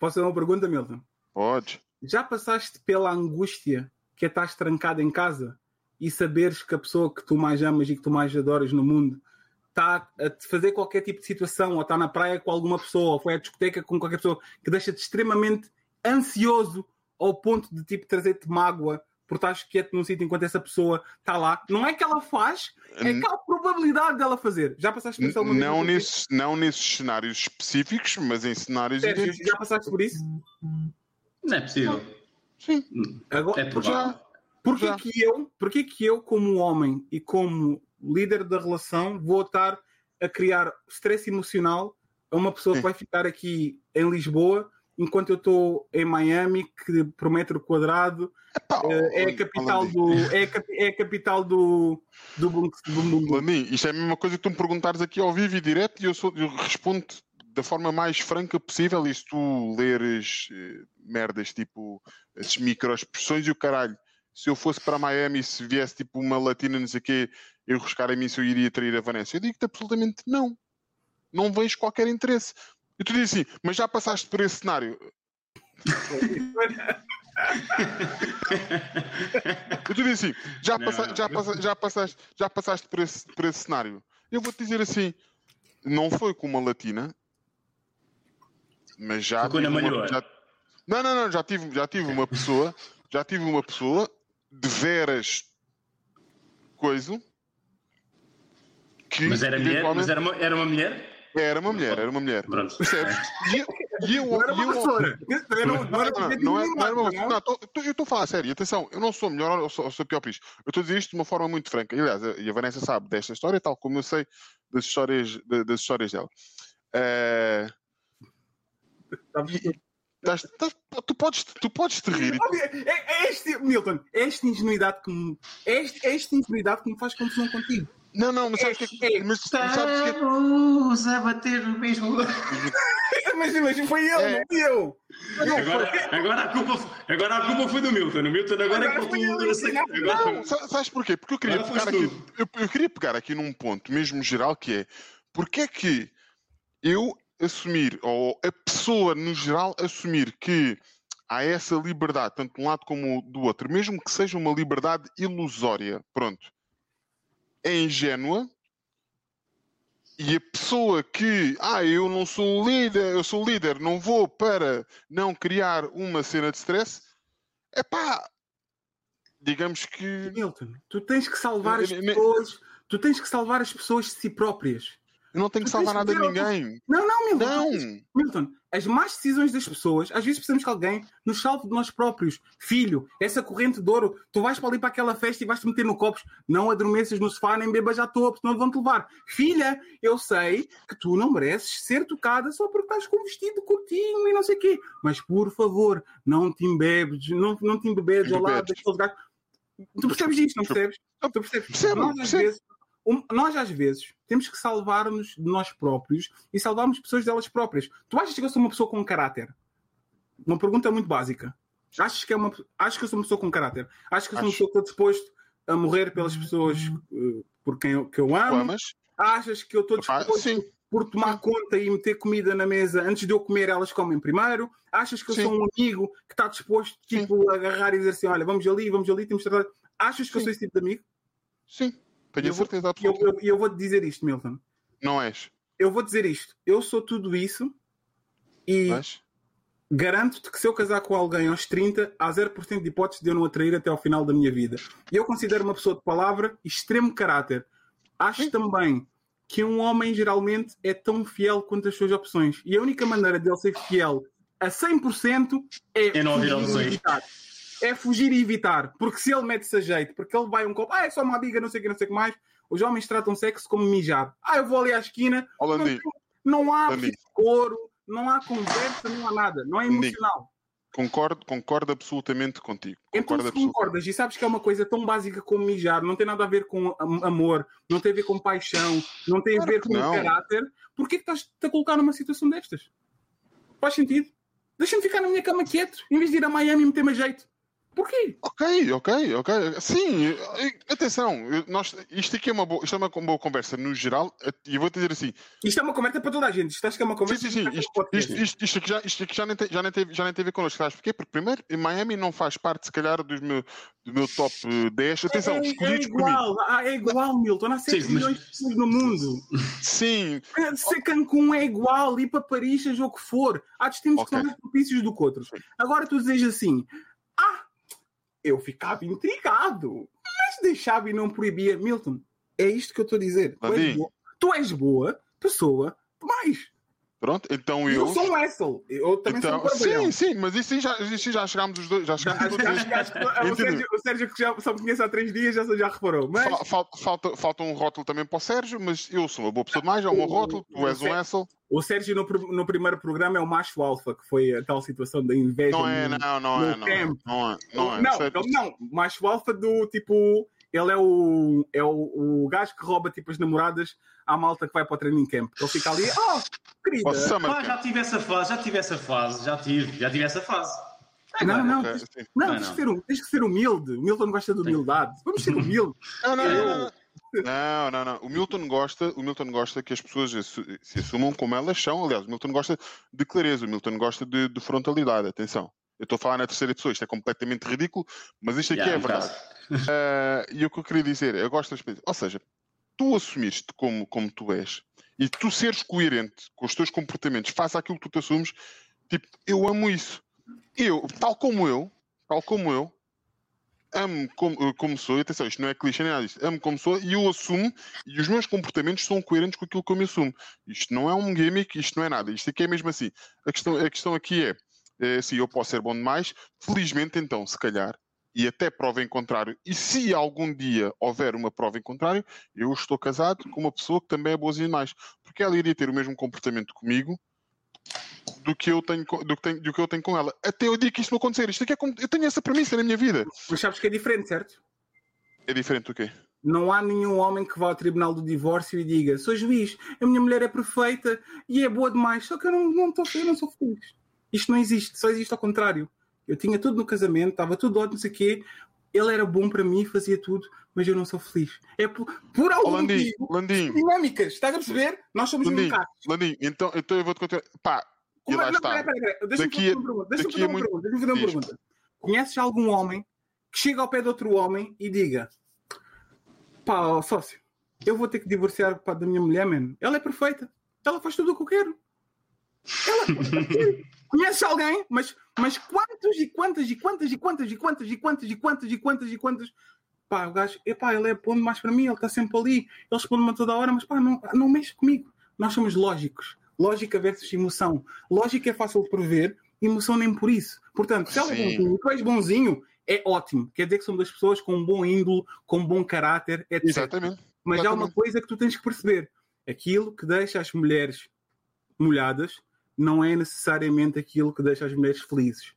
Posso fazer uma pergunta, Milton? Podes. Já passaste pela angústia que é estás trancado em casa e saberes que a pessoa que tu mais amas e que tu mais adoras no mundo está a te fazer qualquer tipo de situação, ou está na praia com alguma pessoa, ou foi à discoteca com qualquer pessoa, que deixa-te extremamente ansioso ao ponto de tipo trazer-te mágoa por estás quieto num sítio enquanto essa pessoa está lá. Não é que ela faz, é que há a probabilidade dela fazer. Já passaste por isso alguma vez? Não, nesses, não nesses cenários específicos, mas em cenários Sérgio, já passaste por isso? Não é possível. Sim. Agora, É provável. Porquê Já. que, eu, porquê que eu, como homem e como líder da relação, vou estar a criar stress emocional a uma pessoa que vai ficar aqui em Lisboa enquanto eu estou em Miami, que por metro quadrado Epá, eh, é a capital do é a, é a capital do do. Lamin, isto é a mesma coisa que tu me perguntares aqui ao vivo e direto e eu, sou, eu respondo da forma mais franca possível e se tu leres eh, merdas tipo as microexpressões e o caralho, se eu fosse para Miami e se viesse tipo uma latina, não sei o quê, eu riscar a mim se eu iria trair a Vanessa. Eu digo-te absolutamente não. Não vejo qualquer interesse. E tu dizes assim, mas já passaste por esse cenário? Eu te disse assim, já, Não. passa- já, passa- já passaste, já passaste por, esse, por esse cenário. Eu vou-te dizer assim, não foi com uma latina, mas já Foi com a tive uma- Malhoa. já- Não, não, não, já tive, já tive uma pessoa, já tive uma pessoa de veras coisa que Mas era mulher? Mas era uma, era uma mulher? Era uma mulher, era uma mulher. Pronto. Percebes? E eu, e eu, Não era e uma eu- vassoura. Não, não, não era é, é uma- tô- eu estou a falar a sério. Atenção, eu não sou melhor ou sou, ou sou pior por isto. Eu estou a dizer isto de uma forma muito franca. E, aliás, a, e a Vanessa sabe desta história, tal como eu sei das histórias, da- das histórias dela. Estás- estás- tu, podes, tu podes te rir. É, é este, Milton, é esta ingenuidade que me, é, este, é esta ingenuidade que me faz confusão contigo. Não, não, mas sabes o que é É, que. Mas sabes o que é que- Estamos a bater no mesmo. Mas, mas foi ele, É. não fui eu. Agora, agora, a culpa, foi- agora a culpa foi do Milton. O Milton agora é que Agora foi faltou ele, não sei- agora Não, sa- sabes porquê? Porque eu queria, pegar aqui, eu, eu queria pegar aqui num ponto mesmo geral que é porque é que eu assumir, ou a pessoa no geral assumir que há essa liberdade, tanto de um lado como do outro, mesmo que seja uma liberdade ilusória, pronto, é ingênua. E a pessoa que, ah, eu não sou líder, eu sou líder, não vou para não criar uma cena de stress, é pá, digamos que Milton, tu tens que salvar as pessoas, tu tens que salvar as pessoas de si próprias. Eu não tenho que salvar nada de ninguém. Não, não, Milton. Não! Milton, as más decisões das pessoas, às vezes precisamos que alguém nos salve de nós próprios. Filho, essa corrente de ouro, tu vais para ali para aquela festa e vais-te meter no copos, não adormeças no sofá nem bebas à toa, porque senão vão-te levar. Filha, eu sei que tu não mereces ser tocada só porque estás com um vestido curtinho e não sei o quê. Mas, por favor, não te embebes, não, não te embebedes ao lado daqueles gajos. Tu percebes isto, não percebes? Tu percebes? Percebo, nós, às percebo. vezes, nós, às vezes, temos que salvar-nos de nós próprios e salvarmos pessoas delas próprias. Tu achas que eu sou uma pessoa com caráter? Uma pergunta muito básica. Achas que, é uma, achas que eu sou uma pessoa com caráter? Achas que eu sou uma Acho. pessoa que estou disposto a morrer pelas pessoas eh, por quem eu, que eu amo? amas? Achas que eu estou disposto sim. por tomar conta e meter comida na mesa antes de eu comer, elas comem primeiro? Achas que eu Sim. sou um amigo que está disposto tipo, a agarrar e dizer assim: olha, vamos ali, vamos ali, temos de tratar. Achas que eu sou esse tipo de amigo? Sim. Tenho Eu a vou- certeza E eu, absoluta. eu, eu vou-te dizer isto, Milton. Não és. Eu vou dizer isto. Eu sou tudo isso e garanto-te que se eu casar com alguém aos 30, há 0% de hipótese de eu não atrair até ao final da minha vida. E eu considero uma pessoa de palavra e extremo caráter. Acho também que um homem geralmente é tão fiel quanto as suas opções. E a única maneira dele ser fiel a 100% é, É não ouvir opções. É fugir e evitar. Porque se ele mete-se a jeito, porque ele vai a um copo, ah, é só uma amiga, não sei o que, não sei o que mais, os homens tratam sexo como mijar. Ah, eu vou ali à esquina, ó não, não há coro, não há conversa, não há nada. Não é emocional. concordo, concordo absolutamente contigo. Então, Concordo se absolutamente. concordas e sabes que é uma coisa tão básica como mijar, não tem nada a ver com am- amor, não tem a ver com paixão, não tem a Claro ver que com não. caráter, porquê que estás-te a colocar numa situação destas? Faz sentido? Deixa-me ficar na minha cama quieto, em vez de ir a Miami e meter-me a jeito. Porquê? Ok, ok, ok. Sim, eh, atenção, nós, isto aqui é uma boa, isto é uma boa conversa no geral, eh, e eu vou te dizer assim, Isto é uma conversa para toda a gente. Isto acho que é uma sim, conversa sim, sim, para isto, isto, isto, isto aqui, já, isto aqui já, nem tem, já, nem teve, já nem teve connosco, sabes porquê? Porque primeiro, Miami não faz parte, se calhar, dos meu, do meu top eh, 10, atenção, é, é escolhidos por mim. igual, ah, é igual, Milton. Há 7 Sim, mas- milhões de pessoas no mundo. Sim, Ser Cancún é igual, ir para Paris, seja o que for. Há destinos que Ok. são mais propícios do que outros. Agora tu dizes assim: ah, eu ficava intrigado, mas deixava e não proibia. Milton, é isto que eu estou a dizer. Tu és, boa, tu és boa pessoa demais. Pronto, então Eu, eu... sou um Wessel. Eu também Então, sou um sim, barbalhão. sim, mas isso já, isso já chegámos os dois, já chegámos Acho, os dois. acho- acho que o? Sérgio, o Sérgio, que já, só me conhece há três dias, já, já reparou. Mas Fa- fal- Falta, falta um rótulo também para o Sérgio, mas eu sou uma boa pessoa demais, é o meu rótulo, tu és um Hassel. o Sérgio no, no primeiro programa é o macho alfa, que foi a tal situação da inveja. Não é, no- não, não é, no não é, não é, não é. não, Sérgio. ele não, macho alfa do tipo. Ele é o, é o, o gajo que rouba tipo as namoradas à malta que vai para o training camp. Ele fica ali, oh, querida. Já tive essa fase, já tive essa fase, já tive, já tive essa fase. não, não, tens- não, Não, tens, não. Que ser, tens que ser humilde. O Milton gosta de humildade. Vamos ser humildes. Não, não, não, não. Não, não. O Milton gosta, o Milton gosta que as pessoas se assumam como elas são. Aliás, o Milton gosta de clareza, o Milton gosta de, de frontalidade. Atenção. Eu estou a falar na terceira pessoa, isto é completamente ridículo, mas isto aqui Já, é verdade. Ah, e o que eu queria dizer, eu gosto das coisas. Ou seja, tu assumires-te como, como tu és e tu seres coerente com os teus comportamentos, faça aquilo que tu te assumes, tipo, eu amo isso. Eu, tal como eu, tal como eu, amo como, como sou, e atenção, isto não é clichê nem nada disso, amo como sou e eu assumo e os meus comportamentos são coerentes com aquilo que eu me assumo. Isto não é um gimmick, isto não é nada, isto aqui é mesmo assim. A questão, a questão aqui é, é se eu posso ser bom demais, felizmente então, se calhar, e até prova em contrário, e se algum dia houver uma prova em contrário, eu estou casado com uma pessoa que também é boazinha demais, porque ela iria ter o mesmo comportamento comigo do que eu tenho, do que tenho, do que eu tenho com ela. Até o dia que isto não acontecer. Isto aqui é como, eu tenho essa premissa na minha vida. Mas sabes que é diferente, certo? É diferente do quê? Não há nenhum homem que vá ao tribunal do divórcio e diga: sou juiz, a minha mulher é perfeita e é boa demais, só que eu não, não, tô, eu não sou feliz. Isto não existe, só existe ao contrário. Eu tinha tudo no casamento, estava tudo ótimo, não sei o quê. Ele era bom para mim, fazia tudo, mas eu não sou feliz. É por, por algum Landim, motivo. Landim, Dinâmicas, estás a perceber? Nós somos Landim, macacos. Landim, então, então eu vou-te contar. Pá, e Como- lá não, está. peraí, peraí, peraí. Deixa-me fazer uma pergunta. Deixa-me fazer uma muito- pergunta. Deixa-me fazer uma pergunta. Conheces algum homem que chega ao pé de outro homem e diga: pá, sócio, eu vou ter que divorciar pá, da minha mulher, mano. Ela é perfeita. Ela faz tudo o que eu quero. Ela... Conheces alguém? Mas, mas quantos e quantas e quantas e quantas e quantas e quantas e quantas e quantas e quantas. Pá, o gajo, epá, ele é bom demais para mim, ele está sempre ali, ele responde-me a toda hora, mas pá, não, não mexe comigo. Nós somos lógicos. Lógica versus emoção. Lógica é fácil de prever, emoção nem por isso. Portanto, se ela é bonzinho tu és bonzinho, é ótimo. Quer dizer que são das pessoas com um bom índole, com um bom caráter, etc. Exatamente. Mas há uma Exatamente. coisa que tu tens que perceber: aquilo que deixa as mulheres molhadas não é necessariamente aquilo que deixa as mulheres felizes.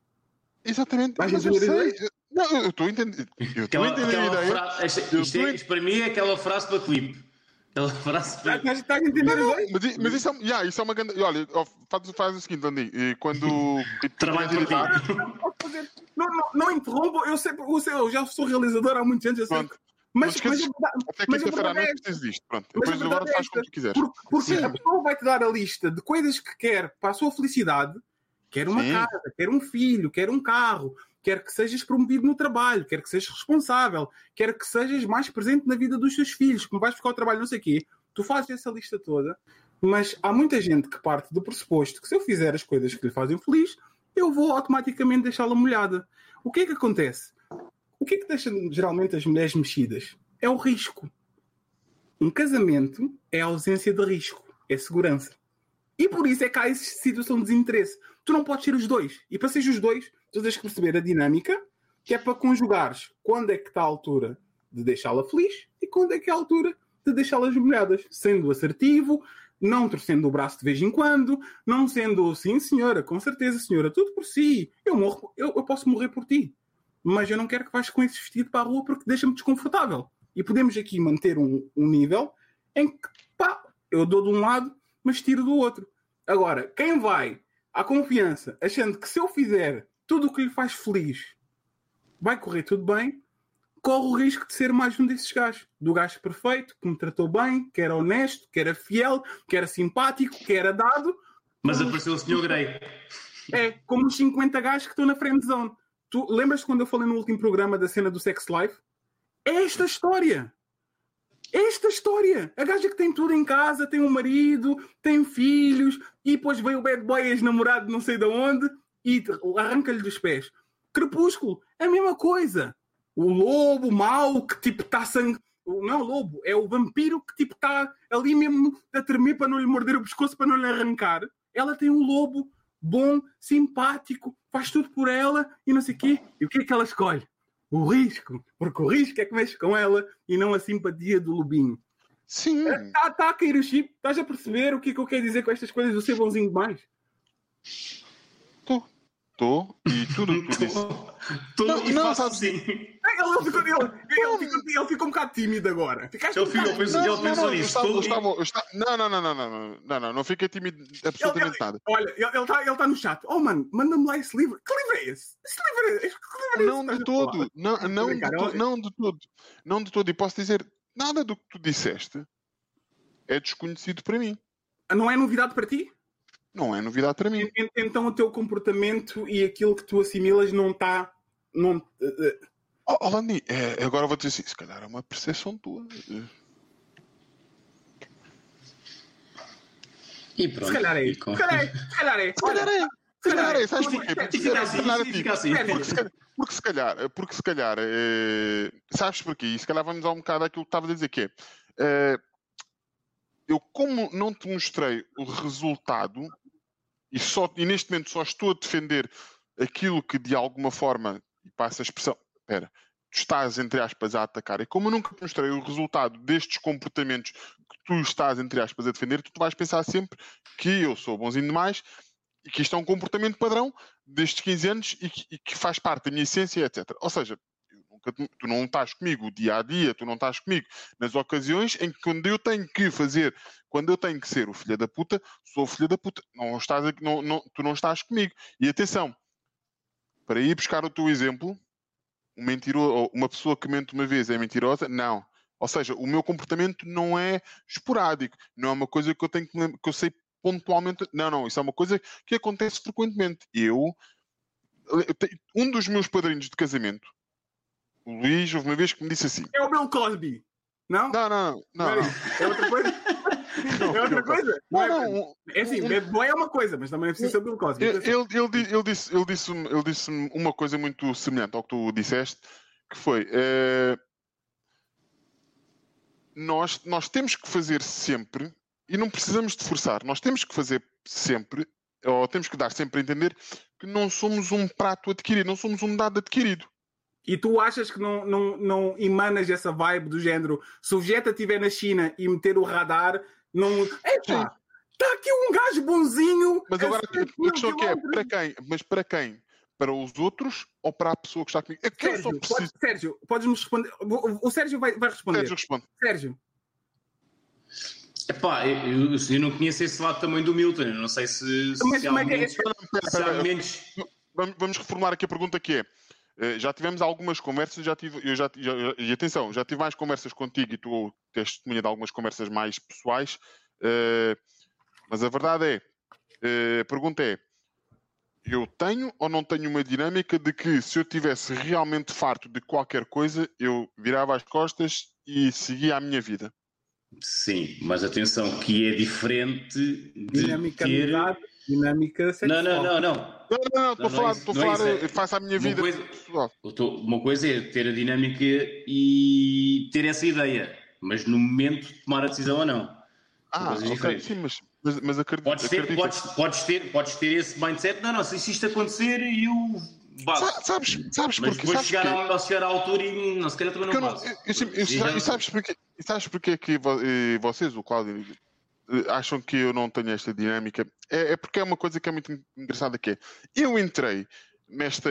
Exatamente. Vais Mas eu sei. Não, eu estou a entender. Eu estou a ideia. fra- Eu isto, é- isto para mim é aquela frase para clipe. Aquela frase para... Estás estás a entender ideias? Mas, mas isso, é, yeah, isso é uma grande. Olha, faz, faz o seguinte, Andy. eh, Quando. Trabalho para ti. Não, não, não interrompo, eu, sei, eu, sei, eu já sou realizador há muitos anos, eu sei. Pronto. Mas, mas, Até mas a quinta-feira à é noite disto. Pronto. Depois agora é faz como tu quiseres. Por- porque Sim. a pessoa vai-te dar a lista de coisas que quer para a sua felicidade, quer uma Sim. casa, quer um filho, quer um carro, quer que sejas promovido no trabalho, quer que sejas responsável, quer que sejas mais presente na vida dos teus filhos, que vais buscar o trabalho, não sei o quê. Tu fazes essa lista toda, mas há muita gente que parte do pressuposto que se eu fizer as coisas que lhe fazem feliz, eu vou automaticamente deixá-la molhada. O que é que acontece? O que é que deixa geralmente as mulheres mexidas? É o risco. Um casamento é a ausência de risco, é segurança. E por isso é que há essa situação de desinteresse. Tu não podes ser os dois. E para ser os dois, tu tens que perceber a dinâmica, que é para conjugares quando é que está a altura de deixá-la feliz e quando é que é a altura de deixá-las molhadas. Sendo assertivo, não torcendo o braço de vez em quando, não sendo sim, senhora, com certeza, senhora, tudo por si. Eu, morro, eu, eu posso morrer por ti. Mas eu não quero que vais com esse vestido para a rua porque deixa-me desconfortável. E podemos aqui manter um, um nível em que, pá, eu dou de um lado, mas tiro do outro. Agora, quem vai à confiança, achando que se eu fizer tudo o que lhe faz feliz, vai correr tudo bem, corre o risco de ser mais um desses gajos. Do gajo perfeito, que me tratou bem, que era honesto, que era fiel, que era simpático, que era dado. Mas apareceu o Sr. Grey. É como os 50 gajos que estão na friend zone. Tu lembras quando eu falei no último programa da cena do Sex Life? É esta história. É esta história. A gaja que tem tudo em casa, tem um marido, tem filhos, e depois vem o bad boy ex-namorado não sei de onde e arranca-lhe dos pés. Crepúsculo, é a mesma coisa. O lobo mau que tipo está sangue. Não é o lobo, é o vampiro que tipo está ali mesmo a tremer para não lhe morder o pescoço, para não lhe arrancar. Ela tem um lobo bom, simpático, faz tudo por ela e não sei o quê. E o que é que ela escolhe? O risco. Porque o risco é que mexe com ela e não a simpatia do lobinho. Sim. Está tá a cair o chip. Estás a perceber o que é que eu quero dizer com estas coisas do ser bonzinho demais? Estou. E tudo o que tu disse. Tô, Não, e não, faço assim. Ele ficou, ele, ele, ficou, ele ficou um bocado tímido agora. Ficaste Ele ficou, pensou, Não, ele não, pensou não, nisso. Não, não, não, não, não, não, não, não, não fiquei tímido absolutamente nada. Olha, ele está ele tá no chat. Oh, mano, manda-me lá esse livro. Que livro é esse? Esse livro é, livro é esse Não de todo, não, não, de to- não de todo, não de todo. E posso dizer, nada do que tu disseste é desconhecido para mim. Não é novidade para ti? Não é novidade para mim. En- Então o teu comportamento e aquilo que tu assimilas não está. Não, eh, eh, Oh, oh, Lani, é, agora vou dizer assim, se calhar é uma percepção tua. Eh, E pronto. se calhar é Se calhar é. Se calhar é. Se calhar é, se calhar é, sabes porquê? Porque se calhar. Porque se calhar, porque se calhar, porque se calhar eh, sabes porquê? E se calhar vamos a um bocado àquilo que estava a dizer, que é eh, eu como não te mostrei o resultado e, só, e neste momento só estou a defender aquilo que de alguma forma, e passa a expressão, espera, tu estás entre aspas a atacar, e como eu nunca mostrei o resultado destes comportamentos que tu estás entre aspas a defender, tu, vais pensar sempre que eu sou bonzinho demais e que isto é um comportamento padrão destes 15 anos e que, e que faz parte da minha essência, etc. Ou seja, nunca tu não estás comigo dia a dia, tu não estás comigo nas ocasiões em que quando eu tenho que fazer, quando eu tenho que ser o filho da puta, sou o filho da puta. Não estás aqui, não, não, tu não estás comigo. E atenção, para ir buscar o teu exemplo, um mentiroso, uma pessoa que mente uma vez é mentirosa? Não. Ou seja, o meu comportamento não é esporádico, não é uma coisa que eu tenho que, que eu sei pontualmente. Não, não, isso é uma coisa que acontece frequentemente. Eu, um dos meus padrinhos de casamento, o Luís, houve uma vez que me disse assim: É o Bill Cosby. Não? Não, não, não, não. não. É outra coisa? É outra coisa? Não, é- não, É assim, bad boy é uma coisa, mas também é preciso ser o Bill Cosby. Ele, ele, ele, di- ele disse, ele, disse, ele disse uma coisa muito semelhante ao que tu disseste, que foi eh, nós, nós temos que fazer sempre, e não precisamos de forçar, nós temos que fazer sempre, ou temos que dar sempre a entender que não somos um prato adquirido, não somos um dado adquirido. E tu achas que não, não, não emanas essa vibe do género se o Jetta estiver na China e meter o radar, não. Epá, está aqui um gajo bonzinho. Mas a agora 100 a questão é que é para quem? Mas para quem? Para os outros ou para a pessoa que está comigo? É que eu Sérgio, preciso. pode, Sérgio, podes-me responder. O, o Sérgio vai, vai responder. Sérgio responde. Sérgio, Epá, eu, eu- eu não conheço esse lado também do Milton. Eu não sei se, se, Mas se há é que é? se há momentos. Vamos, vamos reformular aqui a pergunta que é. Eh, já tivemos algumas conversas, já tive, eu já, já- e atenção, já tive mais conversas contigo e tu testemunha de algumas conversas mais pessoais, eh, mas a verdade é, eh, a pergunta é, eu tenho ou não tenho uma dinâmica de que se eu tivesse realmente farto de qualquer coisa, eu virava as costas e seguia a minha vida. Sim, mas atenção, que é diferente de dinâmica ter. Dinâmica sexual. Não, não, não, não. Não, não, não, estou a Não, não é falar, isso, estou a não é falar, é- faço a minha uma vida coisa- pessoal. Uma coisa é ter a dinâmica e ter essa ideia, mas no momento de tomar a decisão ou não. São Ah, coisas ok, diferentes. sim, mas, mas, mas acredito, Podes ter, acredito- podes, podes, ter, podes ter esse mindset, não, não, se isto acontecer, eu. Sa- Sabes, sabes Mas porquê? depois Sabes chegar, porquê? ao, ao chegar à altura e não, se calhar também Porque não eu não- eu- eu eu- E já- e sabes porquê? E sabes porquê que vo- eh, vocês, o Cláudio, acham que eu não tenho esta dinâmica? É, é porque é uma coisa que é muito engraçada que é. Eu entrei nesta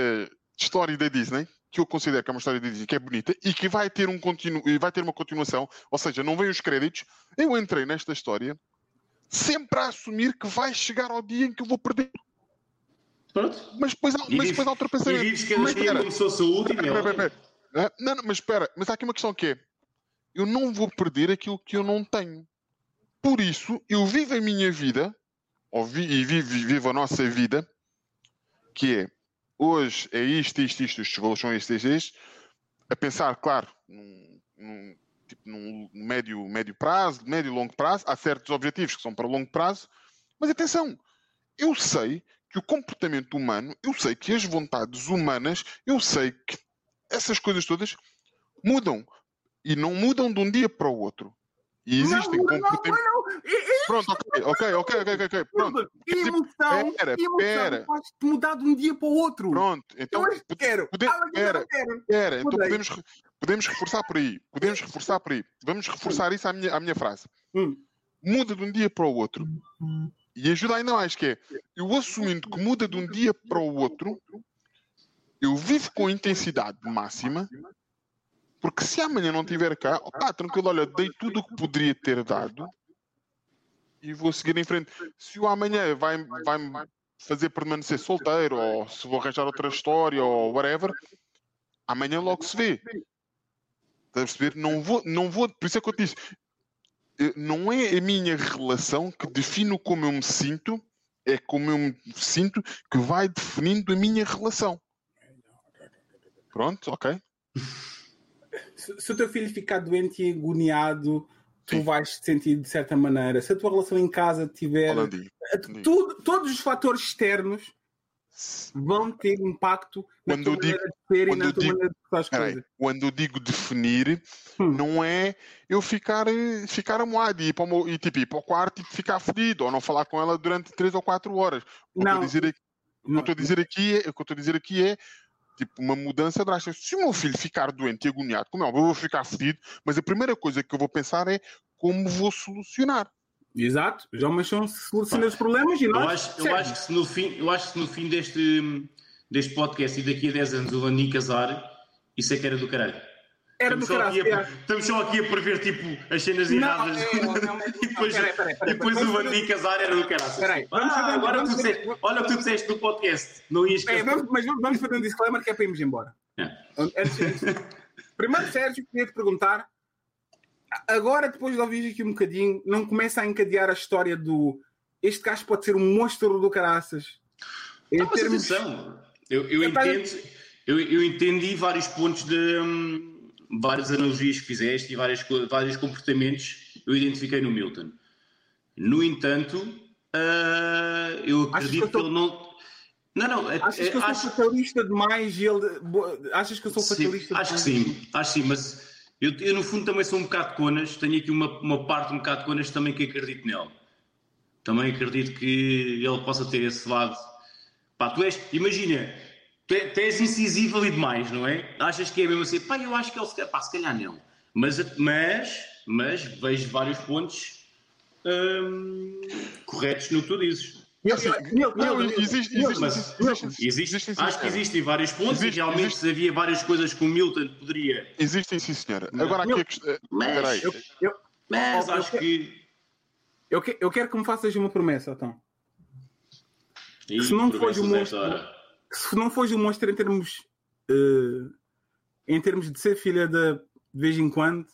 história da Disney, que eu considero que é uma história da Disney que é bonita e que vai ter, um continu, e vai ter uma continuação, ou seja, não vem os créditos. Eu entrei nesta história sempre a assumir que vai chegar ao dia em que eu vou perder. Pronto. Mas depois, há- E mas depois há outro E pensamento. vives cada Mas dia como se fosse o último. é Pera, pera, ótimo. pera. Ah, Não, não, mas espera, mas há aqui uma questão que é: eu não vou perder aquilo que eu não tenho. Por isso, eu vivo a minha vida, ou vi, e vivo, vivo a nossa vida, que é hoje é isto, isto, isto, estes valores são estes, estes, estes, a pensar, claro, num, num, tipo, num médio, médio prazo, médio e longo prazo, há certos objetivos que são para longo prazo, mas atenção, eu sei que o comportamento humano, eu sei que as vontades humanas, eu sei que essas coisas todas mudam e não mudam de um dia para o outro. E existem comportamentos. Pronto, ok, ok, ok, ok, ok. Pronto, Emoção, Pera, emoção pera. faz-te mudar de um dia para o outro. pronto. Então, eu pode- quero. pode- pera, quero. Espera, então Mudei. podemos, podemos reforçar por aí. Podemos reforçar por aí. Vamos reforçar isso à minha, à minha frase. Hum. Muda de um dia para o outro. E ajuda ainda mais, que é, eu assumindo que muda de um dia para o outro, eu vivo com intensidade máxima, porque se amanhã não estiver cá, opá, tranquilo, olha, dei tudo o que poderia ter dado e vou seguir em frente. Se o amanhã vai, vai fazer permanecer solteiro, ou se vou arranjar outra história, ou whatever, amanhã logo se vê. Estás a perceber? Não vou, não vou, por isso é que eu te disse, eh, não é a minha relação que define como eu me sinto, é como eu me sinto que vai definindo a minha relação. Pronto, ok? Se, se o teu filho ficar doente e agoniado, tu Sim. vais te sentir de certa maneira. Se a tua relação em casa tiver. Tudo- todos os fatores externos vão ter impacto na Quando tua digo- maneira de ser e quando na eu tua digo- maneira de fazer as coisas. quando digo definir, Hum. não é eu ficar, eh, ficar amoado e ir para o, e, tipo, ir para o quarto e ficar fedido, ou não falar com ela durante 3 ou 4 horas. O Não. que eu estou a dizer aqui é, o que eu estou a dizer aqui é tipo uma mudança drástica. Se o meu filho ficar doente e agoniado, como é óbvio, eu vou ficar fedido, mas a primeira coisa que eu vou pensar é como vou solucionar. Exato, os homens são solucionam os problemas e Eu nós. acho, eu acho que se no fim, eu acho que se no fim deste, deste podcast e daqui a 10 anos o Landi casar, isso é que era do caralho. Era do Estamos só, aqui caralho. a, estamos só aqui a prever tipo, as cenas erradas. é, e depois, não, peraí, peraí, peraí, depois o Landi casar era do caralho. Peraí, vamos ah, agora vamos tu fazer- disseste, olha o que tu disseste no podcast. Não ias É, vamos, mas vamos fazer um disclaimer que é para irmos embora. É. Primeiro, Sérgio, queria te perguntar. Agora, depois de ouvir aqui um bocadinho, não começa a encadear a história do. Este gajo pode ser um monstro do caraças. Em mas termos. atenção, eu, eu, entendo, eu, eu entendi vários pontos de hum, várias analogias que fizeste e várias, vários comportamentos eu identifiquei no Milton. No entanto, ah, eu acredito que que, eu tô- ele não. Não, não, é- Achas que eu é- sou acho, fatalista demais e ele. Achas que eu sou sim, fatalista acho que demais? sim, acho que sim, mas eu, eu, no fundo também sou um bocado de conas, tenho aqui uma, uma parte um bocado de conas também que acredito nele. Também acredito que ele possa ter esse lado. Pá, tu és, imagina, tu, é- tu és incisivo ali demais, não é? Achas que é mesmo assim, pá, eu acho que ele se calhar, pá, se calhar não. Mas, mas, mas vejo vários pontos hum, corretos no que tu dizes. Eu- eu- eu- não, eu- existe, eu- existe, mas- existe, existe, Existe, existem, sim, acho que existem vários pontos Existe, e realmente existe. se havia várias coisas que o Milton poderia. Existem, sim, senhora. Agora aqui a questão. Mas, eu- mas eu- acho que. Eu, que- eu quero que me faças uma promessa, então. Ih, Se não fores desta monstro- hora. Se não fores um monstro em termos eh, em termos de ser filha de, de vez em quando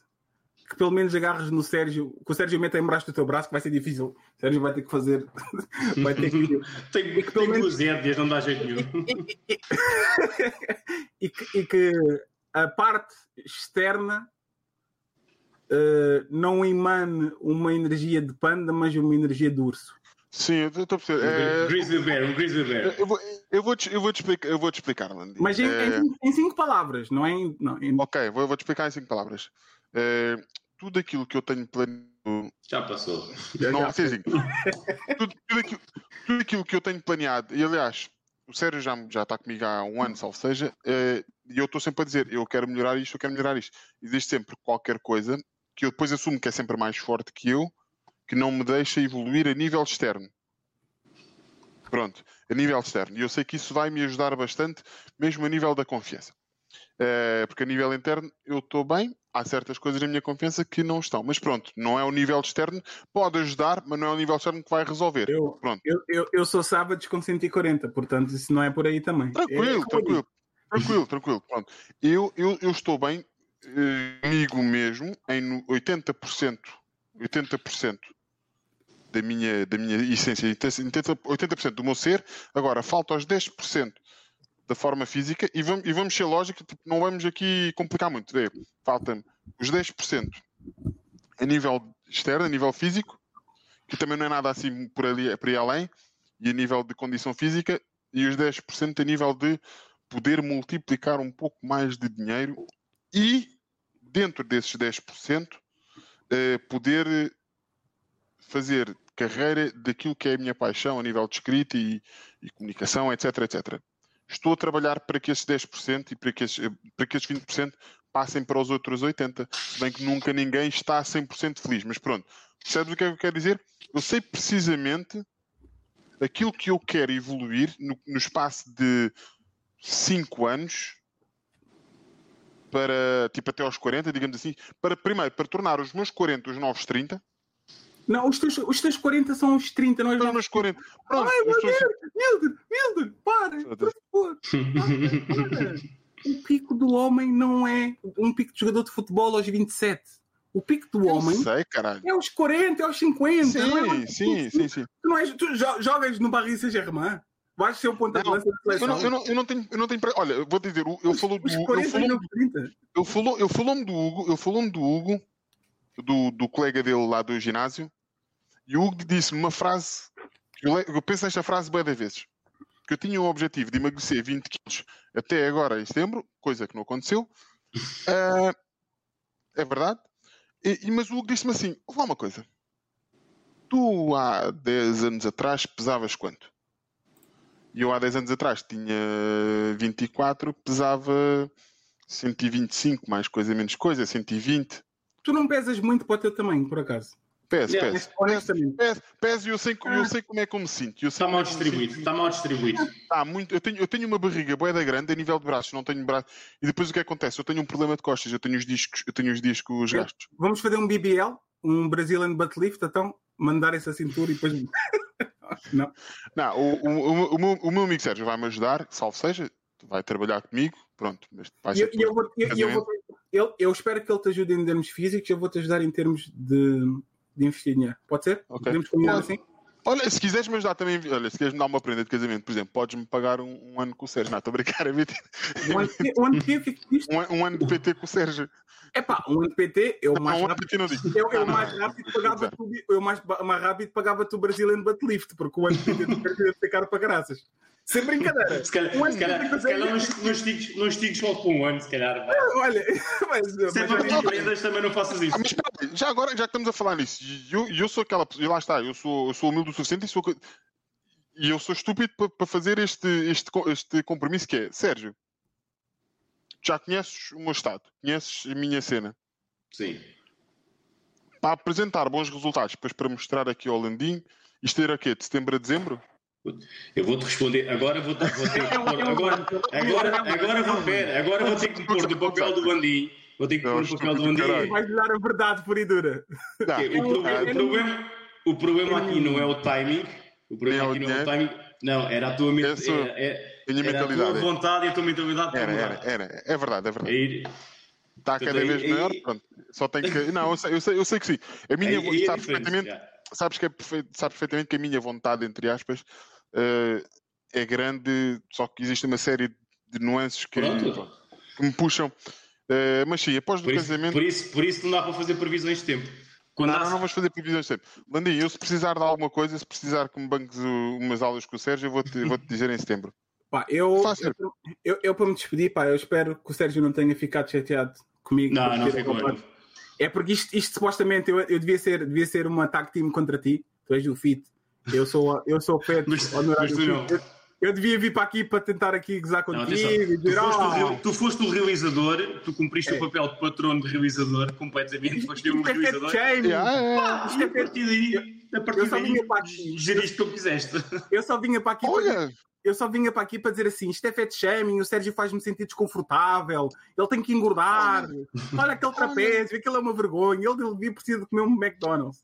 que pelo menos agarres no Sérgio que o Sérgio meta em braço do teu braço que vai ser difícil. O Sérgio vai ter que fazer vai ter que Tenho, E que pelo tenho menos- duas hérdias, não dá jeito nenhum. e, que, e que a parte externa eh, não emane uma energia de panda mas uma energia de urso Sim, eu estou a perceber. É, Grizzly Bear, um Grizzly Bear. eu, vou, eu, vou te, eu, vou te explicar, eu vou te explicar, Landy. mas em, É, em- cinco palavras não é em, não, em- Ok, vou, vou te explicar em cinco palavras. É, tudo aquilo que eu tenho planeado. Já passou. Não, assim, assim, tudo, tudo, aquilo, tudo aquilo que eu tenho planeado, e aliás, o Sérgio já, já está comigo há um ano, salvo seja, é, e eu estou sempre a dizer: eu quero melhorar isto, eu quero melhorar isto. Existe sempre qualquer coisa que eu depois assumo que é sempre mais forte que eu, que não me deixa evoluir a nível externo. Pronto, a nível externo. E eu sei que isso vai me ajudar bastante, mesmo a nível da confiança. Eh, porque a nível interno eu estou bem, há certas coisas na minha confiança que não estão. Mas pronto, não é o nível externo, pode ajudar, mas não é o nível externo que vai resolver. Eu, Pronto. eu, eu, eu sou sábado com 140, portanto isso não é por aí também. Tranquilo, É, eu tranquilo. Tranquilo, tranquilo. Pronto. Eu, eu, eu estou bem eh, comigo mesmo em no- 80%, 80% da minha, da minha essência, 80%, 80% do meu ser. Agora, falta os 10% da forma física e vamos, e vamos ser lógica, tipo, não vamos aqui complicar muito. Vê, Falta-me os 10% a nível externo, a nível físico, que também não é nada assim por, ali, por aí além, e a nível de condição física, e os 10% a nível de poder multiplicar um pouco mais de dinheiro e, dentro desses 10%, eh, poder fazer carreira daquilo que é a minha paixão a nível de escrita e, e comunicação, etc, etc. Estou a trabalhar para que esses 10% e para que esses, para que esses 20% passem para os outros 80%, se bem que nunca ninguém está 100% feliz. Mas pronto, percebes o que é que eu quero dizer? Eu sei precisamente aquilo que eu quero evoluir no, no espaço de 5 anos para, tipo, até aos 40, digamos assim, para primeiro, para tornar os meus 40 os novos 30, Não, os teus, os teus 40 são os 30, não é? para os meus 40. Pronto, Ai, eu estou assim, Milder, Milder, para, por favor. O pico do homem não é um pico de jogador de futebol aos 27. O pico do eu homem sei, é aos 40, é aos 50. não é? Sim, sim, sim, sim. Tu, não és, tu jo- jogas no Paris Saint-Germain. Vais ser o ponta de lança da Eu seleção. não, eu, não, eu não tenho, eu não tenho. Olha, eu vou dizer, eu Os- falou do Hugo, 40 eu 30. eu falou, eu falou-me do Hugo, eu falou-me do Hugo, do, do colega dele lá do ginásio, e o Hugo disse-me uma frase, eu, eu penso nesta frase bem vezes, que eu tinha o objetivo de emagrecer 20 quilos até agora em setembro, coisa que não aconteceu. Ah, é verdade. E, mas o Hugo disse-me assim: vou uma coisa. Tu há 10 anos atrás pesavas quanto? E eu há 10 anos atrás tinha 24, pesava 125, mais coisa menos coisa, 120. Tu não pesas muito para o teu tamanho, por acaso. Honestamente. Peso, peso e eu sei, eu sei como é que eu me sinto. Está mal é eu me distribuído. Está mal distribuído. Tá, muito, eu, tenho, eu tenho uma barriga boeda grande a nível de braços, não tenho braço. E depois o que acontece? Eu tenho um problema de costas, eu tenho os discos, eu tenho os discos gastos. Vamos fazer um BBL, um Brazilian Butt Lift, então mandar essa cintura e depois. não. Não, o, o, o, o meu, o meu amigo Sérgio vai-me ajudar, salvo seja, vai trabalhar comigo, pronto, mas vai ser eu, eu, vou, eu, eu, vou- eu- eu espero que ele te ajude em termos físicos, eu vou-te ajudar em termos de, de investir dinheiro. Pode ser? Ok. Podemos combinar Pode. assim? Olha, se quiseres me ajudar também, olha, se queres me dar uma prenda de casamento, por exemplo, podes-me pagar um, um ano com o Sérgio. Não, estou a brincar, é mentira. Um ano de- um ano de quê? Fico isto? Um, um ano de PT com o Sérgio. É pá, um ano de PT, eu mais um ano de rápido. PT não digo. Eu, eu Não, mais não. rápido pagava tu, eu mais, ba- mais rápido pagava-te o Brazilian Butt Lift, porque o ano de PT do Brasil ia ficar para graças. Sem brincadeira. Se calhar, Um ano se calhar, se calhar não, não estiques, não estiques só por um ano, se calhar. vai. Olha, mas, Se é mas para pedir prendas, também não faças isso. Ah, mas já agora, já que estamos a falar nisso, e eu, eu sou aquela pessoa, e lá está, eu sou, eu sou humilde o suficiente e sou. E eu sou estúpido para para fazer este, este, este compromisso que é, Sérgio, já conheces o meu estado, conheces a minha cena. Sim. Para apresentar bons resultados, depois para mostrar aqui ao Landim, isto era o quê? De setembro a dezembro? Eu vou-te responder. Agora vou, vou ter que É pôr. é Agora, agora, agora, vou, pera, agora vou ter que pôr no papel do Bandim. Vou ter que É pôr no papel do do Bandim. vais dar a verdade pura e dura. Não, O problema, é- o problema, aqui não é o timing. O problema é aqui não é o timing. Não, era a tua, Essa- era, é- era a tua mentalidade. vontade e a tua mentalidade Era, era, era. É verdade, é É verdade. Está cada vez maior, pronto. Só tem que. Não, eu sei, eu sei, eu sei que sim. A minha, é sabes, perfeitamente, já. Sabes, que é perfeito, sabes perfeitamente que a minha vontade, entre aspas, eh, é grande, só que existe uma série de nuances que, que me puxam. Eh, mas sim, após o Por isso, casamento. por, isso, por isso não dá para fazer previsões de tempo. Quando Não, há- não, vamos fazer previsões sempre. Landinho, eu se precisar de alguma coisa, se precisar que me banques uh, umas aulas com o Sérgio, eu vou-te vou -te dizer em setembro. Pá, eu, Fácil. eu, eu, para me despedir, pá, eu espero que o Sérgio não tenha ficado chateado comigo. Não, não ficou. É porque isto, isto supostamente eu, eu devia, ser, devia ser uma tag team contra ti. Tu és o fit. Eu sou, eu sou o Pet não. Eu, eu devia vir para aqui para tentar aqui gozar Não, contigo e Tu foste, o ah, real- tu foste o realizador, tu cumpriste É. o papel de patrono de realizador completamente, foste o isto é realizador. Yeah, yeah. Pá, Isto é a partir daí, a Eu partir só daí, vinha para aqui. geriste como quiseste. Eu só vinha para aqui para Olha, eu só vinha para aqui para dizer assim: isto é fat shaming, o Sérgio faz-me sentir desconfortável, ele tem que engordar, olha aquele trapézio, aquilo é uma vergonha, ele devia precisar de comer um McDonald's.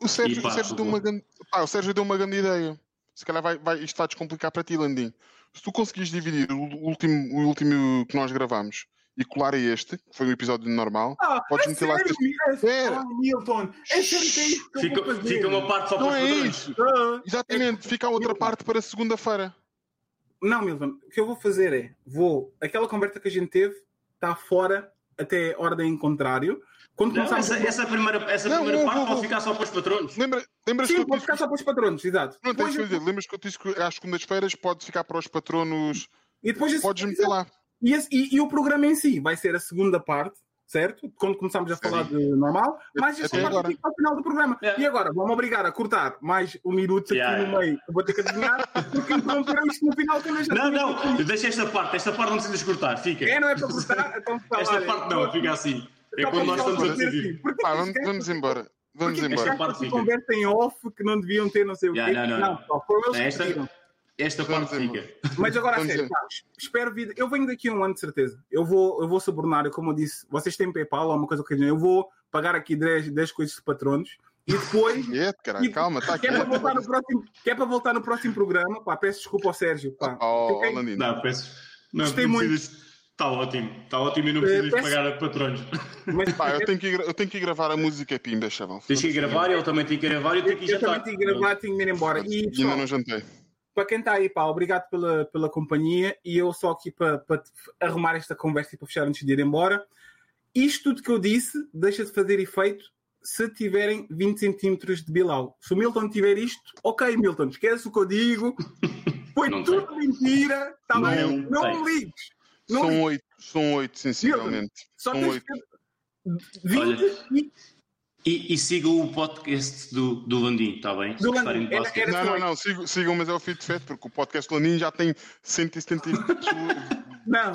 O Sérgio, E pá, o Sérgio deu uma grande, pá, o Sérgio deu uma grande ideia. Se calhar vai, vai, isto vai descomplicar para ti, Landim. Se tu conseguires dividir o último, o último que nós gravamos e colar a este, que foi um episódio normal, Ah, Podes é meter lá sério, tipo- é Espera. Ah, Milton, é sério que é isto que eu Fica, vou fazer. fica uma parte só para não os é isso. Ah, Exatamente, fica a outra parte para segunda-feira. Não, Milton, o que eu vou fazer é, vou, aquela conversa que a gente teve está fora até ordem em contrário. Quando Não, essa, essa primeira, essa Não, primeira não, parte vou- pode ficar só para os patronos. Lembra, lembras Sim, que disse ficar só para os patronos, exato. Não, tens Depois que eu- lembras que eu disse que às segundas-feiras pode ficar para os patronos. E depois Podes meter lá. E, esse- e- e o programa em si vai ser a segunda parte, certo? Quando começarmos a falar de normal, mas esta Até parte ao final do programa. É. E agora, vão-me obrigar a cortar mais um minuto aqui Yeah, no yeah. meio. Eu vou ter que adivinhar, porque interromperam isto no final eu já Não, não, deixa esta parte, esta parte não precisas cortar, fica. É, não é para cortar? Então, tá, Esta olha, parte não, fica assim. É só quando nós estamos a dizer decidir. assim, vamos, embora. Vamos embora. Esta parte fica. conversa em off que não deviam ter não sei o quê. Yeah, não, não, não, só foram eles que pediram. Esta Vamos parte fica. Mas agora, a sério, pá, espero vida. Eu venho daqui a um ano de certeza. Eu vou, eu vou subornar, como eu disse, vocês têm PayPal ou uma coisa que eu vou pagar aqui 10, 10 coisas de patronos e depois. Quieto, caralho, calma, está Que é, para voltar no próximo, que é para voltar no próximo programa. Pá, peço desculpa ao Sérgio. Pá. Oh, Fiquei- Landino. Não, peço. Não, Gostei não muito. precisas. Está ótimo, está ótimo e não Eh, precisas peço- pagar a patronos. mas, Pá, eu tenho, que eu tenho que ir gravar a música Pimba, chaval. Tens que ir gravar, ele também tem que ir gravar e eu tenho que ir eu também jantar. tenho que gravar, tenho que ir embora. E, E ainda não jantei. Para quem está aí, pá, obrigado pela, pela companhia e eu só aqui para, para arrumar esta conversa e para fechar antes de ir embora. Isto tudo que eu disse deixa de fazer efeito se tiverem 20 centímetros de Bilal. Se o Milton tiver isto, ok, Milton, esquece o que eu digo. Foi Não tudo mentira. Tá Não bem? Não tem. ligues. Não São oito, são oito, sensivelmente. Só São tens oito. que... 20 Olha, e... E, e sigam o podcast do, do Landim, está bem? Do Landim, basquete. era- Não, não, não, sigam, sigam mas é o Fit Fat, porque o podcast do Laninho já tem 170 Não,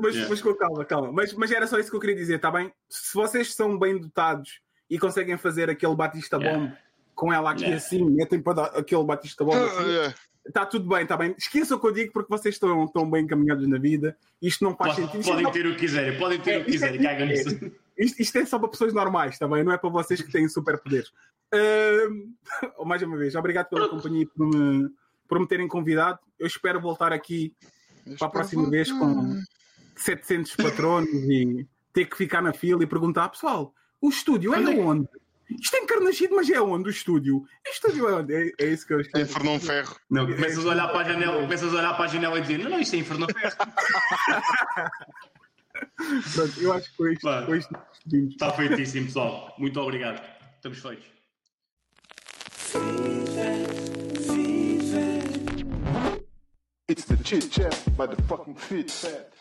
mas, Yeah. mas com calma, calma. Mas, mas era só isso que eu queria dizer, tá bem? Se vocês são bem dotados e conseguem fazer aquele Batista Yeah. Bomb com ela aqui Yeah. assim, metem para dar aquele Batista Bomb assim, É, está tudo bem, está bem. Esqueçam o que eu digo porque vocês estão, estão bem encaminhados na vida. Isto não faz Pode- sentido. Podem é, ter o que quiserem, podem ter É, o que isto é- quiserem, cagam nisso. Isto, isto é só para pessoas normais, bem? Não é para vocês que têm superpoderes. Ahm, mais uma vez, obrigado pela companhia e por me, por me terem convidado. Eu espero voltar aqui para a próxima vez com 700 patronos e ter que ficar na fila e perguntar, pessoal, o estúdio é Onde é- onde? Isto é encarnascido, mas é onde o estúdio? O estúdio é onde? É, é isso que eu estou Em Fernão Ferro. Não, começas a olhar para a janela, começas a olhar para a janela e dizer, não, não, isso é inferno ferro. Pronto, eu acho que com isto, Claro. com isto nos despedimos. Está feitíssimo, pessoal. Muito obrigado. Estamos feitos. It's the chit chat by the fucking fit fat.